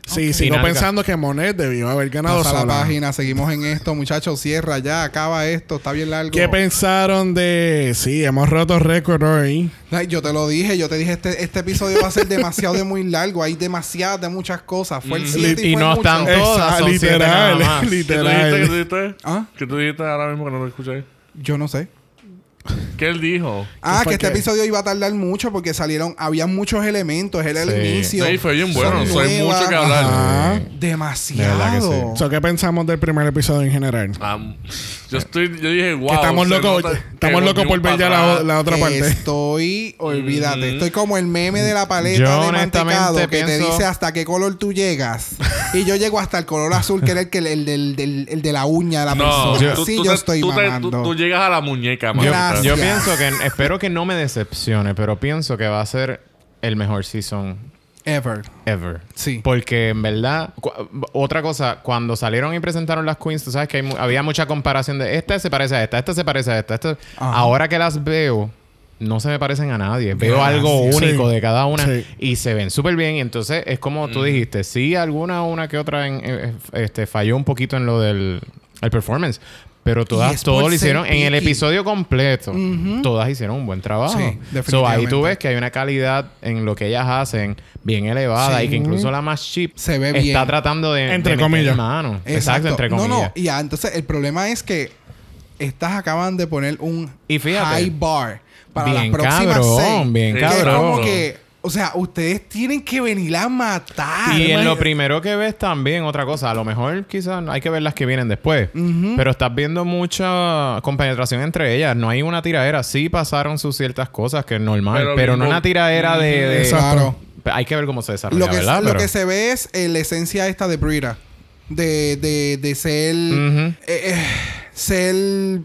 Sí, sigo Nalga. pensando que Monet debió haber ganado Pasa la página, seguimos en esto, muchachos. Cierra ya, acaba esto, está bien largo. ¿Qué pensaron de...? Sí, hemos roto récord hoy. Ay, Yo te lo dije, yo te dije, este, este episodio va a ser demasiado de muy largo. Hay demasiadas de muchas cosas. Fue el Mm. 7 y, no mucho. están todas, son siete literal, nada más. ¿Qué tú dijiste? ¿Qué literal. tú dijiste? ¿Ah? ¿Qué tú dijiste ahora mismo que no lo escuché? Yo no sé. ¿Qué él dijo? Ah, que este qué? episodio iba a tardar mucho porque salieron, había muchos elementos, era el Sí. inicio. Sí, fue bien bueno. Eso hay mucho que hablar. Ajá. Demasiado. De que sí. So, ¿Qué pensamos del primer episodio en general? Yo estoy, yo dije, wow. Que estamos locos, nota estamos locos por ver ya la, otra parte. Estoy, olvídate, estoy como el meme de la paleta Yo de mantecado que te dice hasta qué color tú llegas. y yo llego hasta el color azul, que era el, que, el, del, del- el de la uña de la No, persona. tú, sí, tú yo estoy tú te- mamando. tú- tú llegas a la muñeca, man. Gracias. Yo pienso que, espero que no me decepcione, pero pienso que va a ser el mejor season Ever. ever. Sí. Porque en verdad, otra cosa, cuando salieron y presentaron las queens, tú sabes que hay mu- había mucha comparación de esta se parece a esta, esta se parece a esta, esta. Ahora que las veo, no se me parecen a nadie. Veo algo único Sí. de cada una Sí. y se ven súper bien. Y entonces es como tú dijiste, sí, alguna una que otra en- eh, este, falló un poquito en lo del el performance. Pero todas, es por todo lo hicieron en el episodio completo. Todas hicieron un buen trabajo. Sí, So, ahí tú ves que hay una calidad en lo que ellas hacen bien elevada Sí. y que incluso la más cheap Se ve está bien. tratando de Entre de meter comillas. mano. Exacto. entre comillas. No, no. Y ya, entonces el problema es que estas acaban de poner un Y fíjate. high bar para Bien las próximas cabrón, seis. bien Que es cabrón. como que, o sea, ustedes tienen que venir a matar. Y en lo primero que ves también, otra cosa, a lo mejor quizás hay que ver las que vienen después, pero estás viendo mucha compenetración entre ellas. No hay una tiradera. Sí pasaron sus ciertas cosas que es normal, Pero pero, no una tiradera de... de- Exacto. Hay que ver cómo se desarrolla, Lo que, ¿verdad? lo Pero- que se ve es eh, la esencia esta de Brita. De, de, de ser. Eh, eh, ser.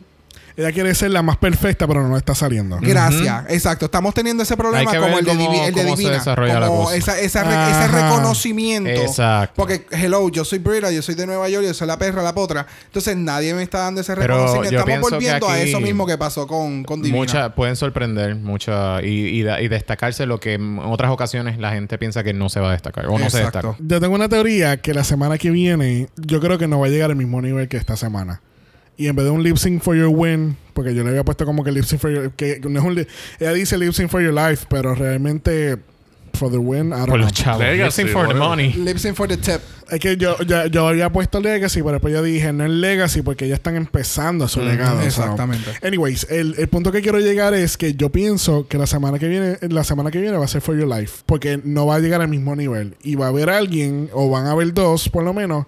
Ella quiere ser la más perfecta, pero no está saliendo. Gracias. Exacto. Estamos teniendo ese problema como el de, cómo- Divi- el de cómo se Divina. desarrolla la como cosa. esa- esa re- Ajá. ese reconocimiento. Exacto. Porque, hello, yo soy Brita, yo soy de Nueva York, yo soy la perra, la potra. Entonces nadie me está dando ese Pero reconocimiento. yo Estamos volviendo a eso mismo que pasó con, con Divina. Mucha, pueden sorprender mucha y, y destacarse lo que en otras ocasiones la gente piensa que no se va a destacar o no se destaca. Yo tengo una teoría que la semana que viene yo creo que no va a llegar al mismo nivel que esta semana. Y en vez de un lip sync for your win, porque yo le había puesto como que lip sync for your... Que no es un ella dice lip sync for your life, pero realmente for the win, I don't Por know. los chavos. Legacy, for the money. Lip sync for the tip. Es que yo, yo, yo había puesto Legacy, pero después yo dije, no es Legacy porque ya están empezando su legado. so. exactamente. Anyways, el, el punto que quiero llegar es que yo pienso que la semana que viene, la semana que viene va a ser For Your Life. Porque no va a llegar al mismo nivel. Y va a haber alguien, o van a haber dos, por lo menos,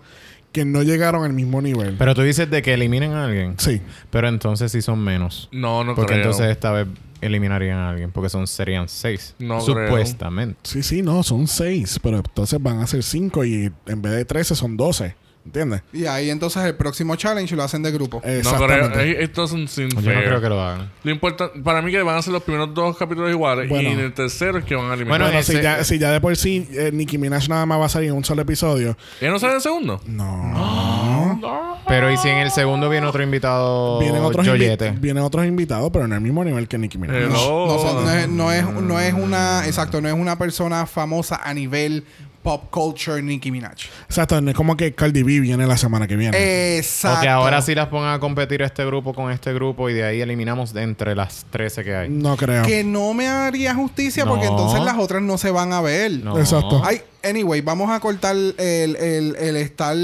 que no llegaron al mismo nivel. Pero tú dices de que eliminen a alguien. sí. Pero entonces sí son menos. No, no Porque creo. entonces esta vez eliminarían a alguien. Porque son serían seis. No creo. supuestamente. Sí, sí, no, son seis. Pero entonces van a ser cinco y en vez de trece son doce. ¿Entiendes? Y ahí entonces el próximo challenge lo hacen de grupo. No creo. Exactamente. Eh, Esto es un sin Yo no creo que lo hagan. Lo importa, para mí que van a ser los primeros dos capítulos iguales Bueno. y en el tercero es que van a eliminar. Bueno, Bueno, ese- si, ya, si ya de por sí eh, Nicki Minaj nada más va a salir en un solo episodio. ¿Ella no sale en el segundo? No. Pero y si en el segundo viene otro invitado vienen, otros invi- vienen otros invitados, pero no al mismo nivel que Nicki Minaj. Hello. No, o sea, no es, no, es, no es una, exacto, no es una persona famosa a nivel pop culture Nicki Minaj. Exacto, es como que Cardi B viene la semana que viene. Exacto. Porque ahora sí las pongan a competir este grupo con este grupo y de ahí eliminamos de entre las 13 que hay. no creo. Que no me haría justicia porque No. entonces las otras no se van a ver. No. Exacto. Ay, anyway, vamos a cortar el, el, el estar.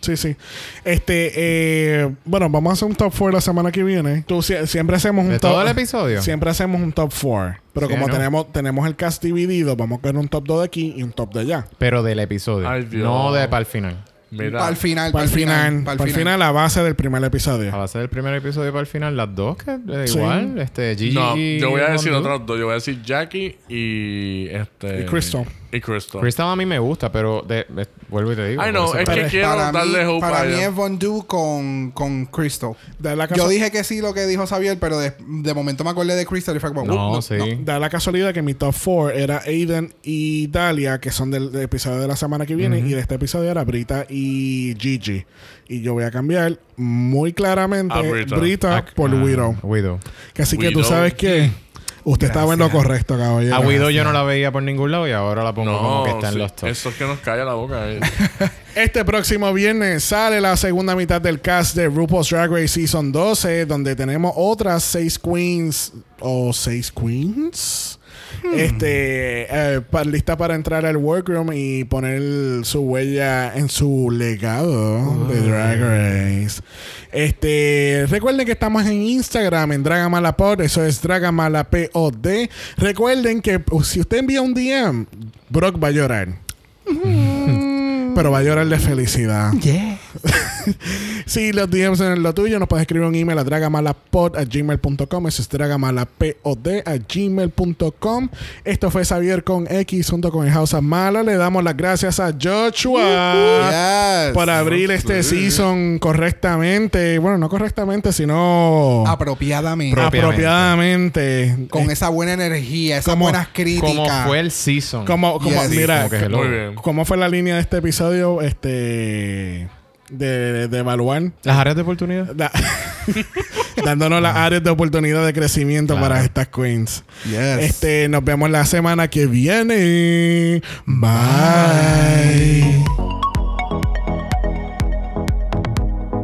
Sí, sí. Este, eh, bueno, vamos a hacer un top 4 la semana que viene. Tú sie- siempre hacemos un ¿De top. todo el episodio? Siempre hacemos un top 4. Pero Sí, como ¿no? tenemos, tenemos el cast dividido, vamos a coger un top 2 de aquí y un top de allá. Pero del episodio. Ay, no de para el final. Mira. Para el final, Para el final, para el final, la base del primer A episodio. base del primer episodio para el final, las dos, que eh, Sí. igual. Este, Gigi No, yo voy a decir otros dos. Yo voy a decir Jackie y este. Y Crystal. Y Crystal. Crystal a mí me gusta, pero de- de- vuelvo y te digo. Ay, no, es que quiero Para mí, darle hope para mí es Von Du con, con Crystal. Da la, Yo dije que sí lo que dijo Xavier, pero de, de momento me acordé de Crystal y fue como... No, "Uh, sí. da la casualidad que mi top 4 era Aiden y Dalia, que son del, del episodio de la semana que viene, y de este episodio era Brita y Gigi. Y yo voy a cambiar muy claramente A Brita. Brita, Ah, por ah, Widow. Widow. Que así que tú sabes que usted estaba en lo correcto, caballero. A Widow yo no la veía por ningún lado y ahora la pongo como que está en los tops. Eso es que nos calla la boca. eh. Este próximo viernes sale la segunda mitad del cast de RuPaul's Drag Race Season 12, donde tenemos otras seis queens o seis queens. Este, eh, pa- lista para entrar al workroom y poner su huella en su legado de Drag Race. Este, recuerden que estamos en Instagram en Dragamalapod, eso es Dragamalapod. Recuerden que uh, si usted envía un DM, Brock va a llorar. Pero va a llorar de felicidad. Si los DMs en lo tuyo, nos puedes escribir un email a dragamalapod a gmail.com. Eso es dragamalapod a gmail.com. Esto fue Xavier con X junto con el House of Mala. Le damos las gracias a Joshua Yes. por abrir este season correctamente. Bueno, no correctamente, sino Apropiadamente. Pro- apropiadamente. con Eh, esa buena energía, esas ¿Cómo- buenas críticas. Como fue el season. como, como, Yes. mira, Como que. Muy bien. ¿cómo fue la línea de este episodio? Este. De, de evaluar. Las áreas de oportunidad. Da- dándonos las áreas de oportunidad de crecimiento Claro. para estas queens. Yes. Este, nos vemos la semana que viene. Bye.